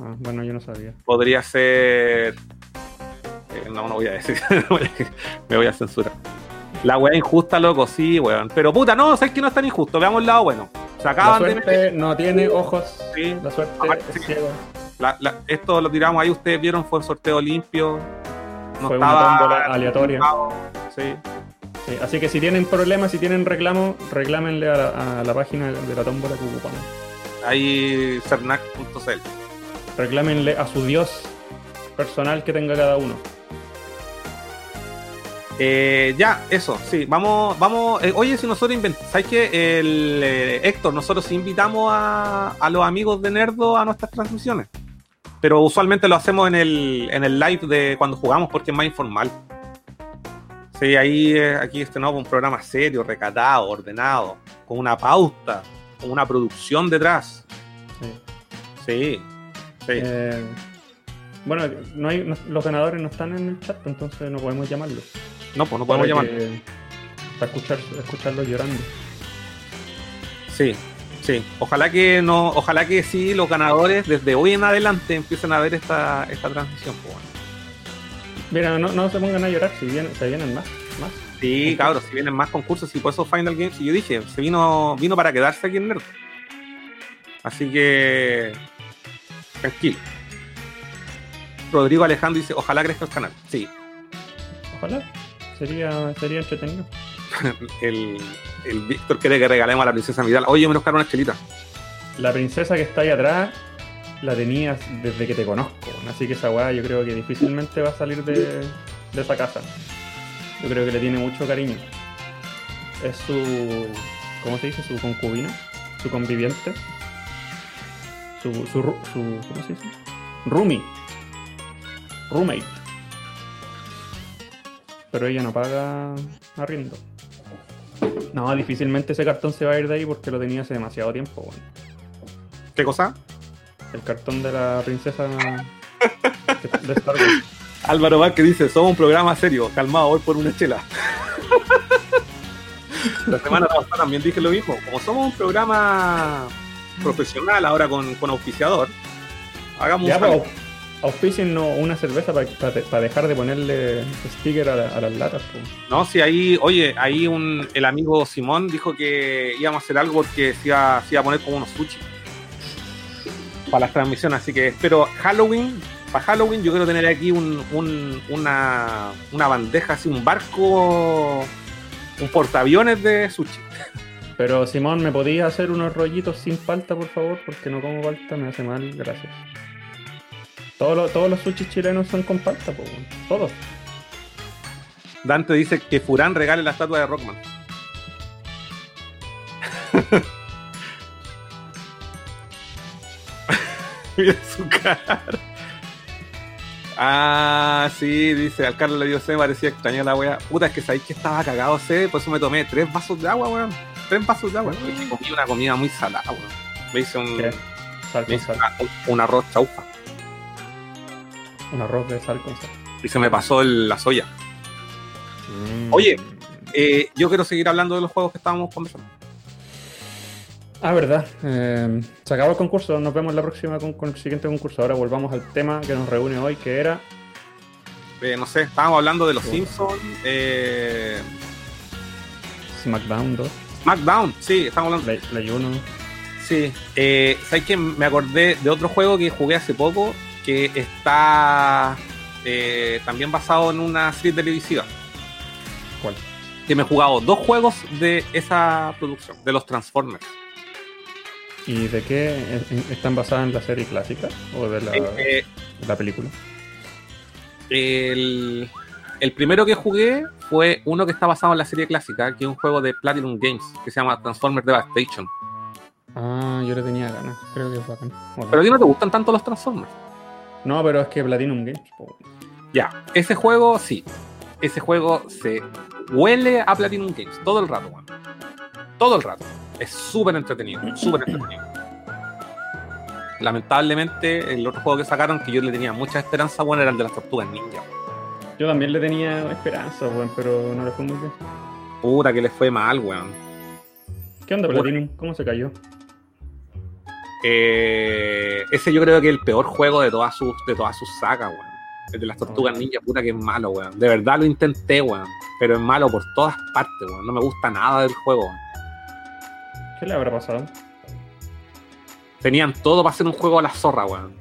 Ah, bueno, yo no sabía. Podría ser. no, no voy a decir. me voy a censurar. La weá injusta, loco, sí, weón. Pero puta, no, sabes que no es tan injusto. Veamos el lado bueno. Se La acaban de suerte no tiene ojos. Sí. La suerte Aparte, es sí. ciego. La- la- esto lo tiramos ahí, ustedes vieron, fue un sorteo limpio. No Fue una estaba. tómbola aleatoria. Sí. Sí, así que si tienen problemas, si tienen reclamos, reclámenle a la, a la página de la tómbola que ocupamos. Ahí cernac.cl. Reclámenle a su dios personal que tenga cada uno. Eh, ya, eso, sí, vamos, vamos. eh, oye, si nosotros inventamos, ¿sabes qué? El eh, Héctor, nosotros invitamos a, a los amigos de Nerdo a nuestras transmisiones. Pero usualmente lo hacemos en el, en el live de cuando jugamos porque es más informal. Sí, ahí, eh, aquí este no, un programa serio, recatado, ordenado, con una pauta, con una producción detrás. Sí. Sí, sí. Bueno, no hay, no- los ganadores no están en el chat, entonces no podemos llamarlos. No, pues no podemos Para llamar. que- Para escuchar, escucharlos llorando. Sí, sí. Ojalá que no, ojalá que sí los ganadores desde hoy en adelante empiecen a ver esta, esta transmisión. pues, bueno. Mira, no, no se pongan a llorar si vienen, se vienen más. más. Sí, cabros, si vienen más concursos y por eso Final Games, y yo dije, se vino, vino para quedarse aquí en Nerd. Así que tranquilo. Rodrigo Alejandro dice, ojalá crezca el canal. Sí, Ojalá. Sería, sería entretenido. el, el Víctor quiere que regalemos a la princesa Vidal. Oye, me nos una chelita. La princesa que está ahí atrás la tenías desde que te conozco. Así que esa weá yo creo que difícilmente va a salir de, de esa casa. Yo creo que le tiene mucho cariño. Es su. ¿Cómo se dice? Su concubina. Su conviviente. Su. su, su ¿Cómo se dice? Roomie. Roommate. Pero ella no paga arriendo. No, difícilmente ese cartón se va a ir de ahí porque lo tenía hace demasiado tiempo. weón. ¿Qué cosa? El cartón de la princesa de Star Wars. Álvaro Vázquez dice, somos un programa serio, calmado hoy por una chela. La semana pasada también dije lo mismo. Como somos un programa profesional ahora con, con auspiciador, hagamos Ya, un auspicien una cerveza para dejar de ponerle sticker a, la- a las latas. pues. No, si ahí, oye, ahí un, el amigo Simón dijo que íbamos a hacer algo porque se iba, se iba a poner como unos sushi para las transmisiones. Así que espero Halloween, para Halloween yo quiero tener aquí un, un- una, una bandeja, así un barco, un portaaviones de sushi. Pero Simón, ¿me podías hacer unos rollitos sin palta, por favor? Porque no como palta, me hace mal, gracias. Todos los, todos los sushis chilenos son con palta, weón. todos. Dante dice que Furán regale la estatua de Rockman. Mira su cara. Ah, sí, dice, al Carlos le dio sed, parecía extraña la wea. Puta, es que sabéis que estaba cagado sed, por eso me tomé tres vasos de agua, weón. Tres vasos de agua. Es que comí una comida muy salada, weón. Me hice un, me hice una- un arroz chaufa. Un arroz de sal con sal. Y se me pasó el- la soya. Mm. Oye. Eh, yo quiero seguir hablando de los juegos que estábamos conversando. Ah, verdad. Eh, se acabó el concurso. Nos vemos la próxima con, con el siguiente concurso. Ahora volvamos al tema que nos reúne hoy, que era. Eh, no sé, estábamos hablando de los Sí. Simpsons. Eh, SmackDown 2, SmackDown, sí, estamos hablando. Play, Play 1. Sí. ¿Sabes que Me acordé de otro juego que jugué hace poco que está eh, también basado en una serie televisiva. ¿Cuál? Que me he jugado dos juegos de esa producción, de los Transformers. ¿Y de qué están basadas en la serie clásica? ¿O de la, Eh, la película? el, el primero que jugué fue uno que está basado en la serie clásica, que es un juego de Platinum Games, que se llama Transformers Devastation. Ah, yo le tenía ganas. Creo que es bacán. Bueno. Pero a ti no te gustan tanto los Transformers. No, pero es que Platinum Games. po. Ya, ese juego sí. Ese juego se huele a Platinum Games todo el rato, weón. Todo el rato. Es súper entretenido, súper entretenido. Lamentablemente, el otro juego que sacaron que yo le tenía mucha esperanza, bueno, era el de las tortugas ninja. Yo también le tenía esperanza, weón, pero no le fue muy bien. Puta que les fue mal, weón. ¿Qué onda. Platinum? ¿Cómo se cayó? Eh, ese yo creo que es el peor juego de todas sus, de todas sus sagas, weón. El de las tortugas ninja, puta que es malo, weón. De verdad lo intenté, weón. Pero es malo por todas partes, weón. No me gusta nada del juego, weón. ¿Qué le habrá pasado? Tenían todo para hacer un juego a la zorra, weón.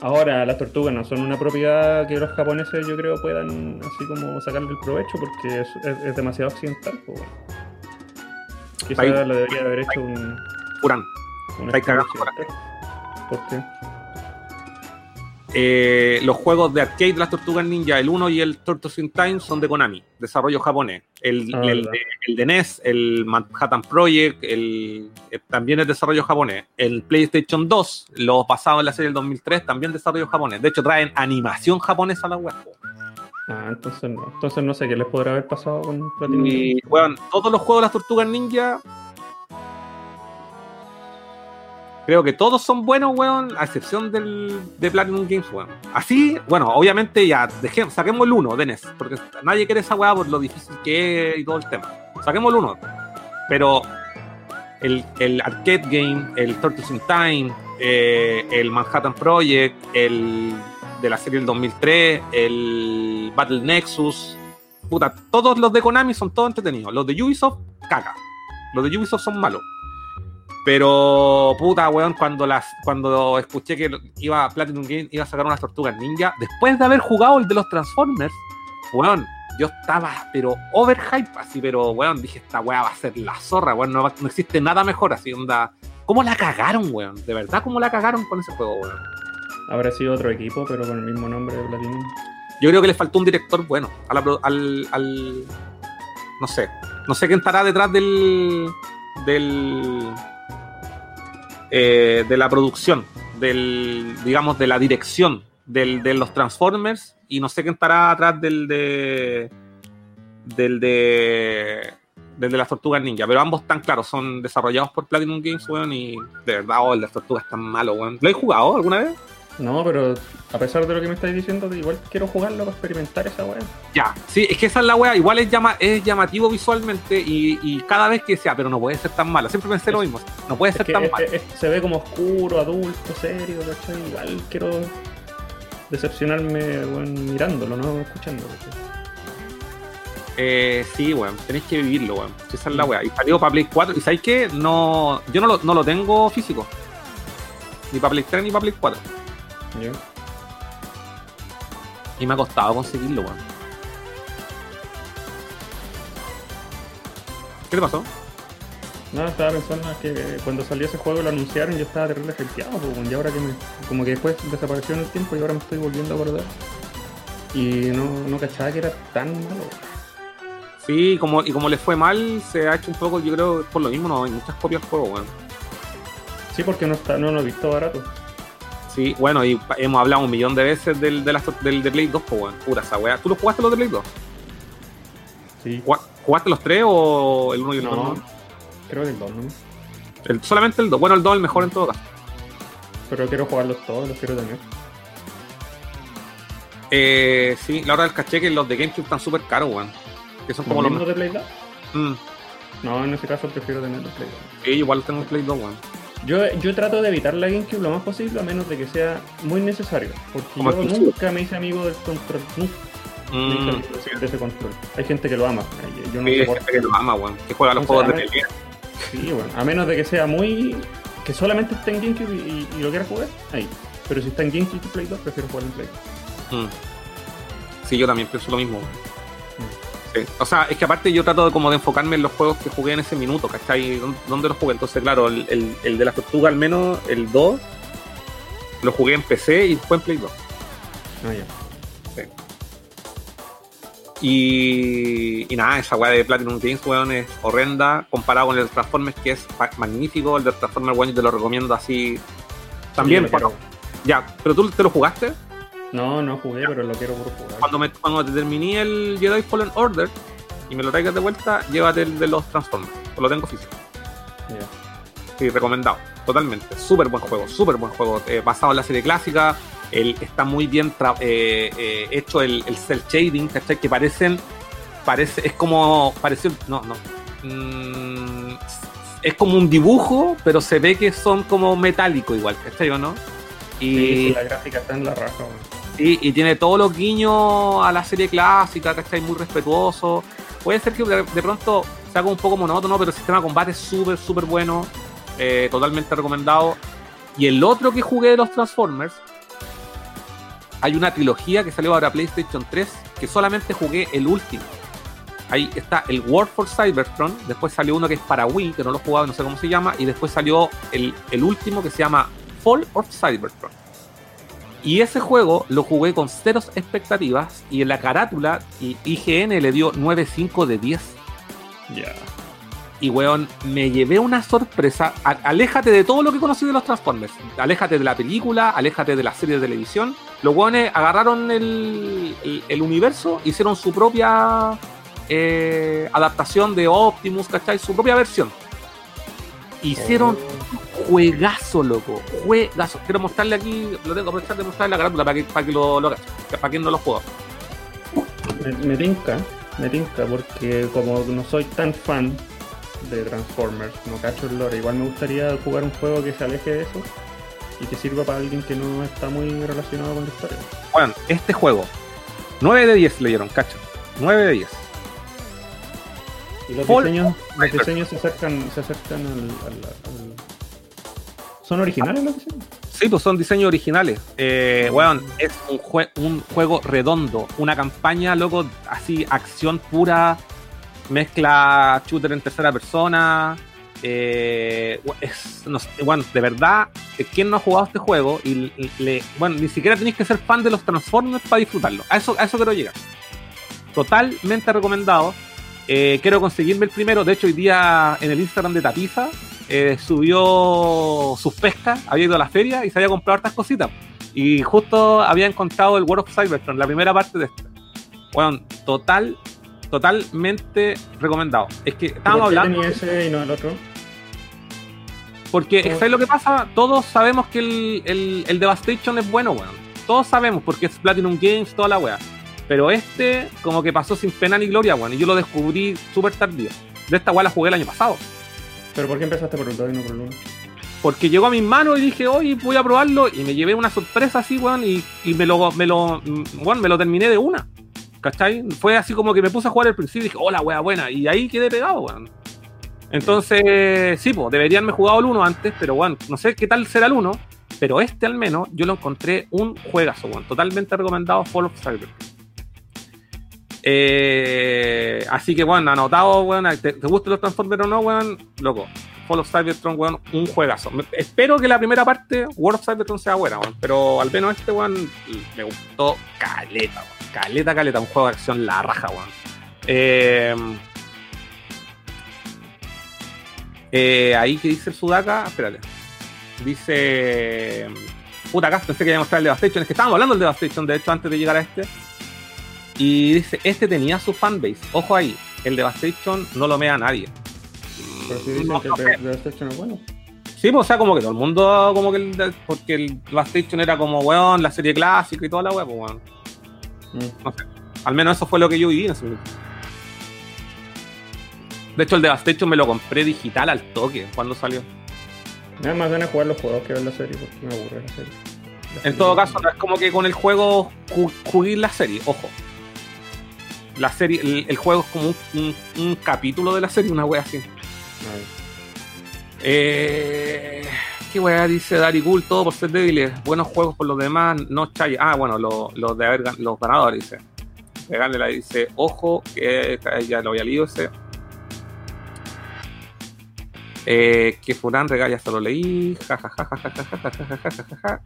Ahora, las tortugas no son una propiedad que los japoneses, yo creo, puedan así como sacarle el provecho porque es, es- es demasiado occidental. Pues, bueno. Quizá Ahí- lo debería haber hecho un, Puran. Eh, los juegos de arcade de las Tortugas Ninja, el 1 y el Turtles in Time, son de Konami, desarrollo japonés. El, Ah, el de, el de NES, el Manhattan Project, el, eh, también es desarrollo japonés. El PlayStation 2, los basados en la serie del 2003, también desarrollo japonés. De hecho, traen animación japonesa a la web. Ah, entonces no. Entonces no sé qué les podrá haber pasado con Platinum. Y, weón, todos los juegos de las Tortugas Ninja. Creo que todos son buenos, weón, a excepción del de Platinum Games, weón. Así, bueno, obviamente ya, dejemos, saquemos el 1 de NES, porque nadie quiere esa weá por lo difícil que es y todo el tema. Saquemos el 1. Pero el, el arcade game, el Turtles in Time, eh, el Manhattan Project, el de la serie del 2003, el Battle Nexus, puta, todos los de Konami son todos entretenidos. Los de Ubisoft, caca. Los de Ubisoft son malos. Pero, puta, weón, cuando las cuando escuché que iba Platinum Game iba a sacar unas tortugas ninja, después de haber jugado el de los Transformers, weón, yo estaba, pero overhype, así, pero, weón, dije, esta weá va a ser la zorra, weón, no, no existe nada mejor, así, onda. ¿Cómo la cagaron, weón? De verdad, ¿cómo la cagaron con ese juego, weón? Habrá sido otro equipo, pero con el mismo nombre de Platinum. Yo creo que le faltó un director bueno a la pro- al, al- no sé, no sé quién estará detrás del del eh, de la producción, del digamos de la dirección del, de los Transformers y no sé quién estará atrás del de del de del de las Tortugas Ninja, pero ambos están claros, son desarrollados por Platinum Games, weón, y de verdad, oh, el de las Tortugas es tan malo, weón. ¿Lo he jugado alguna vez? No, pero a pesar de lo que me estáis diciendo, igual quiero jugarlo para experimentar esa weá. Ya, sí, es que esa es la wea, igual es, llama, es llamativo visualmente y, y cada vez que sea, pero no puede ser tan mala. Siempre pensé lo mismo, no puede Es ser que tan es- mala. es- se ve como oscuro, adulto, serio, ¿cachai? Igual quiero decepcionarme mirándolo, no escuchándolo. Eh, sí, weón, tenéis que vivirlo, weón. Esa es la wea. Y salió para Play 4, y ¿sabéis qué? No, yo no lo, no lo tengo físico. Ni para Play 3 ni para Play 4. ¿Ya? Y me ha costado conseguirlo, weón. ¿Qué te pasó? No, estaba pensando que cuando salió ese juego y lo anunciaron yo estaba terrible hypeado, pues, weón, y ahora que me, como que después desapareció en el tiempo y ahora me estoy volviendo a acordar. Y no, no cachaba que era tan malo. Sí, como, y como le fue mal, se ha hecho un poco, yo creo, por lo mismo, no hay muchas copias del juego, weón. Sí, porque no está, no lo he visto barato. Sí, bueno, y hemos hablado un millón de veces del, de, las- del de Play 2, pues, weón. Pura esa weá. ¿Tú lo jugaste los de Play 2? Sí. ¿Jugá- ¿Jugaste los tres o el 1 y el 2? No, creo que el 2, ¿no? El, solamente el 2. Bueno, el 2 es el mejor en todo caso. Pero quiero jugarlos todos, los quiero tener. Eh, sí, la hora del caché que los de GameCube están súper caros, weón. Que son como ¿Los los de Play 2? Mm, No, en ese caso prefiero tener los Play 2. sí, igual tengo el Play 2, weón. Yo, yo trato de evitar la GameCube lo más posible, a menos de que sea muy necesario. Porque yo exclusivo. nunca me hice amigo del control. Nunca Mm, de- ese control. Hay gente que lo ama. Yo no sí, hay gente que lo ama, weón. Que juega los juegos de pelea. Sí, bueno, a menos de que sea muy. que solamente esté en GameCube y, y lo quiera jugar, ahí. Pero si está en GameCube y Play 2, prefiero jugar en Play 2. Mm. Sí, yo también pienso lo mismo. Sí. O sea, es que aparte yo trato de como de enfocarme en los juegos que jugué en ese minuto, ¿cachai? ¿Dó- ¿Dónde los jugué? Entonces, claro, el, el- el de la tortuga al menos, el 2, lo jugué en PC y después en Play 2. Ah, ya. Y, y nada, esa weá de Platinum Games, weón, es horrenda comparado con el de Transformers, que es magnífico. El de Transformers, weón, yo te lo recomiendo así. También, bueno, ya, pero tú te lo jugaste. No, no jugué, pero lo quiero por jugar. Cuando, me, cuando te terminé el Jedi Fallen Order y me lo traigas de vuelta, llévate el de los Transformers. Pues lo tengo físico. Ya. Sí, recomendado. Totalmente. Súper buen juego, súper buen juego. eh, basado en la serie clásica. El, está muy bien eh, eh, hecho el, el cel shading, ¿cachai? Que parecen. Parece, es como. Pareció. No, no. Mm, es como un dibujo, pero se ve que son como metálico igual, ¿cachai o no? Y, Sí, la gráfica está en la raja. Sí, y tiene todos los guiños a la serie clásica, ¿cachai? Muy respetuoso. Puede ser que de, de pronto se haga un poco monótono, pero el sistema de combate es súper, súper bueno. eh, totalmente recomendado. Y el otro que jugué de los Transformers, hay una trilogía que salió ahora PlayStation 3 que solamente jugué el último. Ahí está el War for Cybertron, después salió uno que es para Wii, que no lo he jugado, no sé cómo se llama, y después salió el, el último que se llama Fall of Cybertron. Y ese juego lo jugué con ceros expectativas y en la carátula y IGN le dio 9.5 de 10. Ya. Y weón, me llevé una sorpresa. A- aléjate de todo lo que conocí de los Transformers. Aléjate de la película, aléjate de la serie de televisión. Los weones agarraron el, el- el universo, hicieron su propia eh, adaptación de Optimus, ¿cachai? Su propia versión. Hicieron juegazo, loco. Juegazo. Quiero mostrarle aquí, lo tengo que aprovechar de mostrarle la carátula para que, para que lo, lo cache, Para quien no lo juega. Me, me tinca, me tinca, porque como no soy tan fan de Transformers, no cacho el lore, igual me gustaría jugar un juego que se aleje de eso y que sirva para alguien que no está muy relacionado con la historia. Bueno, este juego, 9 de 10 le dieron, cacho. 9 de 10. Y los Fall diseños, los diseños se acercan, se acercan al, al- al- ¿Son originales los diseños? Sí, pues son diseños originales. Eh, weón, es un, jue- un juego redondo. Una campaña, loco, así, acción pura. Mezcla shooter en tercera persona. Eh, es, no sé, bueno, de verdad, ¿quién no ha jugado este juego? Y le- le- bueno, ni siquiera tenéis que ser fan de los Transformers para disfrutarlo. A eso, a eso quiero llegar. Totalmente recomendado. Eh, quiero conseguirme el primero. De hecho, hoy día en el Instagram de Tapiza eh, subió sus pescas, había ido a la feria y se había comprado hartas cositas. Y justo había encontrado el World of Cybertron, la primera parte de este. Bueno, total, totalmente recomendado. Es que estábamos ¿Por qué hablando. ese y no el otro? Porque, ¿Cómo? ¿sabes lo que pasa? Todos sabemos que el, el, el Devastation es bueno, weón. Todos sabemos porque es Platinum Games, toda la weá. Pero este, como que pasó sin pena ni gloria, weón. Y yo lo descubrí súper tardío. De esta weá la jugué el año pasado. ¿Pero por qué empezaste por el 2 y no por el 1? Porque llegó a mis manos y dije, oye, voy a probarlo. Y me llevé una sorpresa así, weón. Y, y me, lo, me, lo, weón, me lo terminé de una. ¿Cachai? Fue así como que me puse a jugar al principio y dije, hola, weá, buena. Y ahí quedé pegado, weón. Entonces, sí, pues, deberían haberme jugado el 1 antes, pero bueno, no sé qué tal será el 1. Pero este al menos yo lo encontré un juegazo, weón. Totalmente recomendado Fall of Cyber. Eh, así que, bueno, anotado, weón. ¿Te, te gustan los Transformers o no, weón? Loco. Fall of Cybertron, weón, un juegazo. Espero que la primera parte, World of Cybertron, sea buena, weón. Pero al menos este, weón, me gustó caleta, weón. Caleta, caleta. Un juego de acción la raja, weón. Eh, eh, ahí que dice el Sudaka, espérate. Dice. Puta, acá pensé que iba a mostrar el Devastation. Es que estábamos hablando del Devastation, de hecho, antes de llegar a este. Y dice: Este tenía su fanbase. Ojo ahí, el Devastation no lo mea a nadie. Pero si dicen No, que no el sé. de- Devastation es bueno. Sí, pues, o sea, como que todo el mundo, como que el, porque el Devastation era como, weón, la serie clásica y toda la weón, pues, weón. Mm. Al menos eso fue lo que yo viví en ese momento. De hecho, el Devastation me lo compré digital al toque cuando salió. Me da más ganas de jugar los juegos que ver la serie porque me aburre la serie. La En serie todo no- caso, no es como que con el juego ju- jugué la serie, ojo la serie, el, juego es como un, capítulo de la serie, una wea así. ¿Qué wea dice Dari Gul? Todo por ser débiles. Buenos juegos por los demás, no chay. Ah, bueno, los lo de haber, los ganadores, dice. Pegarle la dice, ojo, que ya lo había leído ese. Que Furán regala, ya lo leí. Ja, ja, ja,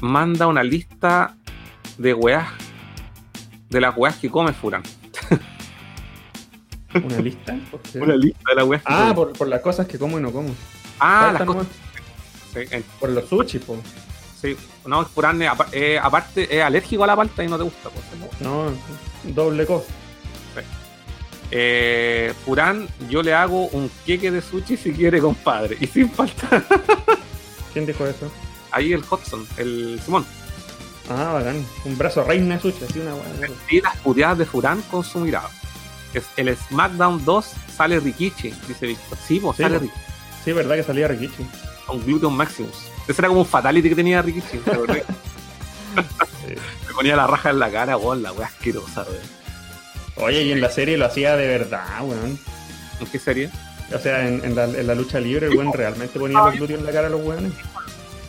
Manda una lista de weas de las weas que come Furán. ¿Una lista? Una lista de las weas que Ah, come. por, por las cosas que como y no como. Ah, las cosas. nomás. sí, en- Por los sushi, po. Sí, no, Furán, apa- eh, aparte, es alérgico a la palta y no te gusta. Pues, ¿no? Doble co. Eh, Furán, yo le hago un queque de sushi si quiere, compadre. Y sin falta. ¿Quién dijo eso? Ahí el Hudson, el Simón. Ah, bacán. Un brazo reina sushi, así una weá. Y las puteadas de Furán con su mirada. El SmackDown 2 sale Rikichi, dice Víctor. Sí, pues Sí, sale pues. Rikichi Sí, verdad que salía Rikichi. con Gluteon Maximus. Ese era como un fatality que tenía Rikichi. Me ponía la raja en la cara, weón, la wea asquerosa, weón. Oye, y en la serie lo hacía de verdad, weón. ¿En qué serie? O sea, en, en la, en la lucha libre, weón realmente ponía los glúteos en la cara a los weones.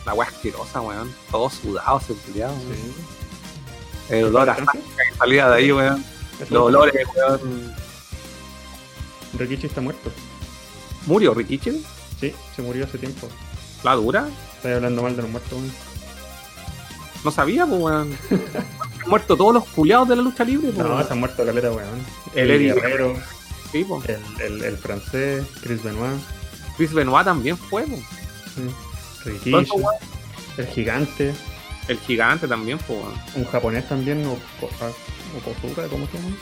La weá asquerosa, weón. Todo sudado, ese culiado. Sí. El olor a sangre que salía de ahí, weón. Los olores, weón. Rikichi está muerto. ¿Murió Rikichi? Sí, se murió hace tiempo. ¿La dura? Estoy hablando mal de los muertos, weón. No sabía, pues, weón. Han muerto todos los culiados de la lucha libre, pues. No, se ha muerto caleta, weón. El El, Eddie guerrero, Sí, pues. el, el, el francés, Chris Benoit, Chris Benoit también fue, pues. sí. El gigante, El gigante también, pues, un japonés también, o, o, o Kozuka, ¿cómo se llama?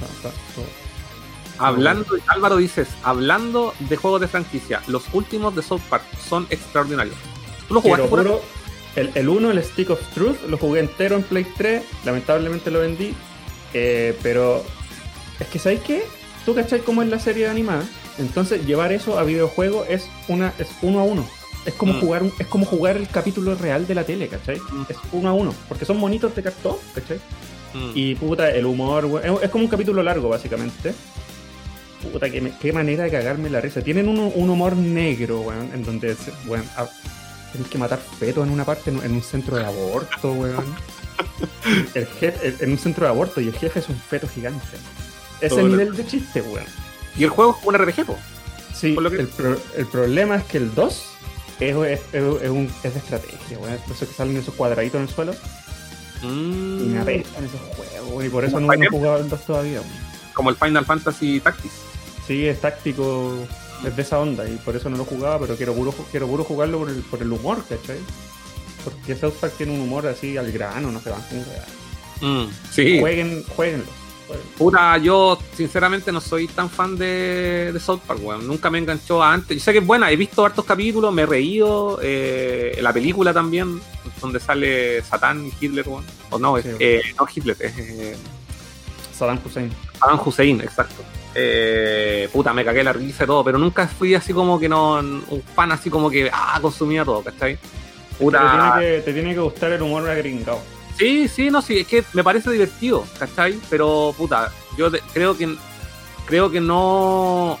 Ah, ah. Hablando, Álvaro dices, hablando de juegos de franquicia, los últimos de South Park son extraordinarios. ¿Tú lo jugaste por el, el 1, el Stick of Truth, lo jugué entero en Play 3, lamentablemente lo vendí, eh, pero es que ¿sabes qué? Tú cachai cómo es la serie animada, entonces llevar eso a videojuego es una es uno a uno. Es como Mm. jugar es como jugar el capítulo real de la tele, ¿cachai? Mm. Es uno a uno, porque son monitos de cartón, ¿cachai? Mm. Y puta, el humor, es, es como un capítulo largo, básicamente. Puta, qué, qué manera de cagarme la risa. Tienen un, un humor negro, weón, en donde, weón, a- tienes que matar fetos en una parte, en, en un centro de aborto, weón. El jefe, el- en un centro de aborto y el jefe es un feto gigante. Ese Todo nivel de chiste, weón. Y el juego es un RPG, po. Sí, Por lo que- el, pro- el problema es que el 2 es, es, es- un- es de estrategia, weón. Por eso que salen esos cuadraditos en el suelo y Mm. me apestan esos juegos. Y por eso no, no he jugado el 2 todavía, weón. Como el Final Fantasy Tactics. Sí, es táctico, es de esa onda y por eso no lo jugaba, pero quiero puro, quiero puro jugarlo por el, por el humor, ¿cachai? Porque South Park tiene un humor así al grano, no se van con weas. Mm, Sí. Jueguen, jueguenlo. Puta, yo sinceramente no soy tan fan de, de South Park, weón. Nunca me enganchó antes. Yo sé que es buena, he visto hartos capítulos, me he reído. eh, la película también, donde sale Satán y Hitler, weón. O no, es, Sí, eh, no Hitler, es eh, Saddam Hussein. Saddam Hussein, exacto. Eh, puta, me cagué la risa y todo, pero nunca fui así como que no, un fan así como que, ah, consumía todo, ¿cachai? Te Puta. tiene, que, te tiene que gustar el humor agringado. Sí, sí, no, sí, es que me parece divertido, ¿cachai? Pero, puta, yo de- creo que creo que no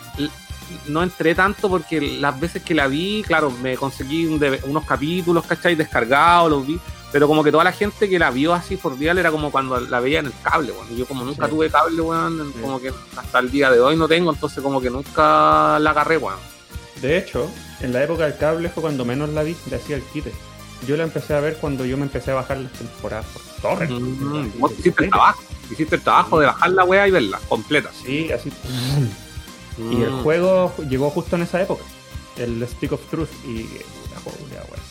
no entré tanto porque las veces que la vi, claro, me conseguí un de- unos capítulos, ¿cachai? Descargados, los vi, pero como que toda la gente que la vio así por día era como cuando la veía en el cable. Y yo como nunca Sí. tuve cable, weón, Sí. como que hasta el día de hoy no tengo, entonces como que nunca la agarré, weón. De hecho, en la época del cable fue cuando menos la vi, le hacía el quite. Yo la empecé a ver cuando yo me empecé a bajar las temporadas por torrent. Mm, vos hiciste el trabajo, hiciste el trabajo de bajar la weá y verla, completa. Sí, así. Y el Mm. juego llegó justo en esa época. El Stick of Truth y la weón.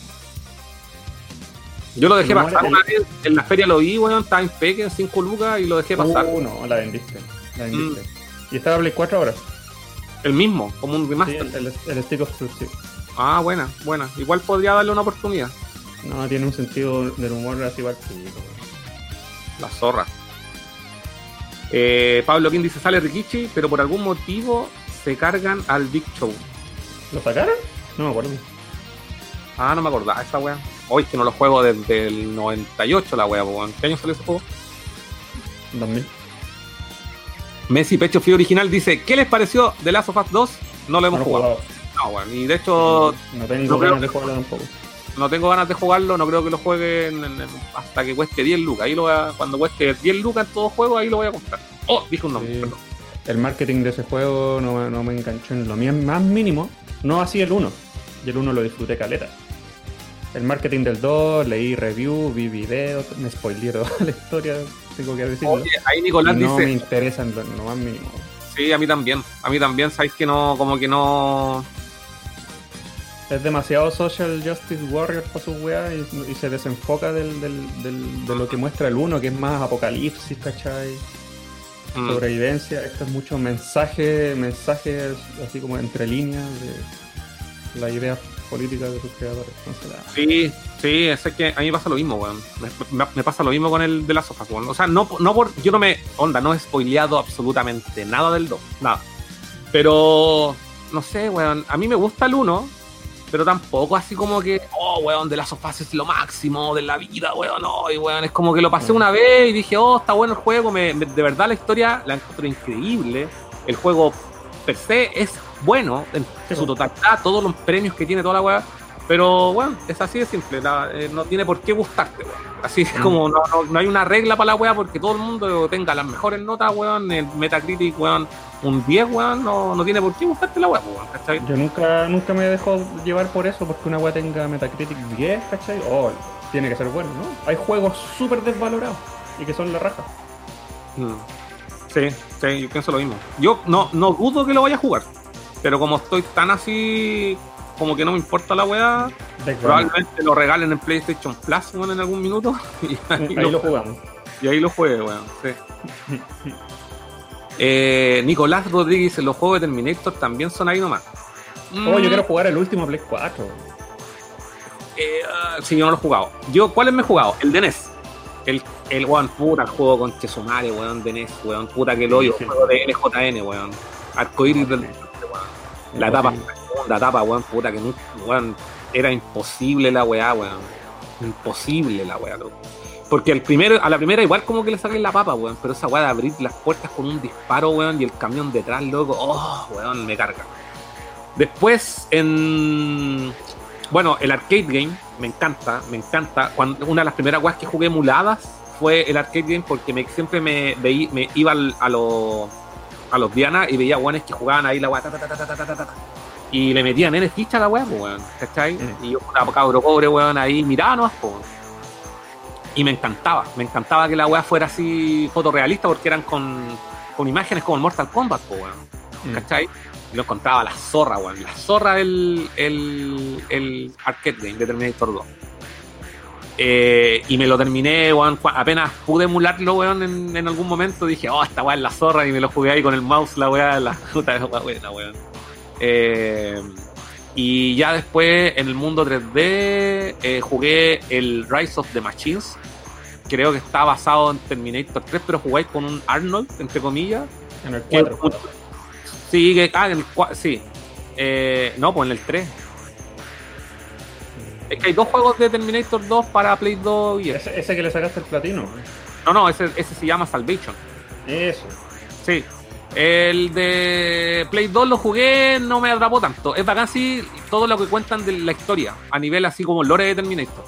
Yo lo dejé No, pasar una vez, en la feria lo vi, weón, estaba en Peque en 5 lucas y lo dejé pasar. Uh, no, la vendiste. La vendiste. Mm. Y estaba Play 4 horas. El mismo, como un Sí, remaster. el, el- el Stick of Truth, sí. Ah, buena, buena. Igual podría darle una oportunidad. No, tiene un sentido del humor así weón. La zorra. Eh, Pablo King dice, sale Rikichi, pero por algún motivo se cargan al Big Show. ¿Lo sacaron? No me acuerdo. Ah, no me acordaba esa weá. Hoy que no lo juego desde el 98 la weá, weón. ¿Qué año salió ese juego? 2000. Messi Pecho Frío Original dice, ¿qué les pareció de Last of Us 2? No lo No hemos lo jugado. jugado. No, weón. Y de hecho, No tengo no creo ganas de jugarlo tampoco. No tengo ganas de jugarlo, no creo que lo juegue en- hasta que cueste 10 lucas. Ahí lo voy a- cuando cueste 10 lucas en todo juego, ahí lo voy a comprar. Oh, dije un nombre, Sí. perdón. El marketing de ese juego no, no me enganchó en lo más mínimo. No así el 1. Y el 1 lo disfruté caleta. El marketing del 2, leí review, vi videos, me spoileé toda la historia, tengo que decirlo. Oye, ahí Nicolás no dice, me interesa en lo, lo más mínimo. sí, a mí también. A mí también, sabéis que no, como que no. Es demasiado social justice warrior para su weá y, y se desenfoca del, del- del- de lo que muestra el 1, que es más apocalipsis, ¿cachai? Mm. Sobrevivencia. Esto es mucho mensaje, mensajes así como entre líneas de la idea política de sus creadores. Entonces, ah, Sí, sí, es que a mí me pasa lo mismo, weón. Me, me- me pasa lo mismo con el de las sofas, weón. O sea, no, no por. Yo no me. Onda, no he spoileado absolutamente nada del 2. Nada. Pero. No sé, weón. A mí me gusta el 1. Pero tampoco así como que. Oh, weón, de las sofás es lo máximo de la vida, weón. No, y weón. Es como que lo pasé una vez y dije, oh, está bueno el juego. Me, me- de verdad la historia la encuentro increíble. El juego per se es bueno en Sí, su totalidad. Todos los premios que tiene toda la weá Pero bueno, es así de simple, la- eh, no tiene por qué gustarte, weón. Así es Mm. como no, no- no hay una regla para la weá porque todo el mundo tenga las mejores notas, weón. El Metacritic, weón, un 10, weón, no, no tiene por qué gustarte la weá, weón, ¿cachai? Yo nunca, nunca me dejo llevar por eso, porque una weá tenga Metacritic 10, ¿cachai? Oh, tiene que ser bueno, ¿no? Hay juegos súper desvalorados y que son la raja. Mm. Sí, sí, yo pienso lo mismo. Yo no, no dudo que lo vaya a jugar, pero como estoy tan así, como que no me importa la weá, probablemente lo regalen en PlayStation Plus, weón, en algún minuto. Y ahí, Ahí lo, lo jugamos. y ahí lo juegue, weón. Sí. Eh, Nicolás Rodríguez, los juegos de Terminator también son ahí nomás. Oh, yo Mm, quiero jugar el último Play 4. eh, sí, yo no lo he jugado. Yo, ¿cuáles me he jugado? El de NES. El, el weón, puta, el juego con Chesumare, weón, de NES, weón, puta que lo odio, Sí. juego de NJN, weón. Arcoiris del weón. La etapa, la etapa, weón, puta que no, weón, era imposible la weá, weón. Imposible la weá, loco. Porque al primero, a la primera igual como que le sacáis la papa, weón. Pero esa weá de abrir las puertas con un disparo, weón, y el camión detrás, loco. Oh, weón, me carga. Después, en. Bueno, el arcade game, me encanta, me encanta. Cuando, una de las primeras weas que jugué emuladas fue el arcade game porque me, siempre me, veí, me iba a los a los Diana y veía guanes que jugaban ahí la wea. Y le metían en el ficha a la wea, weón. ¿Cachai? Mm. Y yo, cabro pobre, weón, ahí miraba nomás, weón y me encantaba, me encantaba que la wea fuera así fotorrealista porque eran con, con imágenes como el Mortal Kombat, pues, weón. Mm. ¿cachai? Y lo encontraba la zorra, weón. La zorra el, el, el arcade game de Terminator 2. Eh, y me lo terminé, weón. Apenas pude emularlo, weón, en, en algún momento. Dije, oh, esta weá es la zorra. Y me lo jugué ahí con el mouse, la weá, la puta de weá buena, weón. Eh, y ya después, en el mundo 3D, eh, jugué el Rise of the Machines. Creo que está basado en Terminator 3, pero jugáis con un Arnold, entre comillas. En el Que- 4. Sí, que, ah, en el cua- sí. Eh, no, pues en el 3. Es que hay dos juegos de Terminator 2 para Play 2 y ese. Ese, ese que le sacaste el platino. No, no, ese, ese se llama Salvation. Eso. Sí. El de Play 2 lo jugué, no me atrapó tanto. Es bacán sí todo lo que cuentan de la historia, a nivel así como lore de Terminator.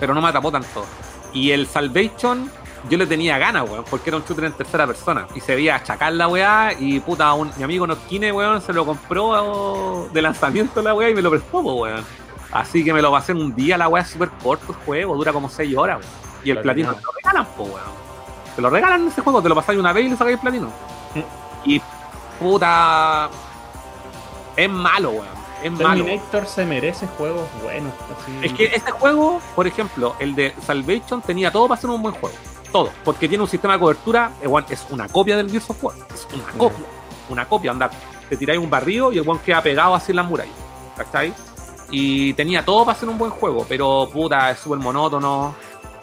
Pero no me atrapó tanto. Y el Salvation, yo le tenía ganas, weón, porque era un shooter en tercera persona. Y se veía achacar la weá, y puta, un, mi amigo Notkine, weón, se lo compró de lanzamiento la weá y me lo prestó, weón. Así que me lo pasé en un día, la weá es súper corto el juego, dura como 6 horas, weón. Y el platino te lo regalan, po, weón. Te lo regalan en ese juego, te lo pasáis una vez y le sacáis el platino. Y puta. Es malo, weón. Es malo. Terminator se merece juegos buenos. Así. Es que este juego, por ejemplo, el de Salvation tenía todo para ser un buen juego. Todo. Porque tiene un sistema de cobertura, igual es una copia del Gears of War. Es una copia. Una copia, anda. Te tiráis un barrio y el buen queda pegado así en las murallas. ¿Cachai? Y tenía todo para ser un buen juego, pero puta, es súper monótono.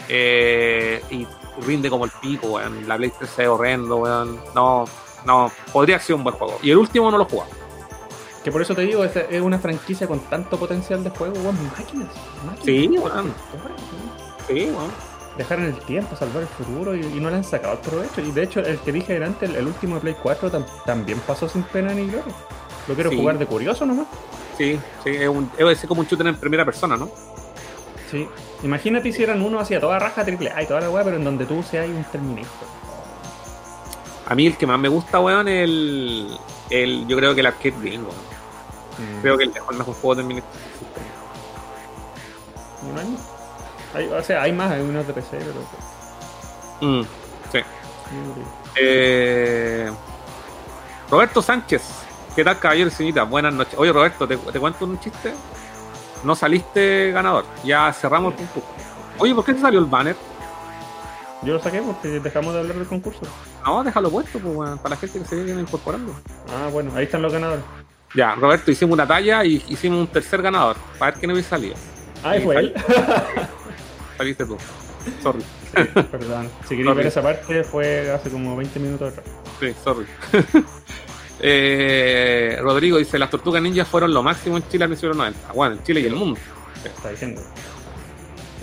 eh, y rinde como el pico, weón. La Play 3 es horrendo, weón. No, no, podría ser un buen juego. Y el último no lo he jugado. Que por eso te digo, es, es una franquicia con tanto potencial de juego, weón. Máquinas. máquinas. Sí, weón. Sí, weón. Dejaron el tiempo, salvar el futuro y, y no le han sacado el provecho. Y de hecho, el que dije delante, el, el último de Play 4 tam- también pasó sin pena ni gloria. Lo quiero Sí. jugar de curioso nomás. Sí, sí, es, un, es como un shooter en primera persona, ¿no? Sí. Imagínate hicieran uno hacia toda raja triple A y toda la weá, pero en donde tú seas un Terminator. A mí el que más me gusta, weón, es el, el yo creo que el arcade game, weón. Mm. Creo que el mejor, mejor juego de Terminator. que existe. ¿Y no hay o sea, hay más, hay unos de PC, pero. Mm, sí. Eh, Roberto Sánchez, ¿qué tal, caballero y señorita? Buenas noches. Oye, Roberto, ¿te, te cuento un chiste? No saliste ganador. Ya cerramos el concurso. Oye, ¿por qué te salió el banner? Yo lo saqué porque dejamos de hablar del concurso. No, déjalo puesto, pues, para la gente que se viene incorporando. Ah, bueno, ahí están los ganadores. Ya, Roberto, hicimos una talla y hicimos un tercer ganador. Para ver quién había salido. Ahí Sí, fue sal- él. Saliste tú. Sorry. Perdón. Si queréis ver esa parte, fue hace como 20 minutos atrás. Sí, sorry. Eh, Rodrigo dice, las tortugas ninjas fueron lo máximo en Chile principio de los 90. Bueno, en Chile y el mundo. Está diciendo.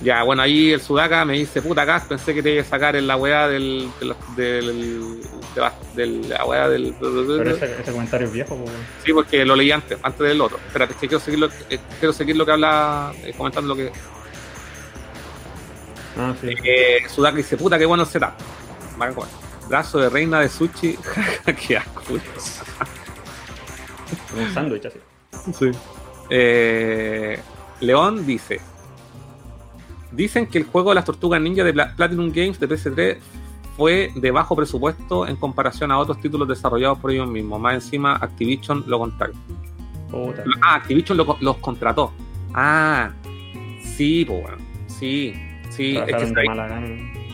Ya, bueno, ahí el Sudaka me dice, puta gas, pensé que te iba a sacar en la weá del. del. del. de la, weá del. Pero ese, ese comentario es viejo, pues. Sí, porque lo leí antes, antes del otro. Espérate, es que quiero seguir lo, eh, quiero seguir lo que habla, eh, comentando lo que. Ah, sí. Eh, Sudaka dice, puta, qué bueno el setup. Van con brazo de reina de sushi. qué asco. Un sándwich así. Sí. Eh, León dice: Dicen que el juego de las tortugas ninja de Pla- Platinum Games de PS3 fue de bajo presupuesto en comparación a otros títulos desarrollados por ellos mismos. Más encima, Activision lo contrario. Puta. Ah, Activision lo- los contrató. Ah, sí, pues bueno. Sí, sí. Es que.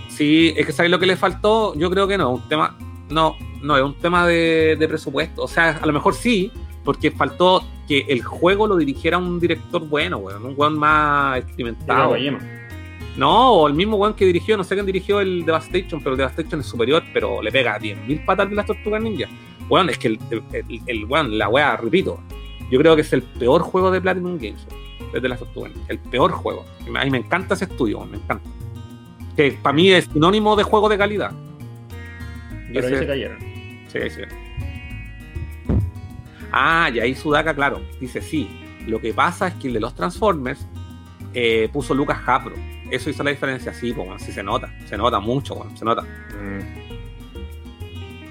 Sí, es que ¿sabes lo que le faltó? Yo creo que no, un tema, no, no, es un tema de, de presupuesto. O sea, a lo mejor sí, porque faltó que el juego lo dirigiera un director bueno, weón, un weón más Hideo experimentado. Kojima. No, o el mismo weón que dirigió, no sé quién dirigió el Devastation, pero el Devastation es superior, pero le pega 10.000 patas de las tortugas ninja. Weón, es que el, el, la weá, repito, yo creo que es el peor juego de Platinum Games, desde las tortugas ninja. El peor juego. A mí me encanta ese estudio, me encanta. Que para mí es sinónimo de juego de calidad. Y Pero ahí se cayeron. Sí, sí. Ah, y ahí Sudaka, claro, dice sí. Lo que pasa es que el de los Transformers eh, puso Lucas Japro. Eso hizo la diferencia, sí, pues, weón, sí se nota. Se nota mucho, weón, se nota.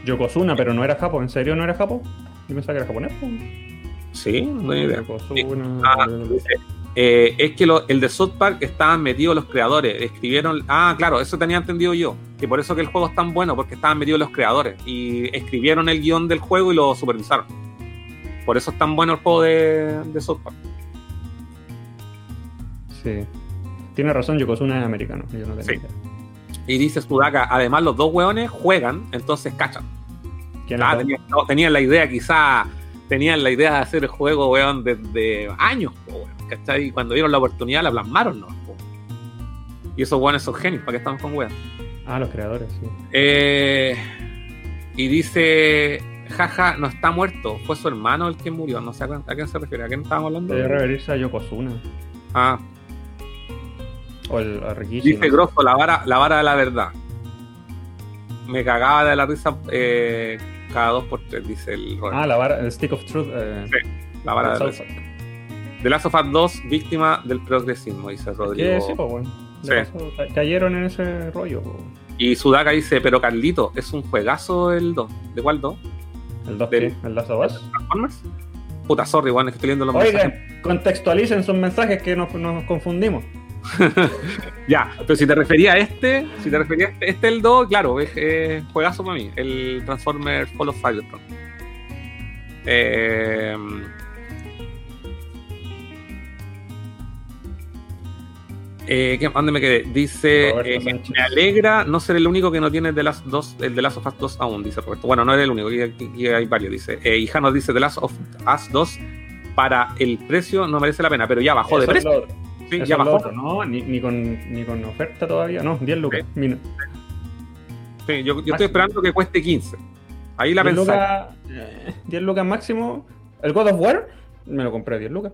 Yokozuna, pero no era japo. ¿En serio no era japo? Yo pensaba que era japonés. pues. Sí, no idea. Yokozuna. Ah, eh, es que lo- el de South Park estaban metidos los creadores. Escribieron. Ah, claro, eso tenía entendido yo. Que por eso que el juego es tan bueno, porque estaban metidos los creadores. Y escribieron el guion del juego y lo supervisaron. Por eso es tan bueno el juego de, de South Park. Sí. Tiene razón, Yokozuna es americano. Yo no Sí. Y dice Sudaka, además los dos hueones juegan, entonces cachan. ¿Quién Ah, tenían, no, tenían la idea, quizá, tenían la idea de hacer el juego, weón, desde años, weón, ¿cachai? Y cuando vieron la oportunidad la plasmaron, ¿no? Y esos weones son genios, ¿para qué estamos con weón? Ah, los creadores, sí. Eh, y dice, jaja, no está muerto, fue su hermano el que murió, no sé a quién, a quién se refiere, ¿a quién estábamos hablando? Debe referirse a Yokozuna. Ah, O el, dice. Grosso, la vara, la vara de la verdad. Me cagaba de la risa eh, cada dos por tres, dice el Robert. Ah, la vara, el Stick of Truth. Eh, la vara de la. Park. The Last of Us 2, víctima del progresismo, dice Rodrigo. ¿Qué? Sí, pues, bueno. Sí. Paso, Cayeron en ese rollo. po. Y Sudaka dice, pero Carlito, es un juegazo el 2. ¿De cuál 2? El 2 Del- ¿El Last of Us? ¿Transformers? Puta, sorry, es que estoy leyendo los mensajes. Oigan, contextualicen sus mensajes que nos, nos confundimos. Ya, pero si te refería a este, si te refería a este, este el 2, claro, es, es juegazo para mí, el Transformers Fall of Cybertron. Eh, eh, ¿qué- ¿Dónde me quedé? Dice, eh, me alegra no ser el único que no tiene The Last 2, el The Last of Us 2 aún, dice Roberto. Bueno, no eres el único, aquí, hay varios, dice. Eh, y Janos dice The Last of Us 2 para el precio no merece la pena, pero ya bajó de Eso es precio. lo. Sí, Eso ya bajó. otro. No, ni, ni, con, ni con oferta todavía. No, 10 lucas. Mira, Sí, yo, yo estoy esperando que cueste 15. Ahí la 10 pensé. lucas, eh, 10 lucas máximo. El God of War me lo compré a 10 lucas.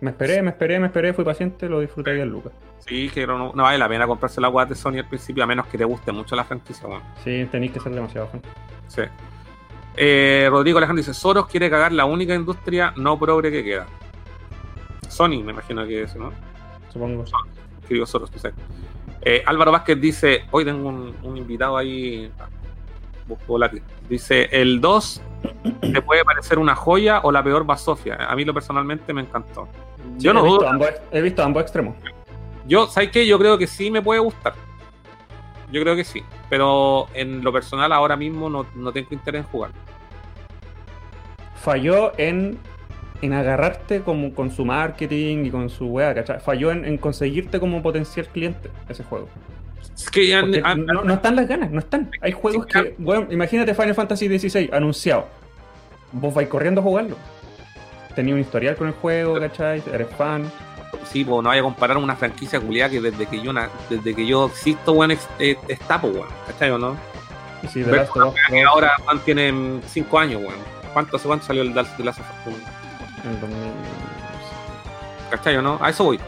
Me esperé, me esperé, me esperé, fui paciente, lo disfruté a 10 lucas. Sí, que no, no vale la pena comprarse la guata de Sony al principio, a menos que te guste mucho la franquicia. Bueno, Sí, tenéis que ser demasiado fan. sí. Eh, Rodrigo Alejandro dice: Soros quiere cagar la única industria no progre que queda. Sony, me imagino que es, ¿no? Supongo. Digo Soros. Eh, Álvaro Vázquez dice: Hoy tengo un, un invitado ahí. ah, busco volátil. Dice: El 2 te puede parecer una joya o la peor basofia. A mí, lo personalmente, me encantó. Yo no he, visto dudo. ambos, he visto ambos extremos. Yo, ¿sabes qué? Yo creo que sí me puede gustar. Yo creo que sí. Pero en lo personal ahora mismo no, no tengo interés en jugar. Falló en, en agarrarte como, con su marketing y con su wea, ¿cachai? Falló en, en conseguirte como potencial cliente ese juego. Es que ya... No, no están las ganas, no están. Hay juegos Sí, que, bueno, imagínate Final Fantasy XVI anunciado. Vos vais corriendo a jugarlo. Tenía un historial con el juego, ¿cachai? Eres fan. sí, pues no vaya a comparar una franquicia culiada que desde que yo na- desde que yo existo, weón, está, pues, weón. ¿Cachai o no? Si The Ver Last of Us Que 2 ahora weón, tienen 5 años, weón. ¿Cuánto hace cuánto salió el de Last of 1? En el 2000. ¿Cachai o no? A eso voy.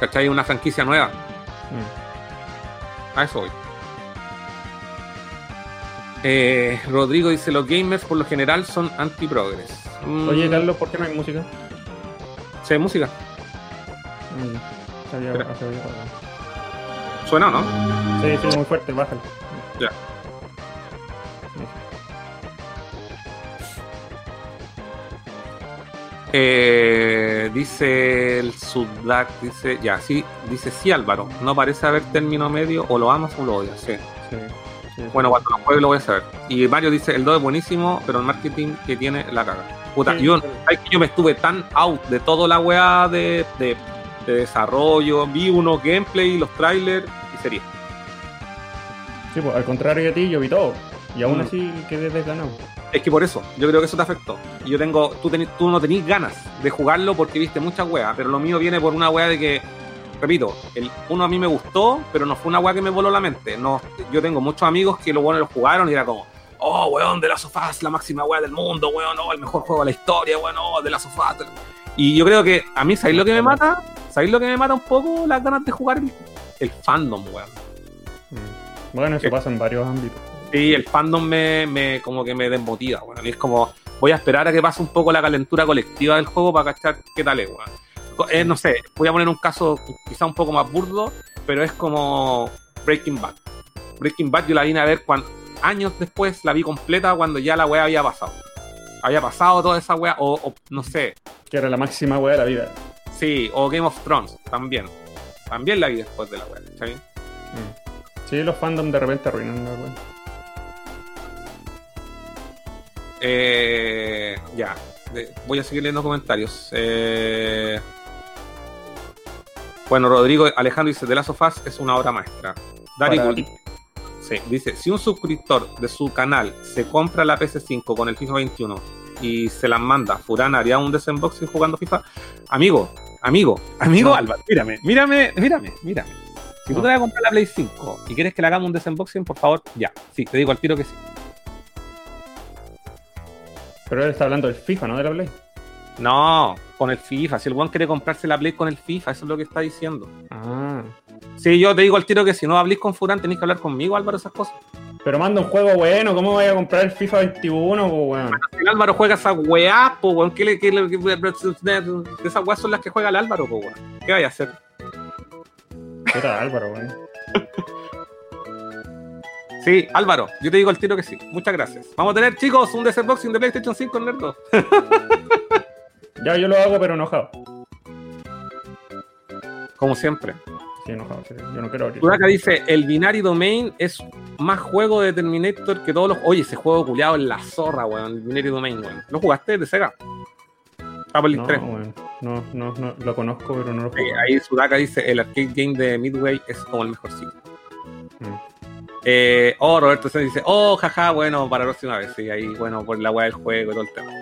¿Cachai? Una franquicia nueva. Mm. A eso voy. Eh, Rodrigo dice: Los gamers por lo general son anti-progress. Mm, Oye, Carlos, ¿por qué no hay música? Música. Mm, se había apagado. Suena, o ¿no? Sí, sí, muy fuerte, bájalo. Ya. Eh, dice el Sudak, dice, ya, sí, dice sí Álvaro, no parece haber término medio, o lo amas o lo odias, sí. Sí, sí, Bueno, cuando lo juegue lo voy a saber. Y Mario dice, el 2 es buenísimo, pero el marketing que tiene la caga. Puta, Sí. yo, ¿sabes que yo me estuve tan out de toda la weá de, de, de desarrollo, vi unos gameplay, los trailers y sería. Sí, pues al contrario de ti, yo vi todo. Y aún Mm. así quedé desganado. Es que por eso, yo creo que eso te afectó. Y yo tengo, tú, teni- tú no tenís ganas de jugarlo porque viste muchas weas, pero lo mío viene por una wea de que, repito, el uno a mí me gustó, pero no fue una wea que me voló la mente. No, yo tengo muchos amigos que lo bueno lo jugaron y era como, oh weón, de la sofá es la máxima wea del mundo, weón, oh, el mejor juego de la historia, weón, oh, de la sofá. Y yo creo que a mí, ¿sabéis lo que me mata? ¿Sabéis lo que me mata un poco las ganas de jugar el, el fandom, weón? Mm. Bueno, eso Sí. pasa en varios ámbitos. Sí, el fandom me, me como que me desmotiva, weón. Y es como, voy a esperar a que pase un poco la calentura colectiva del juego para cachar qué tal es. Co- eh, no sé, voy a poner un caso quizá un poco más burdo, pero es como Breaking Bad. Breaking Bad yo la vine a ver cuando, años después, la vi completa cuando ya la weá había pasado. Había pasado toda esa weá, o, o no sé, Que era la máxima weá de la vida. sí, o Game of Thrones, también. También la vi después de la weá. Mm. Sí, los fandom de repente arruinan la weá. Eh, ya, voy a seguir leyendo comentarios. Eh, bueno, Rodrigo Alejandro dice: The Last of Us es una obra maestra. Dari sí, dice: Si un suscriptor de su canal se compra la PS5 con el FIFA 21 y se las manda, ¿Furán haría un desenboxing jugando FIFA? Amigo, amigo, amigo No. Álvaro, mírame, mírame, mírame, mírame. Si tú No. te vas a comprar la Play 5 y quieres que le hagamos un desenboxing, por favor, ya. Sí, te digo al tiro que sí. Pero él está hablando del FIFA, no de la Play. No, con el FIFA. Si el weón quiere comprarse la Play con el FIFA, eso es lo que está diciendo. Ah. Sí, yo te digo al tiro que si no habléis con Furán, tenéis que hablar conmigo, Álvaro, esas cosas. Pero manda un juego bueno, ¿cómo voy a comprar el FIFA 21, po, weón? Si el Álvaro juega esas weá, po, weón. ¿Qué le, qué le- qué- esas weas son las que juega el Álvaro, po, weón. ¿Qué vaya a hacer? ¿Qué tal, Álvaro, weón? Sí, Álvaro, yo te digo al tiro que sí. Muchas gracias. Vamos a tener, chicos, un desenboxing de PlayStation 5 en Nerdo. Ya yo lo hago, pero enojado. Como siempre. Sí, enojado, sí. Yo no quiero abrir. Dice, el Binary Domain es más juego de Terminator que todos los... Oye, ese juego culiado en la zorra, weón. El Binary Domain, weón. ¿Lo jugaste de Sega? Apple No, 3. weón. No, no, no, lo conozco, pero no lo Sí, juego. ahí Sudaka dice, el arcade game de Midway es como el mejor sitio. Mm. Eh, oh, Roberto se dice, oh, jaja, bueno, para la próxima vez. Sí, ahí, bueno, por la weá del juego y todo el tema.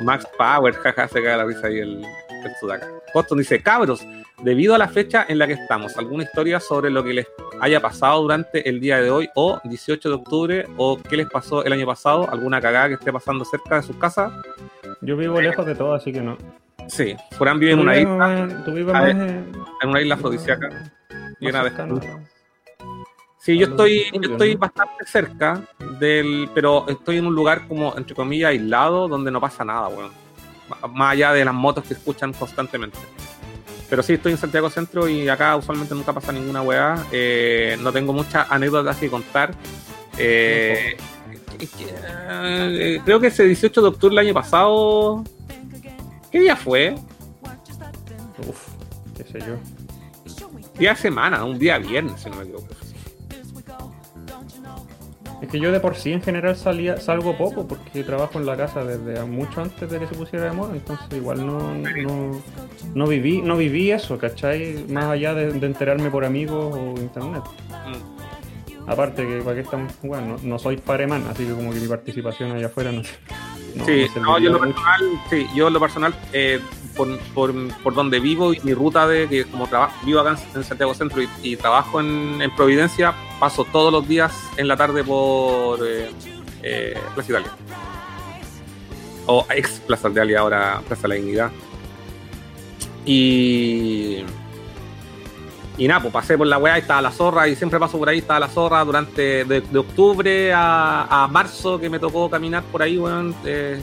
Max Power, jaja, se caga la risa ahí el, el Sudaka. Boston dice, cabros, debido a la fecha en la que estamos, ¿alguna historia sobre lo que les haya pasado durante el día de hoy o 18 de octubre o qué les pasó el año pasado? ¿Alguna cagada que esté pasando cerca de sus casas? Yo vivo lejos de todo, así que no. Sí, Furán vive en una isla, Tú vives eh, en una isla afrodisíaca. llena de. Sí, yo estoy, yo estoy bastante cerca del, pero estoy en un lugar como, entre comillas, aislado, donde no pasa nada, weón. Más allá de las motos que escuchan constantemente. Pero sí, estoy en Santiago Centro y acá usualmente nunca pasa ninguna weá. Eh, no tengo muchas anécdotas que contar. Eh, que, eh, creo que ese 18 de octubre del año pasado... ¿Qué día fue? Uf, qué sé yo. Día de semana, un día viernes, si no me equivoco. Es que yo de por sí en general salía, salgo poco porque trabajo en la casa desde mucho antes de que se pusiera de moda, entonces igual no, no, no viví, no viví eso, ¿cachai? Más allá de, de enterarme por amigos o internet. Mm. Aparte que para qué estamos jugando, no, no soy pareman, así que como que mi participación allá afuera no, no sí, no no, yo lo personal, sí, yo en lo personal, eh, por, por, por donde vivo y mi ruta de que como trabajo, vivo acá en Santiago Centro y, trabajo en, en Providencia, paso todos los días en la tarde por eh, eh, Plaza Italia. O ex Plaza Italia, ahora Plaza La Dignidad. Y y nada, pues pasé por la weá y estaba la zorra, y siempre paso por ahí, estaba la zorra durante de, octubre a, marzo que me tocó caminar por ahí, weón. Eh,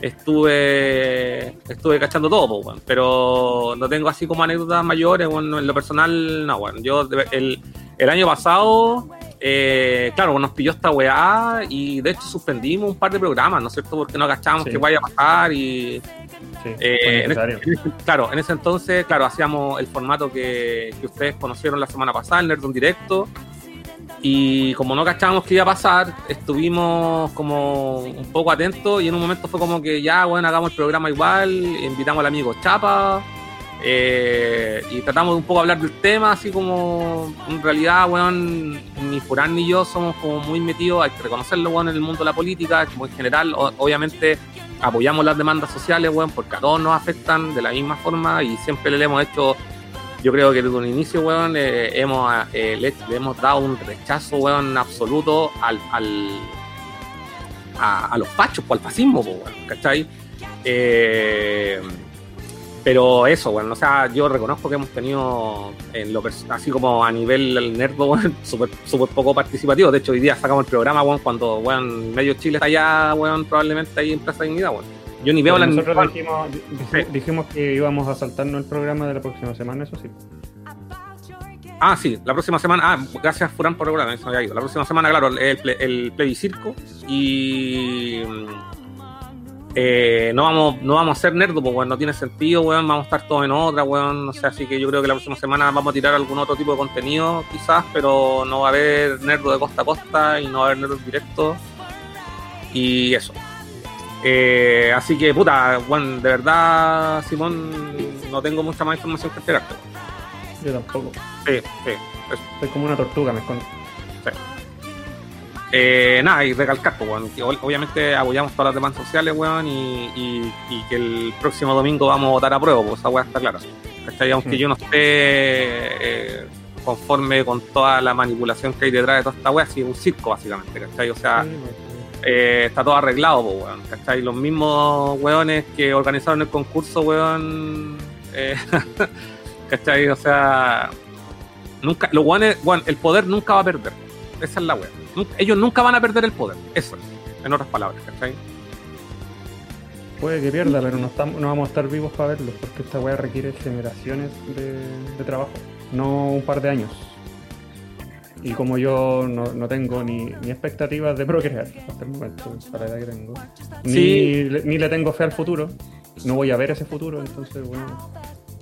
estuve estuve cachando todo, pero no tengo así como anécdotas mayores, bueno, en lo personal, no, bueno, yo el, el año pasado, eh, claro, nos pilló esta weá y de hecho suspendimos un par de programas, ¿no es cierto? Porque no agachábamos que vaya a pasar y eh, claro, en ese entonces, claro, hacíamos el formato que, ustedes conocieron la semana pasada, el Nerdon Directo. Y como no cachábamos que iba a pasar, estuvimos como un poco atentos y en un momento fue como que ya, bueno, hagamos el programa igual, invitamos al amigo Chapa eh, y tratamos un poco hablar del tema, así como en realidad, weón, ni Furán ni yo somos como muy metidos, hay que reconocerlo, weón, en el mundo de la política, como en general, obviamente apoyamos las demandas sociales, weón, porque a todos nos afectan de la misma forma y siempre le hemos hecho, yo creo que desde un inicio, weón, eh, hemos, eh, le, hemos dado un rechazo, weón, absoluto al, al a, los fachos, pues, al fascismo, weón, ¿cachai? Eh, pero eso, bueno, o sea, yo reconozco que hemos tenido, en lo así como a nivel nerdo, bueno, súper poco participativo. De hecho, hoy día sacamos el programa, bueno, cuando, bueno, medio Chile está allá, bueno, probablemente ahí en Plaza Dignidad, bueno. Yo ni veo la Nosotros dijimos, dijimos que íbamos a saltarnos el programa de la próxima semana, eso sí. Ah, sí, la próxima semana. Ah, gracias Furán por regular, eso había ido. La próxima semana, claro, el, el, el plebiscirco y eh, no vamos no vamos a ser nerdos, pues no tiene sentido, weón, vamos a estar todos en otra, weón, no sé, así que yo creo que la próxima semana vamos a tirar algún otro tipo de contenido, quizás, pero no va a haber nerdo de costa a costa y no va a haber nerdos directos y eso. Eh, así que, puta, bueno, de verdad, Simón, no tengo mucha más información que esperarte. Yo tampoco. Sí, sí. Soy como una tortuga, me escondo. Eh, nada, y recalcar, pues, que obviamente apoyamos todas las demandas sociales, weón, y, que el próximo domingo vamos a votar a prueba, pues esa weá está clara. Aunque yo no esté eh, conforme con toda la manipulación que hay detrás de toda esta weá, es un circo, básicamente, ¿cachai? O sea, eh, está todo arreglado, weón, ¿cachai? Los mismos weones que organizaron el concurso, weón, ¿cachai? O sea, nunca, los weones, weón, el poder nunca va a perder. Esa es la weá ellos nunca van a perder el poder. Eso es, en otras palabras, ¿cachai? Puede que pierda, pero no, estamos, no vamos a estar vivos para verlo, porque esta weá requiere generaciones de, trabajo, no un par de años. Y como yo no, tengo ni, ni, expectativas de procrear hasta el momento, para la edad que tengo, ni, ni le tengo fe al futuro, no voy a ver ese futuro, entonces, bueno,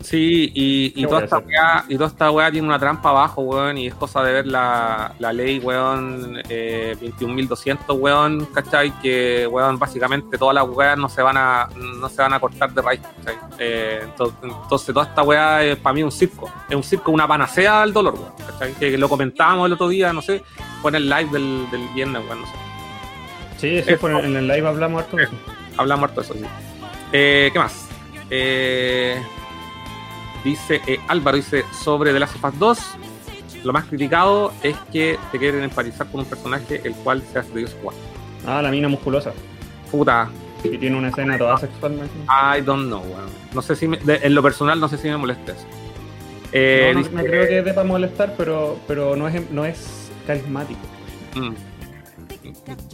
Sí, y, toda esta weá, y toda esta weá tiene una trampa abajo, weón, y es cosa de ver la, la ley, weón, eh, 21.200, weón, ¿cachai? Que, weón, básicamente todas las weas no se van a, no se van a cortar de raíz, ¿cachai? Eh, entonces, toda esta weá es para mí un circo, es un circo, una panacea al dolor, weón, ¿cachai? Que lo comentábamos el otro día, no sé, fue en el live del, del viernes, weón, no sé. Sí, sí, en el live hablamos harto de eso. Hablamos harto de eso, sí. Eh, ¿Qué más? Eh... Dice eh, Álvaro, dice sobre The Last of Us 2, lo más criticado es que te quieren empatizar con un personaje el cual se hace Dios jugar. Ah, la mina musculosa. Puta. Y tiene una escena toda sexualmente. I don't know, weón. No sé si en lo personal no sé si me molesta eso. Eh, no, creo que deba molestar, pero, pero no es no es carismático. Mm.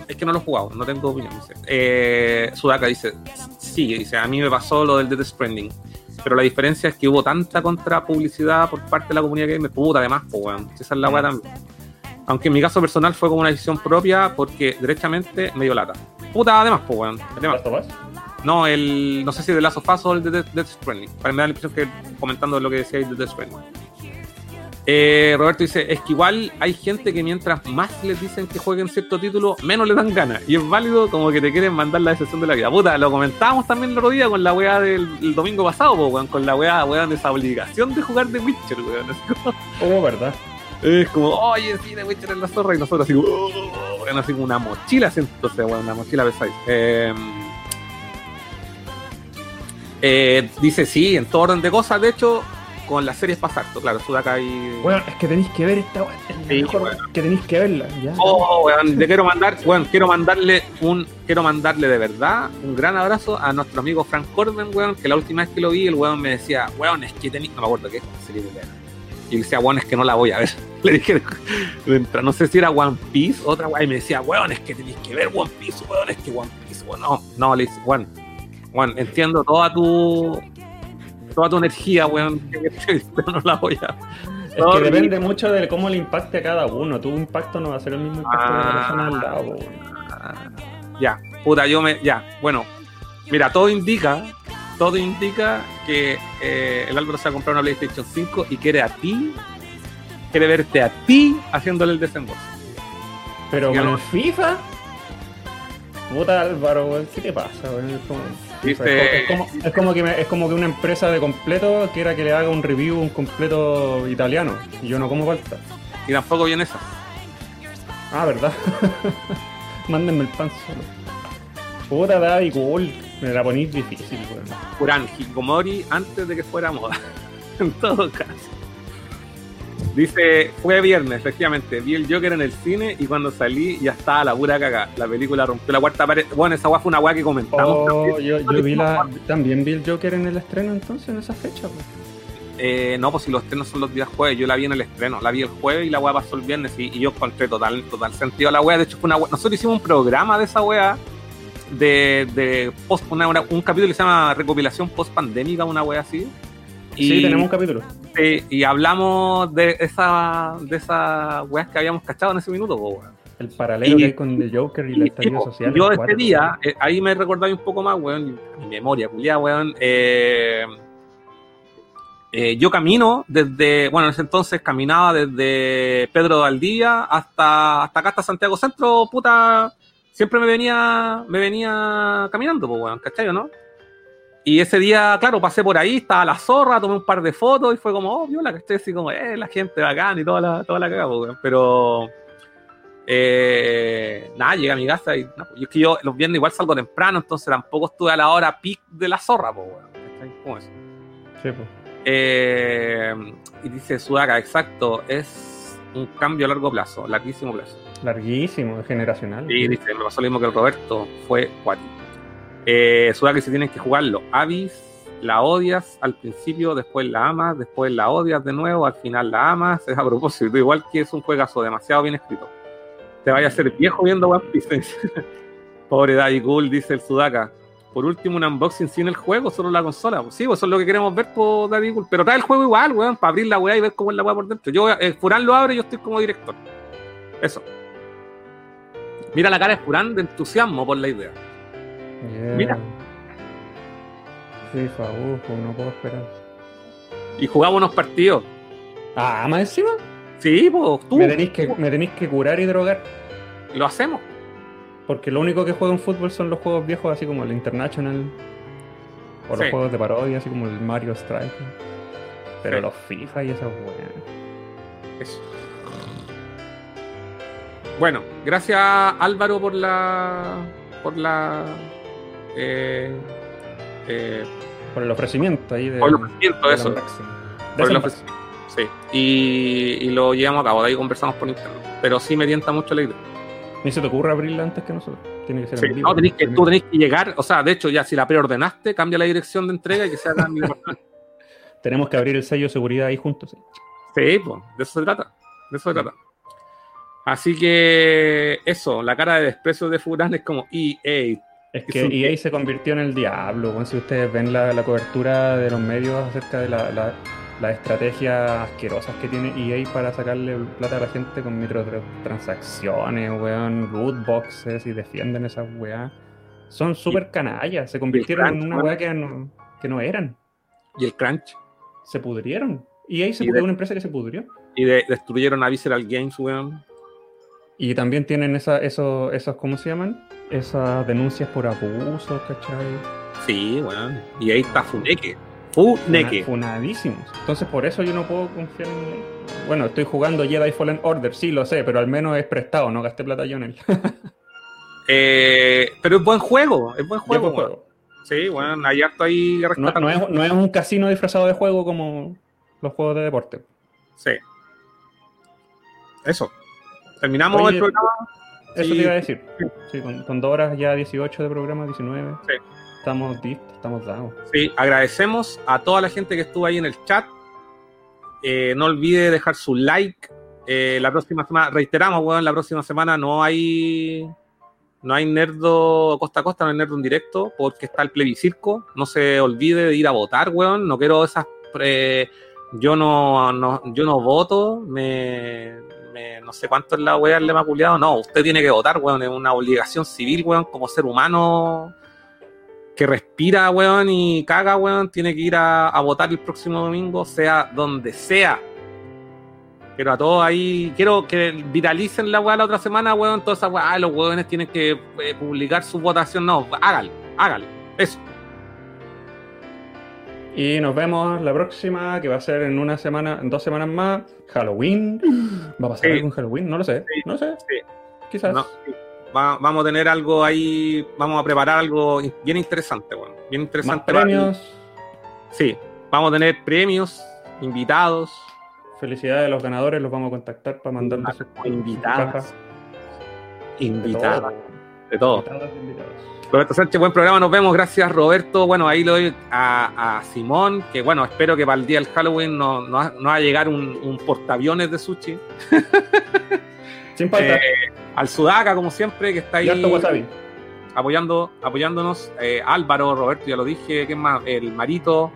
Es que no lo he jugado, no tengo opinión. Dice. Eh, Sudaka dice, sí, dice, a mí me pasó lo del Death Stranding pero la diferencia es que hubo tanta contrapublicidad por parte de la comunidad que me puta, además, pues, weón. Esa es la weá también. Aunque en mi caso personal fue como una decisión propia porque derechamente me dio lata. Puta, además, pues, weón. No, el. No sé si de Lazo Fast o el de Death Stranding. Para me da la impresión que comentando lo que decía de Death Stranding. Eh, Roberto dice, es que igual hay gente que mientras más les dicen que jueguen cierto título, menos le dan ganas. Y es válido como que te quieren mandar la decepción de la vida. Puta, lo comentábamos también el otro día con la weá del domingo pasado, con la weá, weá de esa obligación de jugar de Witcher, weón. Oh, verdad. Es como, oye, sí, de Witcher en la zorra, y nosotros así, oh, así como una mochila, entonces, weón, una mochila pesada. Eh, eh, dice, sí, en todo orden de cosas, de hecho, con las series pasar, claro, Sudaka y. Bueno, es que tenéis que ver esta sí, que tenéis que verla. Ya. Oh, weón, te quiero mandar, weón, quiero mandarle un, quiero mandarle de verdad un gran abrazo a nuestro amigo Frank Corbin, weón, que la última vez que lo vi, el weón me decía, weón, es que tenéis, no me acuerdo qué serie era. Y le decía, weón, es que no la voy a ver. Le dije, no sé si era One Piece, otra weón, y me decía, weón, es que tenéis que ver One Piece, weón, es que One Piece, weón, no, no, le dice, weón, weón, entiendo toda tu toda tu energía, weón, no la voy a. Es que depende mucho de cómo le impacte a cada uno. Tu impacto no va a ser el mismo impacto de la persona al lado. Ya, puta, yo me. Ya, bueno. Mira, todo indica. Todo indica que eh, el Álvaro se va a comprar una PlayStation 5 y quiere a ti. Quiere verte a ti haciéndole el desembolso. Pero con el FIFA. Puta Álvaro, ¿qué te pasa? Es, como, que es como que una empresa de completo quiera que le haga un review un completo italiano y yo no como falta. Y tampoco viene esa. Ah, ¿verdad? Mándenme el pan solo. Puta David Gold, me la ponéis difícil, weón. Kuran Hikomori antes de que fuera moda. en todo caso. Dice, fue viernes, efectivamente. Vi el Joker en el cine y cuando salí ya estaba la pura caga. La película rompió la cuarta pared. Bueno, esa weá fue una weá que comentamos. Oh, yo, vi la, también vi el Joker en el estreno entonces, en esa fecha. Eh, no, pues si los estrenos son los días jueves, yo la vi en el estreno, la vi el jueves y la weá pasó el viernes y, yo encontré total, total sentido a la weá. De hecho, fue una Nosotros hicimos un programa de esa weá de, de post, una, un capítulo que se llama Recopilación Post Pandémica, una weá así sí, tenemos un capítulo. Sí, y hablamos de esa de esas weas que habíamos cachado en ese minuto, El paralelo que hay con The Joker y la estallido social. Yo ese día, eh, ahí me recordaba un poco más, weón, mi memoria, culiada, weón. Eh, eh, yo camino desde, bueno, en ese entonces caminaba desde Pedro de Aldía hasta, hasta acá, hasta Santiago Centro, puta, siempre me venía, me venía caminando, pues, weón, ¿cachai no? Y ese día, claro, pasé por ahí, estaba la zorra, tomé un par de fotos y fue como, oh, viola, que estoy así como, eh, la gente bacán y toda la, toda la cagada, pero eh, nada, llegué a mi casa y no, es que yo los viernes igual salgo temprano, entonces tampoco estuve a la hora pic de la zorra, pues, ¿Cómo es? Sí, pues. Eh, y dice Sudaka, exacto, es un cambio a largo plazo, larguísimo plazo. Larguísimo, generacional. Y dice, me pasó lo mismo que el Roberto, fue cuático. Eh, que se tienen que jugarlo. Avis, la odias al principio, después la amas, después la odias de nuevo, al final la amas. Es a propósito, igual que es un juegazo demasiado bien escrito. Te vaya a ser viejo viendo One Piece. Pobre Daddy Cool, dice el Sudaka. Por último, un unboxing sin el juego, solo la consola. Sí, pues eso es lo que queremos ver por Daddy Cool. Pero trae el juego igual, weón, para abrir la weá y ver cómo es la weá por dentro. Yo, eh, Furán lo abre y yo estoy como director. Eso. Mira la cara de Furán de entusiasmo por la idea. Mira. FIFA, pues no puedo esperar. Y jugamos unos partidos. Ah, más encima. Sí, pues tú. Me tenéis que, me que curar y drogar. Lo hacemos. Porque lo único que juego en fútbol son los juegos viejos, así como el International. O los juegos de parodia, así como el Mario Strike. Pero los FIFA y esas weas. Eso. Bueno, gracias Álvaro por la. por la eh, eh, por el ofrecimiento ahí de, por el ofrecimiento, de eso. Por el ofrecimiento, sí. Y, lo llevamos a cabo, de ahí conversamos por internet. Pero sí me tienta mucho la idea. Ni se te ocurre abrirla antes que nosotros. Tiene que ser sí, No, tenés que, tú tenés que llegar, o sea, de hecho, ya si la preordenaste, cambia la dirección de entrega y que sea tan Tenemos que abrir el sello de seguridad ahí juntos. Sí, sí pues, de eso se trata. De eso se trata. Así que eso, la cara de desprecio de Furán es como EA, es que EA se convirtió en el diablo. si ustedes ven la, cobertura de los medios acerca de las estrategias asquerosas que tiene EA para sacarle plata a la gente con microtransacciones, weón, loot boxes y defienden esas weas. Son súper canallas. Se convirtieron en una wea que no, que no eran. ¿Y el crunch? Se pudrieron. EA se pudrió una empresa que se pudrió. Y destruyeron a Visceral Games, weón. Y también tienen esa, esos, esos, ¿cómo se llaman? Esas denuncias por abuso, ¿cachai? Sí, bueno. Y ahí está Funeke. Funeke. Funadísimos. Entonces por eso yo no puedo confiar en... Bueno, estoy jugando Jedi Fallen Order, sí, lo sé, pero al menos es prestado, no gasté plata yo en él. eh, pero es buen juego, es buen juego. Buen juego. Sí, bueno, hay harto ahí no, no, es, no es un casino disfrazado de juego como los juegos de deporte. Sí. Eso. Terminamos el programa. Eso te iba a decir. Sí, con, dos horas ya 18 de programa, 19. Sí. Estamos listos, estamos dados. Sí, agradecemos a toda la gente que estuvo ahí en el chat. Eh, no olvide dejar su like. Eh, la próxima semana, reiteramos, weón, la próxima semana no hay no hay nerdo costa a costa, no hay nerdo en directo, porque está el plebiscirco. No se olvide de ir a votar, weón. No quiero esas. pre- yo no, no- yo no voto, me, me- no sé cuánto es la weá el lema culiado. No, usted tiene que votar, weón. Es una obligación civil, weón, como ser humano que respira, weón, y caga, weón. Tiene que ir a, a votar el próximo domingo, sea donde sea. Pero a todos ahí, quiero que viralicen la weá la otra semana, weón. Toda esa weá, ah, los weones tienen que eh, publicar su votación. No, hágalo, hágalo. Eso. Y nos vemos la próxima, que va a ser en una semana, en dos semanas más. Halloween. ¿Va a pasar Sí. algo en Halloween? No lo sé. Sí. No lo sé. Sí. Quizás. No. Va- vamos a tener algo ahí, vamos a preparar algo bien interesante, weón. Bien Más interesante. premios. Sí, vamos a tener premios, invitados, Felicidades a los ganadores, los vamos a contactar para mandarles sus invitadas, De invitadas, todo. de todo. Invitados. Roberto Sánchez, buen programa, nos vemos, gracias Roberto. Bueno, ahí le doy a, a Simón, que bueno, espero que para el día del Halloween no, no, no va a llegar un, un portaaviones de sushi. Sin falta. Eh, al Sudaca, como siempre, que está ahí apoyando, apoyándonos. Eh, Álvaro, Roberto, ya lo dije, ¿quién más? El Marito,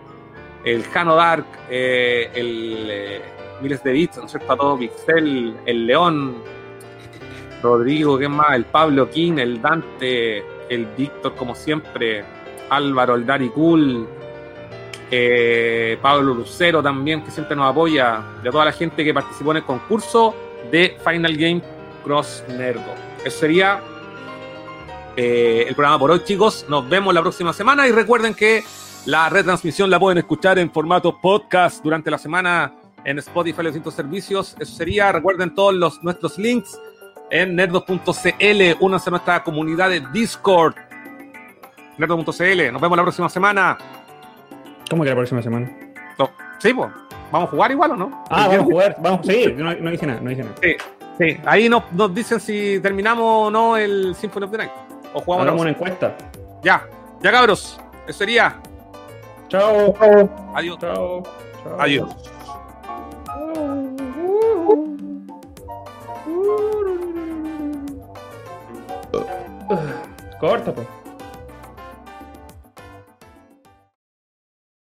el Jano Dark, eh, el Miles de Bits, ¿no es cierto? A todo Pixel, el León, Rodrigo, ¿quién más? El Pablo King, el Dante, el Víctor, como siempre, Álvaro, el Dari Cool, eh, Pablo Lucero también, que siempre nos apoya, de toda la gente que participó en el concurso de Final Game Cross Nerdo. Eso sería eh, el programa por hoy, chicos. Nos vemos la próxima semana y recuerden que la retransmisión la pueden escuchar en formato podcast durante la semana en Spotify y los distintos servicios. Eso sería, recuerden todos los, nuestros links en nerdos.cl. Únanse a nuestra comunidad de Discord. Nerdos.cl. Nos vemos la próxima semana. ¿Cómo que la próxima semana? No, Sí, pues. ¿Vamos a jugar igual o no? Ah, vamos a jugar. Vamos, sí, no, no dije nada, no dije nada. Sí, sí. Ahí nos, nos dicen si terminamos o no el Symphony of the Night. O jugamos Hagamos una encuesta. Ya, ya cabros. Eso sería. Chao. Adiós. Chao. Chao. Adiós. Corta, pues.